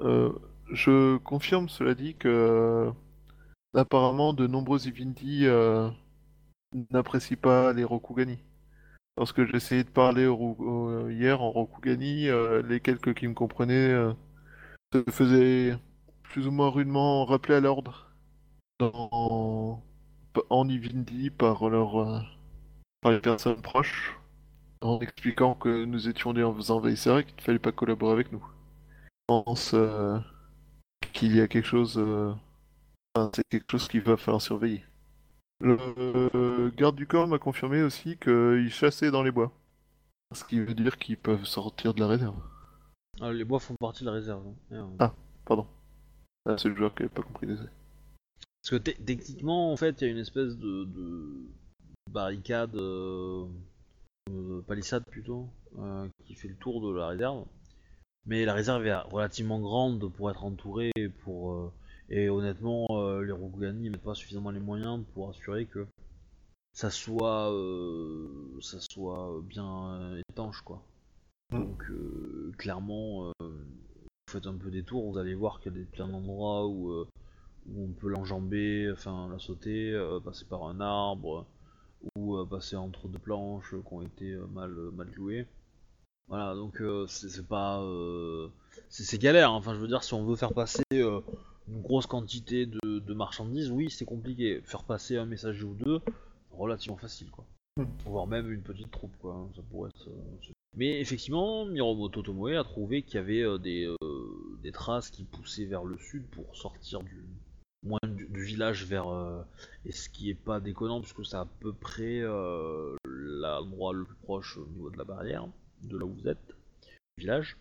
Euh, je confirme, cela dit, que euh, apparemment de nombreux Ivindi euh, n'apprécient pas les Rokugani. Lorsque j'ai essayé de parler au hier en Rokugani, les quelques qui me comprenaient se faisaient plus ou moins rudement rappeler à l'ordre dans... en Ivindi par leurs euh, par les personnes proches, en expliquant que nous étions des envahisseurs et qu'il ne fallait pas collaborer avec nous. Je pense euh, qu'il y a quelque chose. euh, enfin, c'est quelque chose qu'il va falloir surveiller. Le euh, garde du corps m'a confirmé aussi qu'ils chassaient dans les bois. Ce qui veut dire qu'ils peuvent sortir de la réserve. Ah, les bois font partie de la réserve. hein. Ah. Pardon. Ah, c'est le joueur qui n'avait pas compris, désolé. Parce que te- techniquement, en fait, il y a une espèce de, de barricade, euh, euh, palissade plutôt, euh, qui fait le tour de la réserve. Mais la réserve est relativement grande pour être entourée et pour euh, et honnêtement, euh, les Rokugani mettent pas suffisamment les moyens pour assurer que ça soit euh, ça soit bien étanche quoi. Mm. Donc clairement, vous faites un peu des tours, vous allez voir qu'il y a des plein d'endroits où, euh, où on peut l'enjamber, enfin la sauter, euh, passer par un arbre, ou euh, passer entre deux planches qui ont été mal, mal clouées. Voilà, donc euh, c'est pas... euh, c'est galère, hein. enfin je veux dire, si on veut faire passer euh, une grosse quantité de, de marchandises, oui c'est compliqué. Faire passer un messager ou deux, relativement facile quoi. Mm. Voire même une petite troupe quoi, hein, ça pourrait être... euh, mais effectivement, Miromoto Tomoe a trouvé qu'il y avait des, euh, des traces qui poussaient vers le sud pour sortir du moins du, du village vers et ce qui est pas déconnant puisque c'est à peu près l'endroit le plus proche au niveau de la barrière de là où vous êtes, village.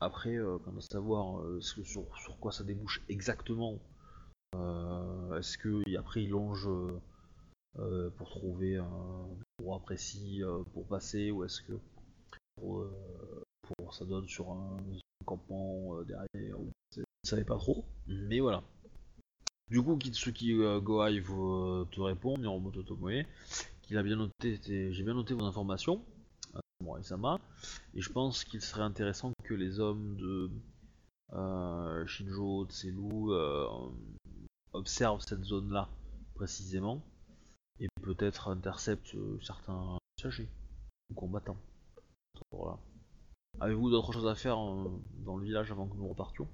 Après, euh, quand à savoir euh, sur, quoi ça débouche exactement. Euh, Est-ce que après il longe pour trouver un endroit précis pour passer ou est-ce que pour, ça donne sur un, campement derrière ou ne savais pas trop mais voilà du coup Kitsuki euh, Goai vous, te répond Miromoto Tomoe qu'il a bien noté j'ai bien noté vos informations et je pense qu'il serait intéressant que les hommes de euh, Shinjo Tselu euh, observent cette zone là précisément et peut-être interceptent euh, certains passagers ou combattants. Avez-vous d'autres choses à faire dans le village avant que nous repartions?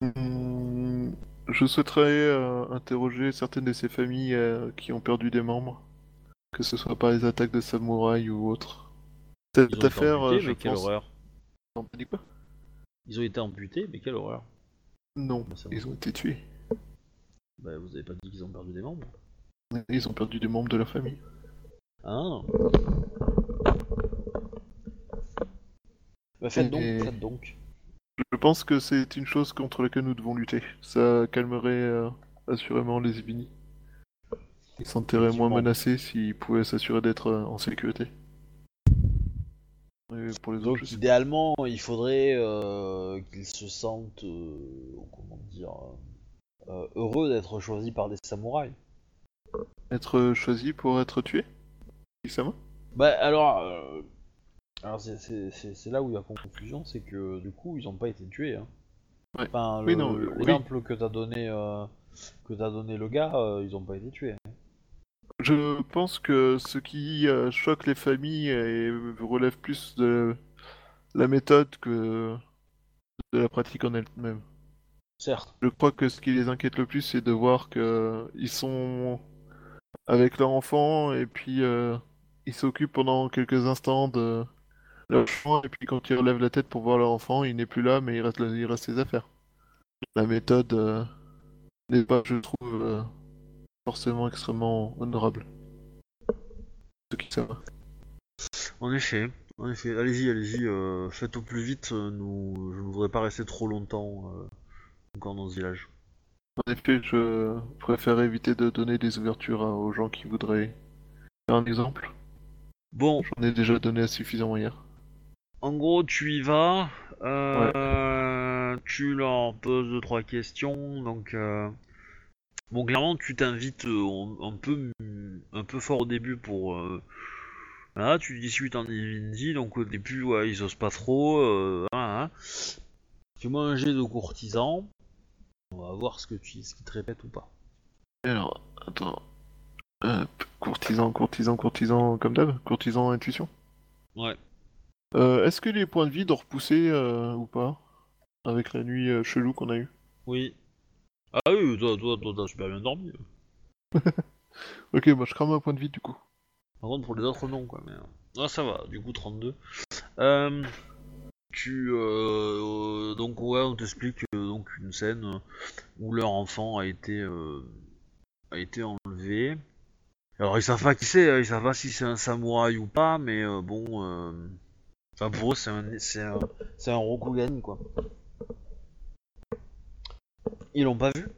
Hmm, Je souhaiterais interroger certaines de ces familles qui ont perdu des membres, que ce soit par les attaques de samouraïs ou autres. Ils ont Cette été affaire, amputés, je mais quelle pense... horreur Non, t'as dit quoi Ils ont été amputés, mais quelle horreur Non, Bah, ça ils ont été tués. Bah, vous avez pas dit qu'ils ont perdu des membres Ils ont perdu des membres de leur famille. Ah Bah faites donc, Et- faites donc. Je pense que c'est une chose contre laquelle nous devons lutter. Ça calmerait euh, assurément les Ibini. Ils se sentiraient moins menacés s'ils pouvaient s'assurer d'être euh, en sécurité. Et pour les autres, Donc je sais idéalement, il faudrait euh, qu'ils se sentent, euh, comment dire, euh, heureux d'être choisis par des samouraïs. être choisi pour être tué? Isama Bah alors, euh, alors c'est- c'est c'est- c'est là où il y a confusion, c'est que du coup ils ont pas été tués. Hein. Ouais. Enfin, Oui, le- non, oui. que t'as donné, euh, que t'as donné le gars, euh, ils ont pas été tués. hein. Je pense que ce qui euh, choque les familles et relève plus de la méthode que de la pratique en elle-même. Certes. Je crois que ce qui les inquiète le plus, c'est de voir que ils sont avec leur enfant et puis euh, ils s'occupent pendant quelques instants de leur enfant et puis quand ils relèvent la tête pour voir leur enfant, il n'est plus là, mais il reste, il reste ses affaires. La méthode euh, n'est pas, je trouve, euh, forcément extrêmement honorable. Ce qui ça va. En effet, en effet. Allez-y, allez-y, euh, faites au plus vite. euh, Nous, je ne voudrais pas rester trop longtemps euh, encore dans ce village. En effet, je préfère éviter de donner des ouvertures à- aux gens qui voudraient faire un exemple. Bon, J'en ai déjà donné suffisamment hier. En gros, tu y vas, euh, tu leur poses deux trois questions, donc euh, bon, clairement, tu t'invites euh, un, peu un peu fort au début pour euh, voilà, tu discutes en Divinity, donc au début, ouais, ils osent pas trop, euh, voilà. Fais-moi un jet de courtisan, on va voir ce que tu, ce te répètent ou pas. Alors, attends. Hop, courtisan, courtisan, courtisan, comme d'hab? Courtisan intuition? Ouais. Euh, Est-ce que les points de vie doivent repousser euh, ou pas? Avec la nuit euh, chelou qu'on a eue? Oui. Ah oui, toi, toi, toi, t'as super bien dormi. Ok, moi je crame un point de vie du coup. Par contre, pour les autres, non, quoi. Mais... Ah, ça va, du coup, 32. Euh, tu. euh, euh, donc, ouais, on t'explique euh, donc une scène euh, où leur enfant a été, euh, a été enlevé. Alors, ils savent pas qui c'est, hein, ils savent pas si c'est un samouraï ou pas, mais euh, bon. euh, Enfin, pour eux, c'est un, c'est un, un Rokugani, quoi. Ils l'ont pas vu.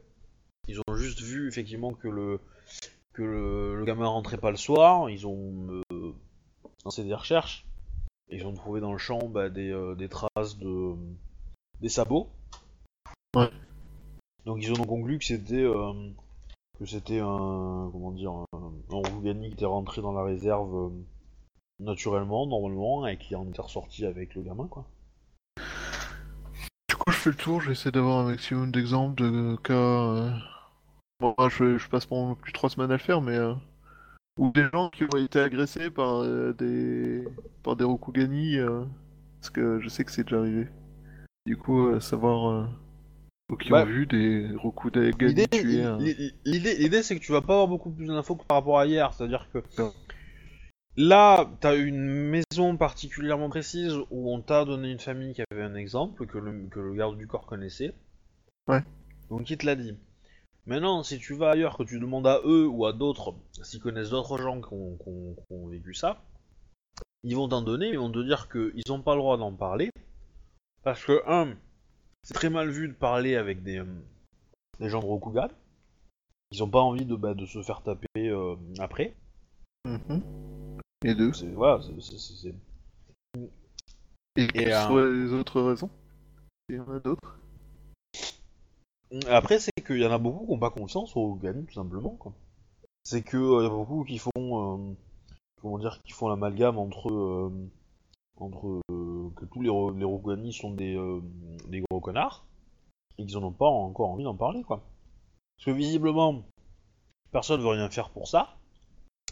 Ils ont juste vu, effectivement, que le, que le, le gamin rentrait pas le soir, ils ont euh, lancé des recherches, ils ont trouvé dans le champ bah, des, euh, des traces de des sabots. Ouais. Donc ils ont conclu que c'était euh, que c'était un comment dire un, un qui était rentré dans la réserve naturellement, normalement, et qui en est ressorti avec le gamin, quoi. Je fais le tour, j'essaie d'avoir un maximum d'exemples de cas. euh, Bon, moi, je, je passe pas plus trois semaines à le faire, mais. euh, Ou des gens qui ont été agressés par euh, des. par des Rokugani, parce que je sais que c'est déjà arrivé. Du coup, savoir. ou qui Bah, ont vu des Rokugani un. l'idée, c'est que tu vas pas avoir beaucoup plus d'infos que par rapport à hier. C'est-à-dire que. Là, t'as une maison particulièrement précise où on t'a donné une famille qui avait un exemple que le, que le garde du corps connaissait. Ouais. Donc il te l'a dit? Maintenant, si tu vas ailleurs, que tu demandes à eux ou à d'autres, s'ils connaissent d'autres gens qui ont, qui ont- qui ont vécu ça, ils vont t'en donner, ils vont te dire qu'ils n'ont pas le droit d'en parler. Parce que, un, c'est très mal vu de parler avec des, euh, des gens de Rokugan. Ils ont pas envie de, bah, de se faire taper euh, après. Mhm. Et deux. C'est, voilà, c'est, Et quelles euh, seraient les autres raisons Il y en a d'autres Après, c'est qu'il y en a beaucoup qui n'ont pas confiance au Rokugan, tout simplement. Quoi. C'est que euh, y a beaucoup qui font, euh, comment dire, qui font l'amalgame entre, euh, entre euh, que tous les, les sont des, euh, des gros connards et qu'ils n'en ont pas encore envie d'en parler, quoi. Parce que visiblement, personne veut rien faire pour ça.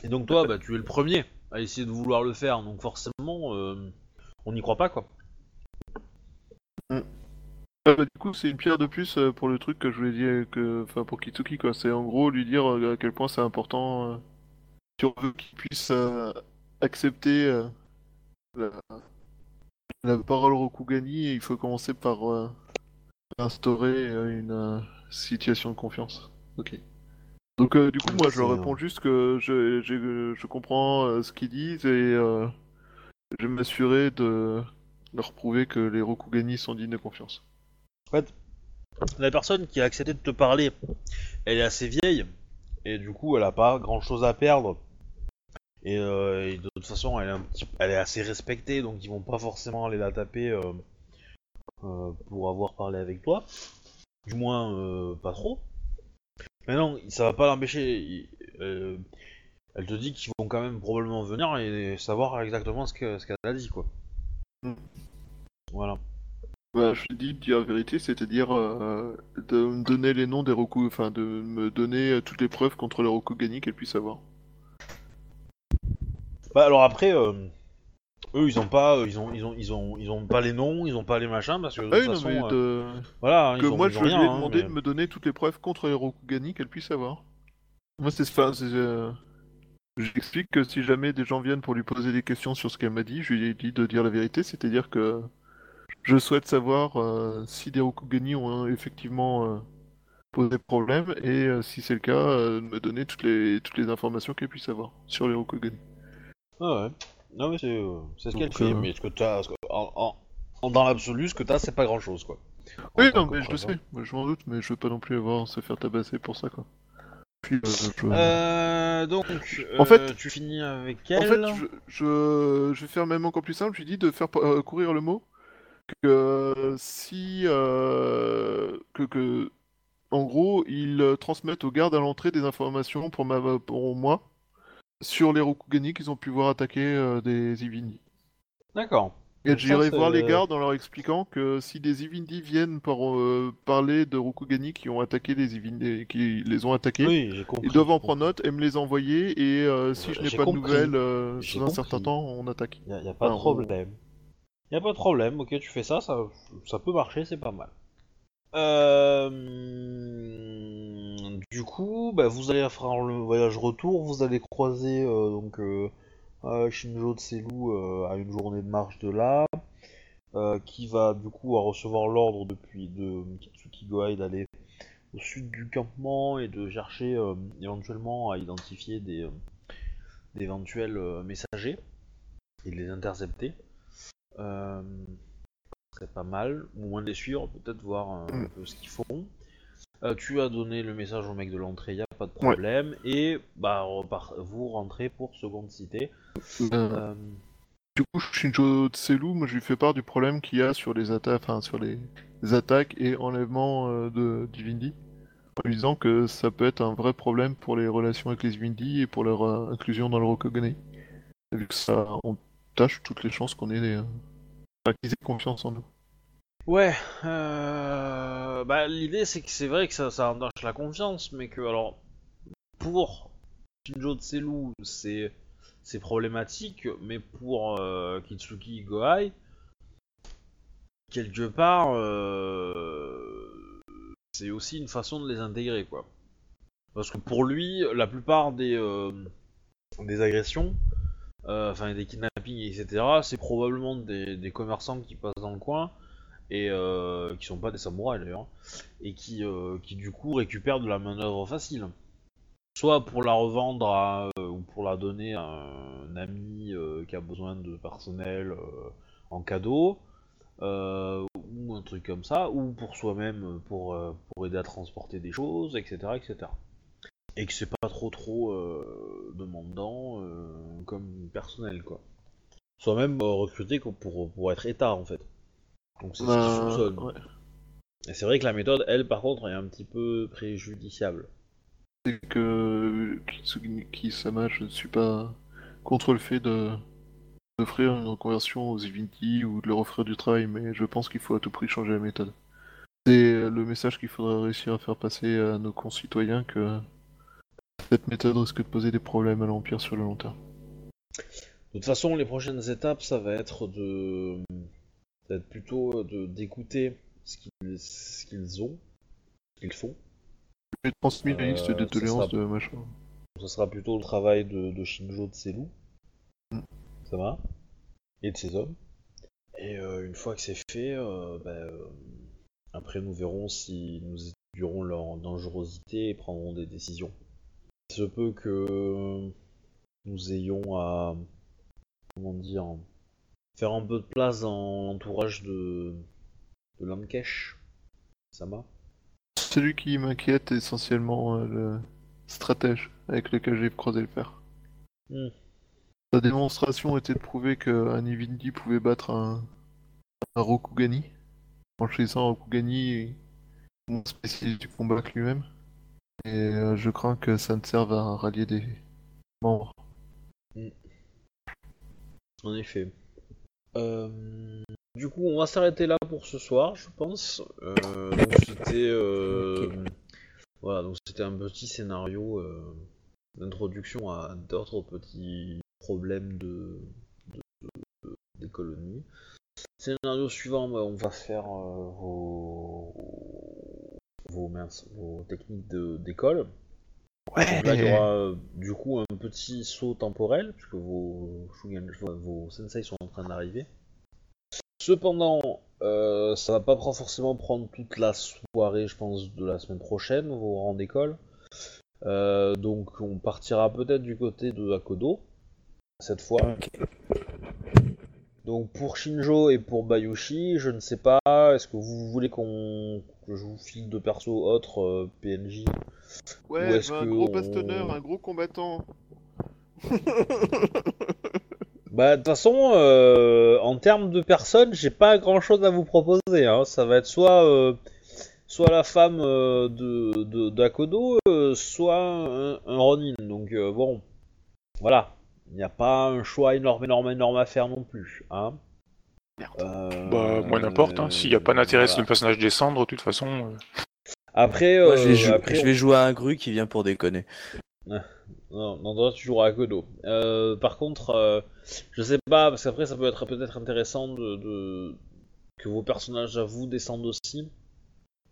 Et donc toi, bah, tu es le premier à essayer de vouloir le faire, donc forcément, euh, on n'y croit pas, quoi. Ah bah, du coup, c'est une pierre de plus euh, pour le truc que je voulais dire, que, enfin pour Kitsuki quoi. C'est en gros lui dire euh, à quel point c'est important. euh, si on veut qu'il puisse euh, accepter euh, la, la parole Rokugani, il faut commencer par euh, instaurer euh, une euh, situation de confiance. Ok. Donc euh, du coup, moi je réponds juste que je, je, je comprends euh, ce qu'ils disent et euh, je vais m'assurer de leur prouver que les Rokugani sont dignes de confiance. En fait, la personne qui a accepté de te parler, elle est assez vieille, et du coup, elle a pas grand chose à perdre. Et, euh, et de toute façon, elle est, un petit- elle est assez respectée, donc ils vont pas forcément aller la taper euh, euh, pour avoir parlé avec toi. Du moins, euh, pas trop. Mais non, ça va pas l'empêcher. euh, elle te dit qu'ils vont quand même probablement venir et savoir exactement ce que- ce qu'elle a dit, quoi. Mm. Voilà. Bah, je te dis de dire la vérité, c'est-à-dire euh, de me donner les noms des Roku, enfin de me donner euh, toutes les preuves contre les Rokugani qu'elle puisse avoir. Bah alors après, euh, eux ils ont pas, euh, ils ont, ils ont, ils ont, ils ont pas les noms, ils ont pas les machins parce que de Ah oui, toute non, façon, mais euh, de... voilà, hein, que ils ont, moi ils je lui ai hein, demandé mais- de me donner toutes les preuves contre les Rokugani qu'elle puisse avoir. Moi c'est enfin, euh, J'explique que si jamais des gens viennent pour lui poser des questions sur ce qu'elle m'a dit, je lui ai dit de dire la vérité, c'est-à-dire que je souhaite savoir euh, si des Rokugani ont effectivement euh, posé problème et euh, si c'est le cas, de me donner toutes les, toutes les informations qu'elle puisse avoir sur les Rokugani. Ah ouais. Non mais c'est, euh, c'est ce qu'elle fait, euh, mais ce que t'as, ce que- en, en- en- dans l'absolu, ce que t'as, c'est pas grand chose quoi. En Oui, tant non, que mais je le sais, moi, je m'en doute, mais je veux pas non plus avoir se faire tabasser pour ça, quoi. Puis, euh, je- Euh, donc, En euh, fait- tu finis avec En elle. fait, je, je, je vais faire même encore plus simple, je lui dis de faire euh, courir le mot que euh, si... euh, que, que... En gros, ils euh, transmettent aux gardes à l'entrée des informations pour, ma, pour moi sur les Rokugani qu'ils ont pu voir attaquer euh, des Ivini. D'accord. Et j'irai voir les gardes en leur expliquant que si des Ivindi viennent par, euh, parler de Rokugani qui ont attaqué les Ivindi, qui les ont attaqués, Oui, j'ai compris. ils doivent en prendre note et me les envoyer et euh, si je n'ai pas de nouvelles sous un certain temps, on attaque. Y a, y a pas de problème. Y a pas de problème, ok, tu fais ça, ça, ça peut marcher, c'est pas mal. Euh... Du coup, bah, vous allez faire le voyage retour, vous allez croiser euh, donc euh, euh, Shinjo Tselou euh, à une journée de marche de là, qui va du coup à recevoir l'ordre depuis de Kitsuki Goai d'aller au sud du campement et de chercher euh, éventuellement à identifier des euh, d'éventuels euh, messagers et de les intercepter. Ce serait pas mal, ou au moins de les suivre, peut-être voir un, un Mm. peu ce qu'ils font. Euh, tu as donné le message au mec de l'entrée, y a pas de problème, et bah repart- vous rentrez pour seconde cité. Euh, Euh, Du coup, Shinjo Tselu, moi je lui fais part du problème qu'il y a sur les attaques, enfin sur les attaques et enlèvements euh, de Divindi, en lui disant que ça peut être un vrai problème pour les relations avec les Divindi et pour leur euh, inclusion dans le Rokugani. Vu que ça entache toutes les chances qu'on ait enfin, qu'ils aient confiance en nous. Ouais, euh, bah, l'idée c'est que c'est vrai que ça, ça la confiance, mais que alors pour Shinjo Tselu c'est c'est problématique, mais pour euh, Kitsuki Gohai quelque part euh, c'est aussi une façon de les intégrer quoi. Parce que pour lui, la plupart des des agressions, enfin des kidnappings etc, c'est probablement des, des commerçants qui passent dans le coin et euh, qui sont pas des samouraïs d'ailleurs, et qui, euh, qui du coup récupèrent de la manœuvre facile. Soit pour la revendre euh, ou pour la donner à un ami euh, qui a besoin de personnel en cadeau, ou un truc comme ça, ou pour soi-même pour, pour aider à transporter des choses, etc. etc. Et que c'est pas trop trop demandant comme personnel quoi. Soit même recruté pour, pour être état en fait. Donc c'est ce qu'ils Bah, soupçonnent. ouais. Et c'est vrai que la méthode, elle, par contre, est un petit peu préjudiciable. C'est que Kitsuki Sama, je ne suis pas contre le fait de d'offrir une reconversion aux Divinity ou de leur offrir du travail, mais je pense qu'il faut à tout prix changer la méthode. C'est le message qu'il faudra réussir à faire passer à nos concitoyens que cette méthode risque de poser des problèmes à l'Empire sur le long terme. De toute façon, les prochaines étapes, ça va être de. Ça va être plutôt de d'écouter ce qu'ils ont, ce qu'ils font. J'ai transmis la Euh, liste de ça doléances sera- de machin. Ce sera plutôt le travail de, de Shinjo Tselu. Mm. Ça va Et de ses hommes. Et euh, une fois que c'est fait, euh, bah, euh, après nous verrons si nous étudierons leur dangerosité et prendrons des décisions. Il se peut que nous ayons à comment dire faire un peu de place dans l'entourage de de Lankesh. Sama. Celui qui m'inquiète est essentiellement euh, le stratège avec lequel j'ai croisé le fer. Hmm. Sa démonstration était de prouver qu'un Divinity pouvait battre un, un Rokugani, franchisant un Rokugani moins spécialiste du combat lui-même. Et euh, je crains que ça ne serve à rallier des membres. En effet. Euh, du coup, on va s'arrêter là pour ce soir, je pense. Euh, donc c'était, euh, voilà, donc c'était un petit scénario d'introduction à d'autres petits problèmes de, de- de- des colonies. Scénario suivant, bah, on va faire vos, vos, mince, vos techniques de- d'école. Donc là, il y aura euh, du coup un petit saut temporel, puisque vos, Shugen- vos, sensei sont en train d'arriver. Cependant, euh, ça va pas forcément prendre toute la soirée, je pense, de la semaine prochaine, vos rangs d'école. Euh, donc on partira peut-être du côté de Akodo, cette fois. Donc pour Shinjo et pour Bayushi, je ne sais pas, est-ce que vous voulez qu'on que je vous file de perso autres euh, PNJ Ou Ouais, est-ce un gros on- bastonneur, un gros combattant. Bah, de toute façon, euh, en termes de personnes, j'ai pas grand chose à vous proposer. Hein. Ça va être soit, euh, soit la femme de, d'Akodo, soit un, un Ronin. Donc, bon, voilà. Il n'y a pas un choix énorme, énorme, énorme à faire non plus. Hein. Euh, Bah, moi n'importe, hein. s'il n'y a pas d'intérêt si le personnage descendre, de toute façon. euh, Après, Moi, euh, je vais, jou- après, je vais jouer à un gru qui vient pour déconner. Non, non, toi, tu joueras à Kodo. Euh, par contre, euh, je sais pas, parce qu'après, ça peut être peut-être intéressant de, de- que vos personnages à vous descendent aussi.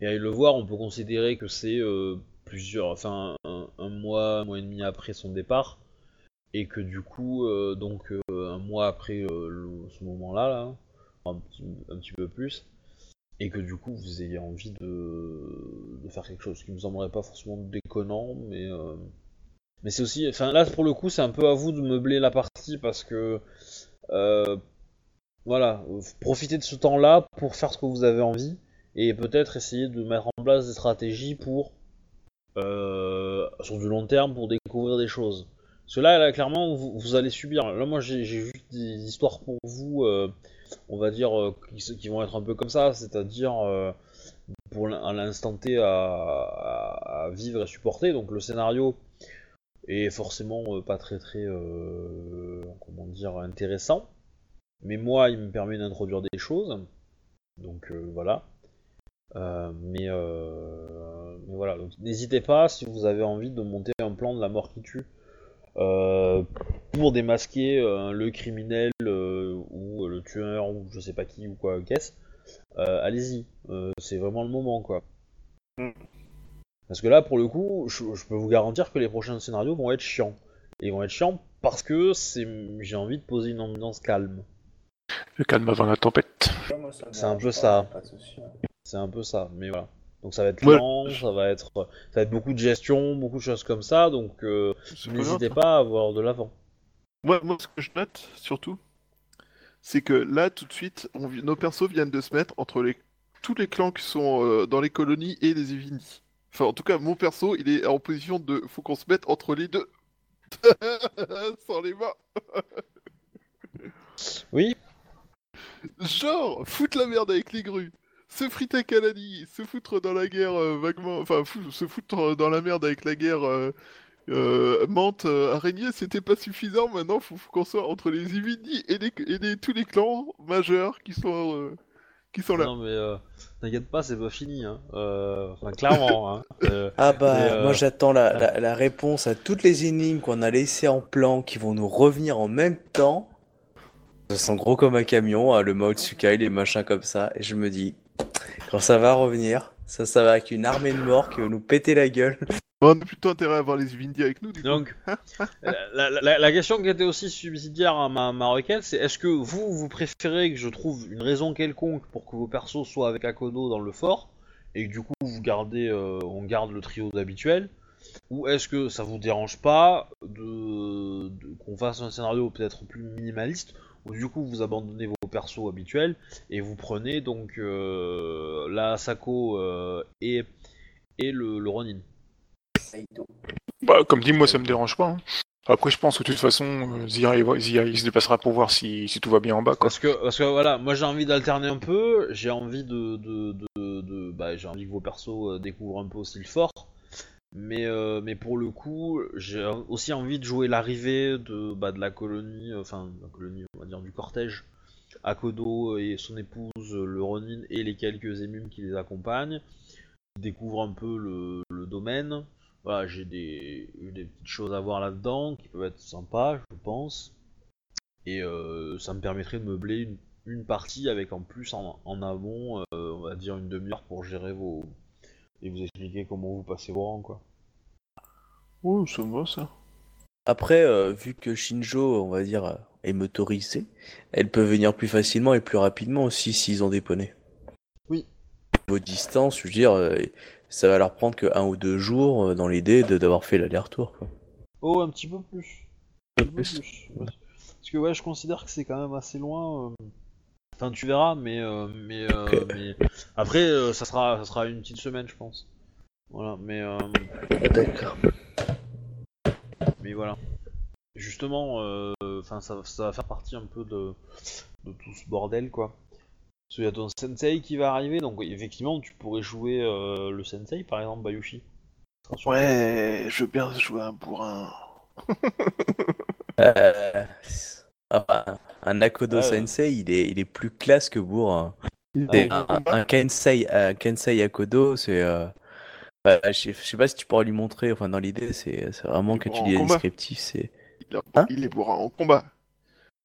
Et à le voir, on peut considérer que c'est euh, plusieurs, enfin, un, un mois, un mois et demi après son départ. Et que du coup, euh, donc, euh, un mois après euh, le- ce moment-là, là, un, petit, peu plus. Et que du coup, vous ayez envie de, faire quelque chose qui me semblerait pas forcément déconnant, mais. euh, mais c'est aussi, enfin là pour le coup c'est un peu à vous de meubler la partie parce que euh, voilà, profitez de ce temps-là pour faire ce que vous avez envie et peut-être essayer de mettre en place des stratégies pour euh, sur du long terme pour découvrir des choses. Que là, clairement vous, allez subir. Là moi j'ai juste des histoires pour vous, euh, on va dire euh, qui, vont être un peu comme ça, c'est-à-dire euh, pour l'instant T à, à- vivre et supporter. Donc le scénario est forcément pas très très comment dire intéressant. Mais moi, il me permet d'introduire des choses. Donc voilà. Mais, mais voilà, donc n'hésitez pas si vous avez envie de monter un plan de la mort qui tue pour démasquer euh, le criminel euh, ou le tueur ou je sais pas qui ou quoi qu'est-ce. Euh, Allez-y, Euh, c'est vraiment le moment quoi. Mm. Parce que là, pour le coup, je, je peux vous garantir que les prochains scénarios vont être chiants. Et ils vont être chiants parce que c'est, j'ai envie de poser une ambiance calme. Le calme avant la tempête. C'est un peu ça. C'est un peu ça, mais voilà. Donc ça va être Ouais. lent, ça va être, ça va être beaucoup de gestion, beaucoup de choses comme ça. Donc euh, n'hésitez pas à avoir de l'avant. Moi, moi, ce que je note, surtout, c'est que là, tout de suite, on nos persos viennent de se mettre entre les... tous les clans qui sont euh, dans les colonies et les Evini. Enfin, en tout cas, mon perso, il est en position de... Faut qu'on se mette entre les deux. Sans les mains. Oui. Genre, foutre la merde avec les grues. Se friter à Kalani, se foutre dans la guerre euh, vaguement... Enfin, fou- se foutre euh, dans la merde avec la guerre... euh, euh, menthe, euh, araignée, c'était pas suffisant. Maintenant, faut, faut qu'on soit entre les Ivini et, les, et les- tous les clans majeurs qui sont, euh, qui sont là. Non mais euh, t'inquiète pas, c'est pas fini. Hein. Euh, enfin clairement. Hein. Euh, Ah bah, euh, moi j'attends la, la- la réponse à toutes les énigmes qu'on a laissées en plan qui vont nous revenir en même temps. Ça sent gros comme un camion, hein, le mode Sukai, les machins comme ça. Et je me dis, quand ça va revenir, ça, ça va avec une armée de morts qui va nous péter la gueule. On a plutôt intérêt à avoir les Ivini avec nous, du coup. Donc, la, la- la question qui était aussi subsidiaire à ma, ma requête, c'est est-ce que vous, vous préférez que je trouve une raison quelconque pour que vos persos soient avec Akodo dans le fort, et que du coup vous gardez, euh, on garde le trio d'habituel, ou est-ce que ça vous dérange pas de, de- qu'on fasse un scénario peut-être plus minimaliste, où du coup vous abandonnez vos persos habituels, et vous prenez donc euh, la Asako euh, et, et le, le Ronin Bah, comme dit, moi ça me dérange pas. hein. Après, je pense que de toute façon, euh, Zia, il, se déplacera pour voir si, si tout va bien en bas. Quoi. Parce que, parce que voilà, moi j'ai envie d'alterner un peu, j'ai envie de, de, de, de- bah, j'ai envie que vos persos euh, découvrent un peu aussi le fort, mais, euh, mais pour le coup, j'ai aussi envie de jouer l'arrivée de, bah, de la colonie, euh, enfin, de la colonie, on va dire du cortège, Akodo et son épouse, le Ronin et les quelques émumes qui les accompagnent, qui découvrent un peu le, le domaine. Voilà, j'ai des, des petites choses à voir là-dedans qui peuvent être sympas, je pense. Et euh, ça me permettrait de meubler une, une partie avec en plus en, en amont, euh, on va dire une demi-heure pour gérer vos. et vous expliquer comment vous passez vos rangs, quoi. Oh, ça me va, ça. Après, euh, vu que Shinjo, on va dire, euh, est motorisée, elle peut venir plus facilement et plus rapidement aussi s'ils ont des poneys. Oui. Vos distances, je veux dire, euh, ça va leur prendre que un ou deux jours euh, dans l'idée de d'avoir fait l'aller-retour. quoi. Oh, un petit peu plus. Un petit peu plus. Ouais. Parce que ouais, je considère que c'est quand même assez loin. euh. Enfin, tu verras, mais euh, mais, euh, après, euh, ça sera ça sera une petite semaine, je pense. Voilà, mais euh, D'accord. mais voilà. Justement, euh, enfin, ça, ça va faire partie un peu de, de tout ce bordel, quoi. Parce qu'il y a ton sensei qui va arriver, donc effectivement, tu pourrais jouer euh, le sensei, par exemple, Bayushi. Ouais, je veux bien jouer un bourrin. Euh, ah bah, un ouais. Sensei, il est, il est plus classe que Bourg. Est un, en combat. un Kensei, un Kensei Akodo, c'est. euh, bah, je, sais, je sais pas si tu pourras lui montrer, enfin dans l'idée, c'est c'est vraiment que tu combat. descriptifs, c'est. Il, est- Hein il est bourrin en combat.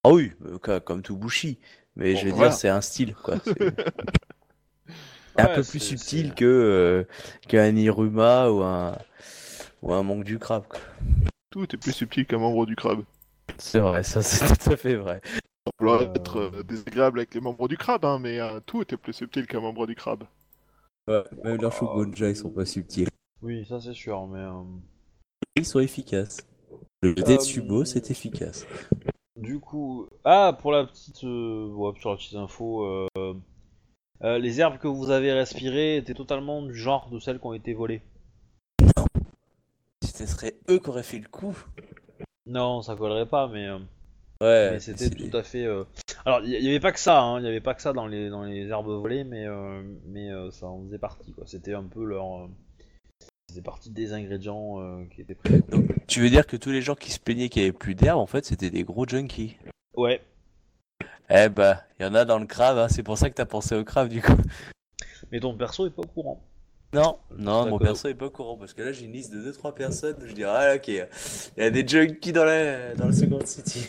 Ah oui, euh, co- comme tout Bushi, mais Bon, je veux voilà. dire, c'est un style, quoi. Un Ouais, peu c'est- plus subtil c'est- que euh, qu'un Iruma ou un ou un manque du crabe. quoi. Tout est plus subtil qu'un membre du crabe. C'est vrai, ça c'est tout à fait vrai. On peut Euh, être euh, désagréable avec les membres du crabe, hein, mais euh, tout était plus subtil qu'un membre du crabe. Ouais, même leurs Shogunja, ils sont pas subtils. Oui, ça c'est sûr, mais... euh, Ils sont efficaces. Le Euh, Tetsubo, c'est efficace. Du coup, ah pour la petite, euh, ouais, sur la petite info, euh, euh, les herbes que vous avez respirées étaient totalement du genre de celles qui ont été volées. Ce serait eux qui auraient fait le coup. Non, ça collerait pas, mais, euh, Ouais, mais c'était tout à fait. euh, Alors, il y, y avait pas que ça, hein, il y avait pas que ça dans les dans les herbes volées, mais euh, mais euh, ça en faisait partie, quoi. C'était un peu leur euh, faisait partie des ingrédients euh, qui étaient présents. Donc, tu veux dire que tous les gens qui se plaignaient qu'il n'y avait plus d'herbe, en fait, c'était des gros junkies Ouais. Eh bah, il y en a dans le crabe, hein, c'est pour ça que t'as pensé au crabe du coup. Mais ton perso est pas au courant. Non, non, mon perso est pas au courant parce que là j'ai une liste de 2-3 personnes. Je dirais, ah ok, il y a des junkies dans la, dans la Second City.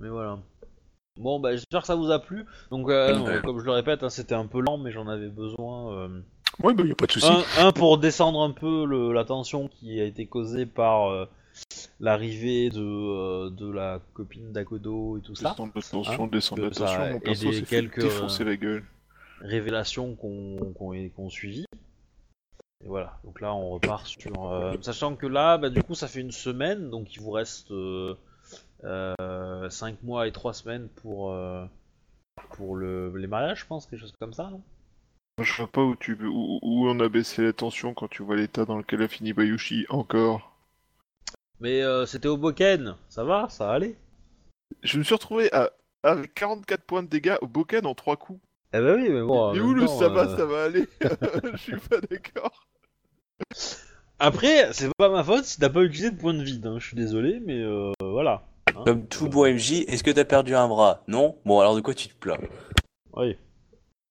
Mais voilà. Bon, bah, j'espère que ça vous a plu. Donc, euh, Ouais. comme je le répète, hein, c'était un peu lent, mais j'en avais besoin. euh, Ouais, bah, y a pas de souci. Un, un, pour descendre un peu le- la tension qui a été causée par euh, l'arrivée de, euh, de la copine d'Akodo et tout ça. Descendre la tension, descendre la tension, mon perso s'est quelques, euh, la gueule. Révélations qu'on qu'on qu'on suivit. Et voilà, donc là on repart sur. euh, sachant que là, bah, du coup, ça fait une semaine, donc il vous reste 5 mois et 3 semaines pour, pour le, les mariages, je pense, quelque chose comme ça, non? Je vois pas où, tu, où, où on a baissé la tension quand tu vois l'état dans lequel a fini Bayushi encore. Mais euh, c'était au Boken, ça va, ça allait. Je me suis retrouvé à, à 44 points de dégâts au Boken en 3 coups. Eh ben oui, mais bon. Et où le temps, sabbat euh, ça va aller Je suis pas d'accord. Après, c'est pas ma faute si t'as pas utilisé de points de vide, hein. je suis désolé, mais euh, voilà. Hein. Comme tout bon MJ, est-ce que t'as perdu un bras? Non? Bon, alors de quoi tu te plains? Oui.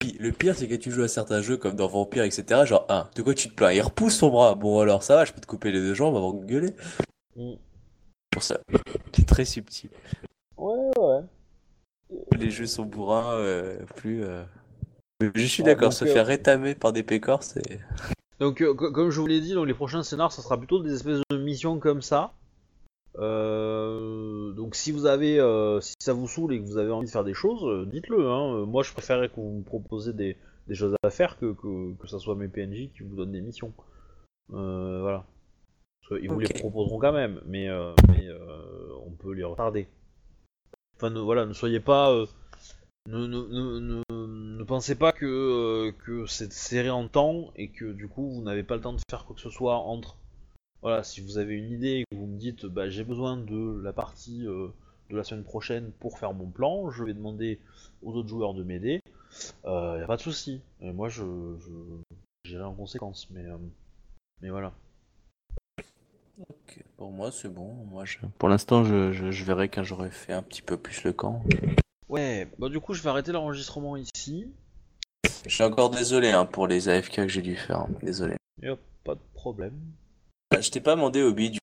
Puis, Le pire, c'est que tu joues à certains jeux comme dans Vampire, etc. Genre, ah, de quoi tu te plains? Il repousse son bras. Bon, alors ça va, je peux te couper les deux jambes avant de gueuler. Mm. Pour ça, c'est très subtil. Ouais, ouais. Les jeux sont bourrins, euh, plus. euh, Je suis Ah, d'accord, se euh, faire rétamer par des pécores, c'est. Donc, euh, co- comme je vous l'ai dit, donc les prochains scénars, ça sera plutôt des espèces de missions comme ça. Euh, donc, si vous avez, euh, si ça vous saoule et que vous avez envie de faire des choses, euh, dites-le. Hein. Moi, je préférerais que vous me proposiez des, des choses à faire que, que que ça soit mes PNJ qui vous donnent des missions. Voilà. Qu'ils vous les proposeront quand même, mais, mais on peut les retarder. Enfin, ne, voilà, ne soyez pas. ne, pensez pas que, que c'est serré en temps et que du coup vous n'avez pas le temps de faire quoi que ce soit entre. Voilà, si vous avez une idée et que vous me dites bah, j'ai besoin de la partie euh, de la semaine prochaine pour faire mon plan, je vais demander aux autres joueurs de m'aider. Il n'y a pas de souci. Et moi je, j'irai en conséquence, mais, euh, mais voilà. Ok, Pour moi, c'est bon. Moi, je... Pour l'instant, je, je, je verrai quand j'aurai fait un petit peu plus le camp. Ouais, bah du coup je vais arrêter l'enregistrement ici. Je suis encore désolé hein, pour les AFK que j'ai dû faire. Désolé. Yep, pas de problème. Je t'ai pas demandé, Obi, du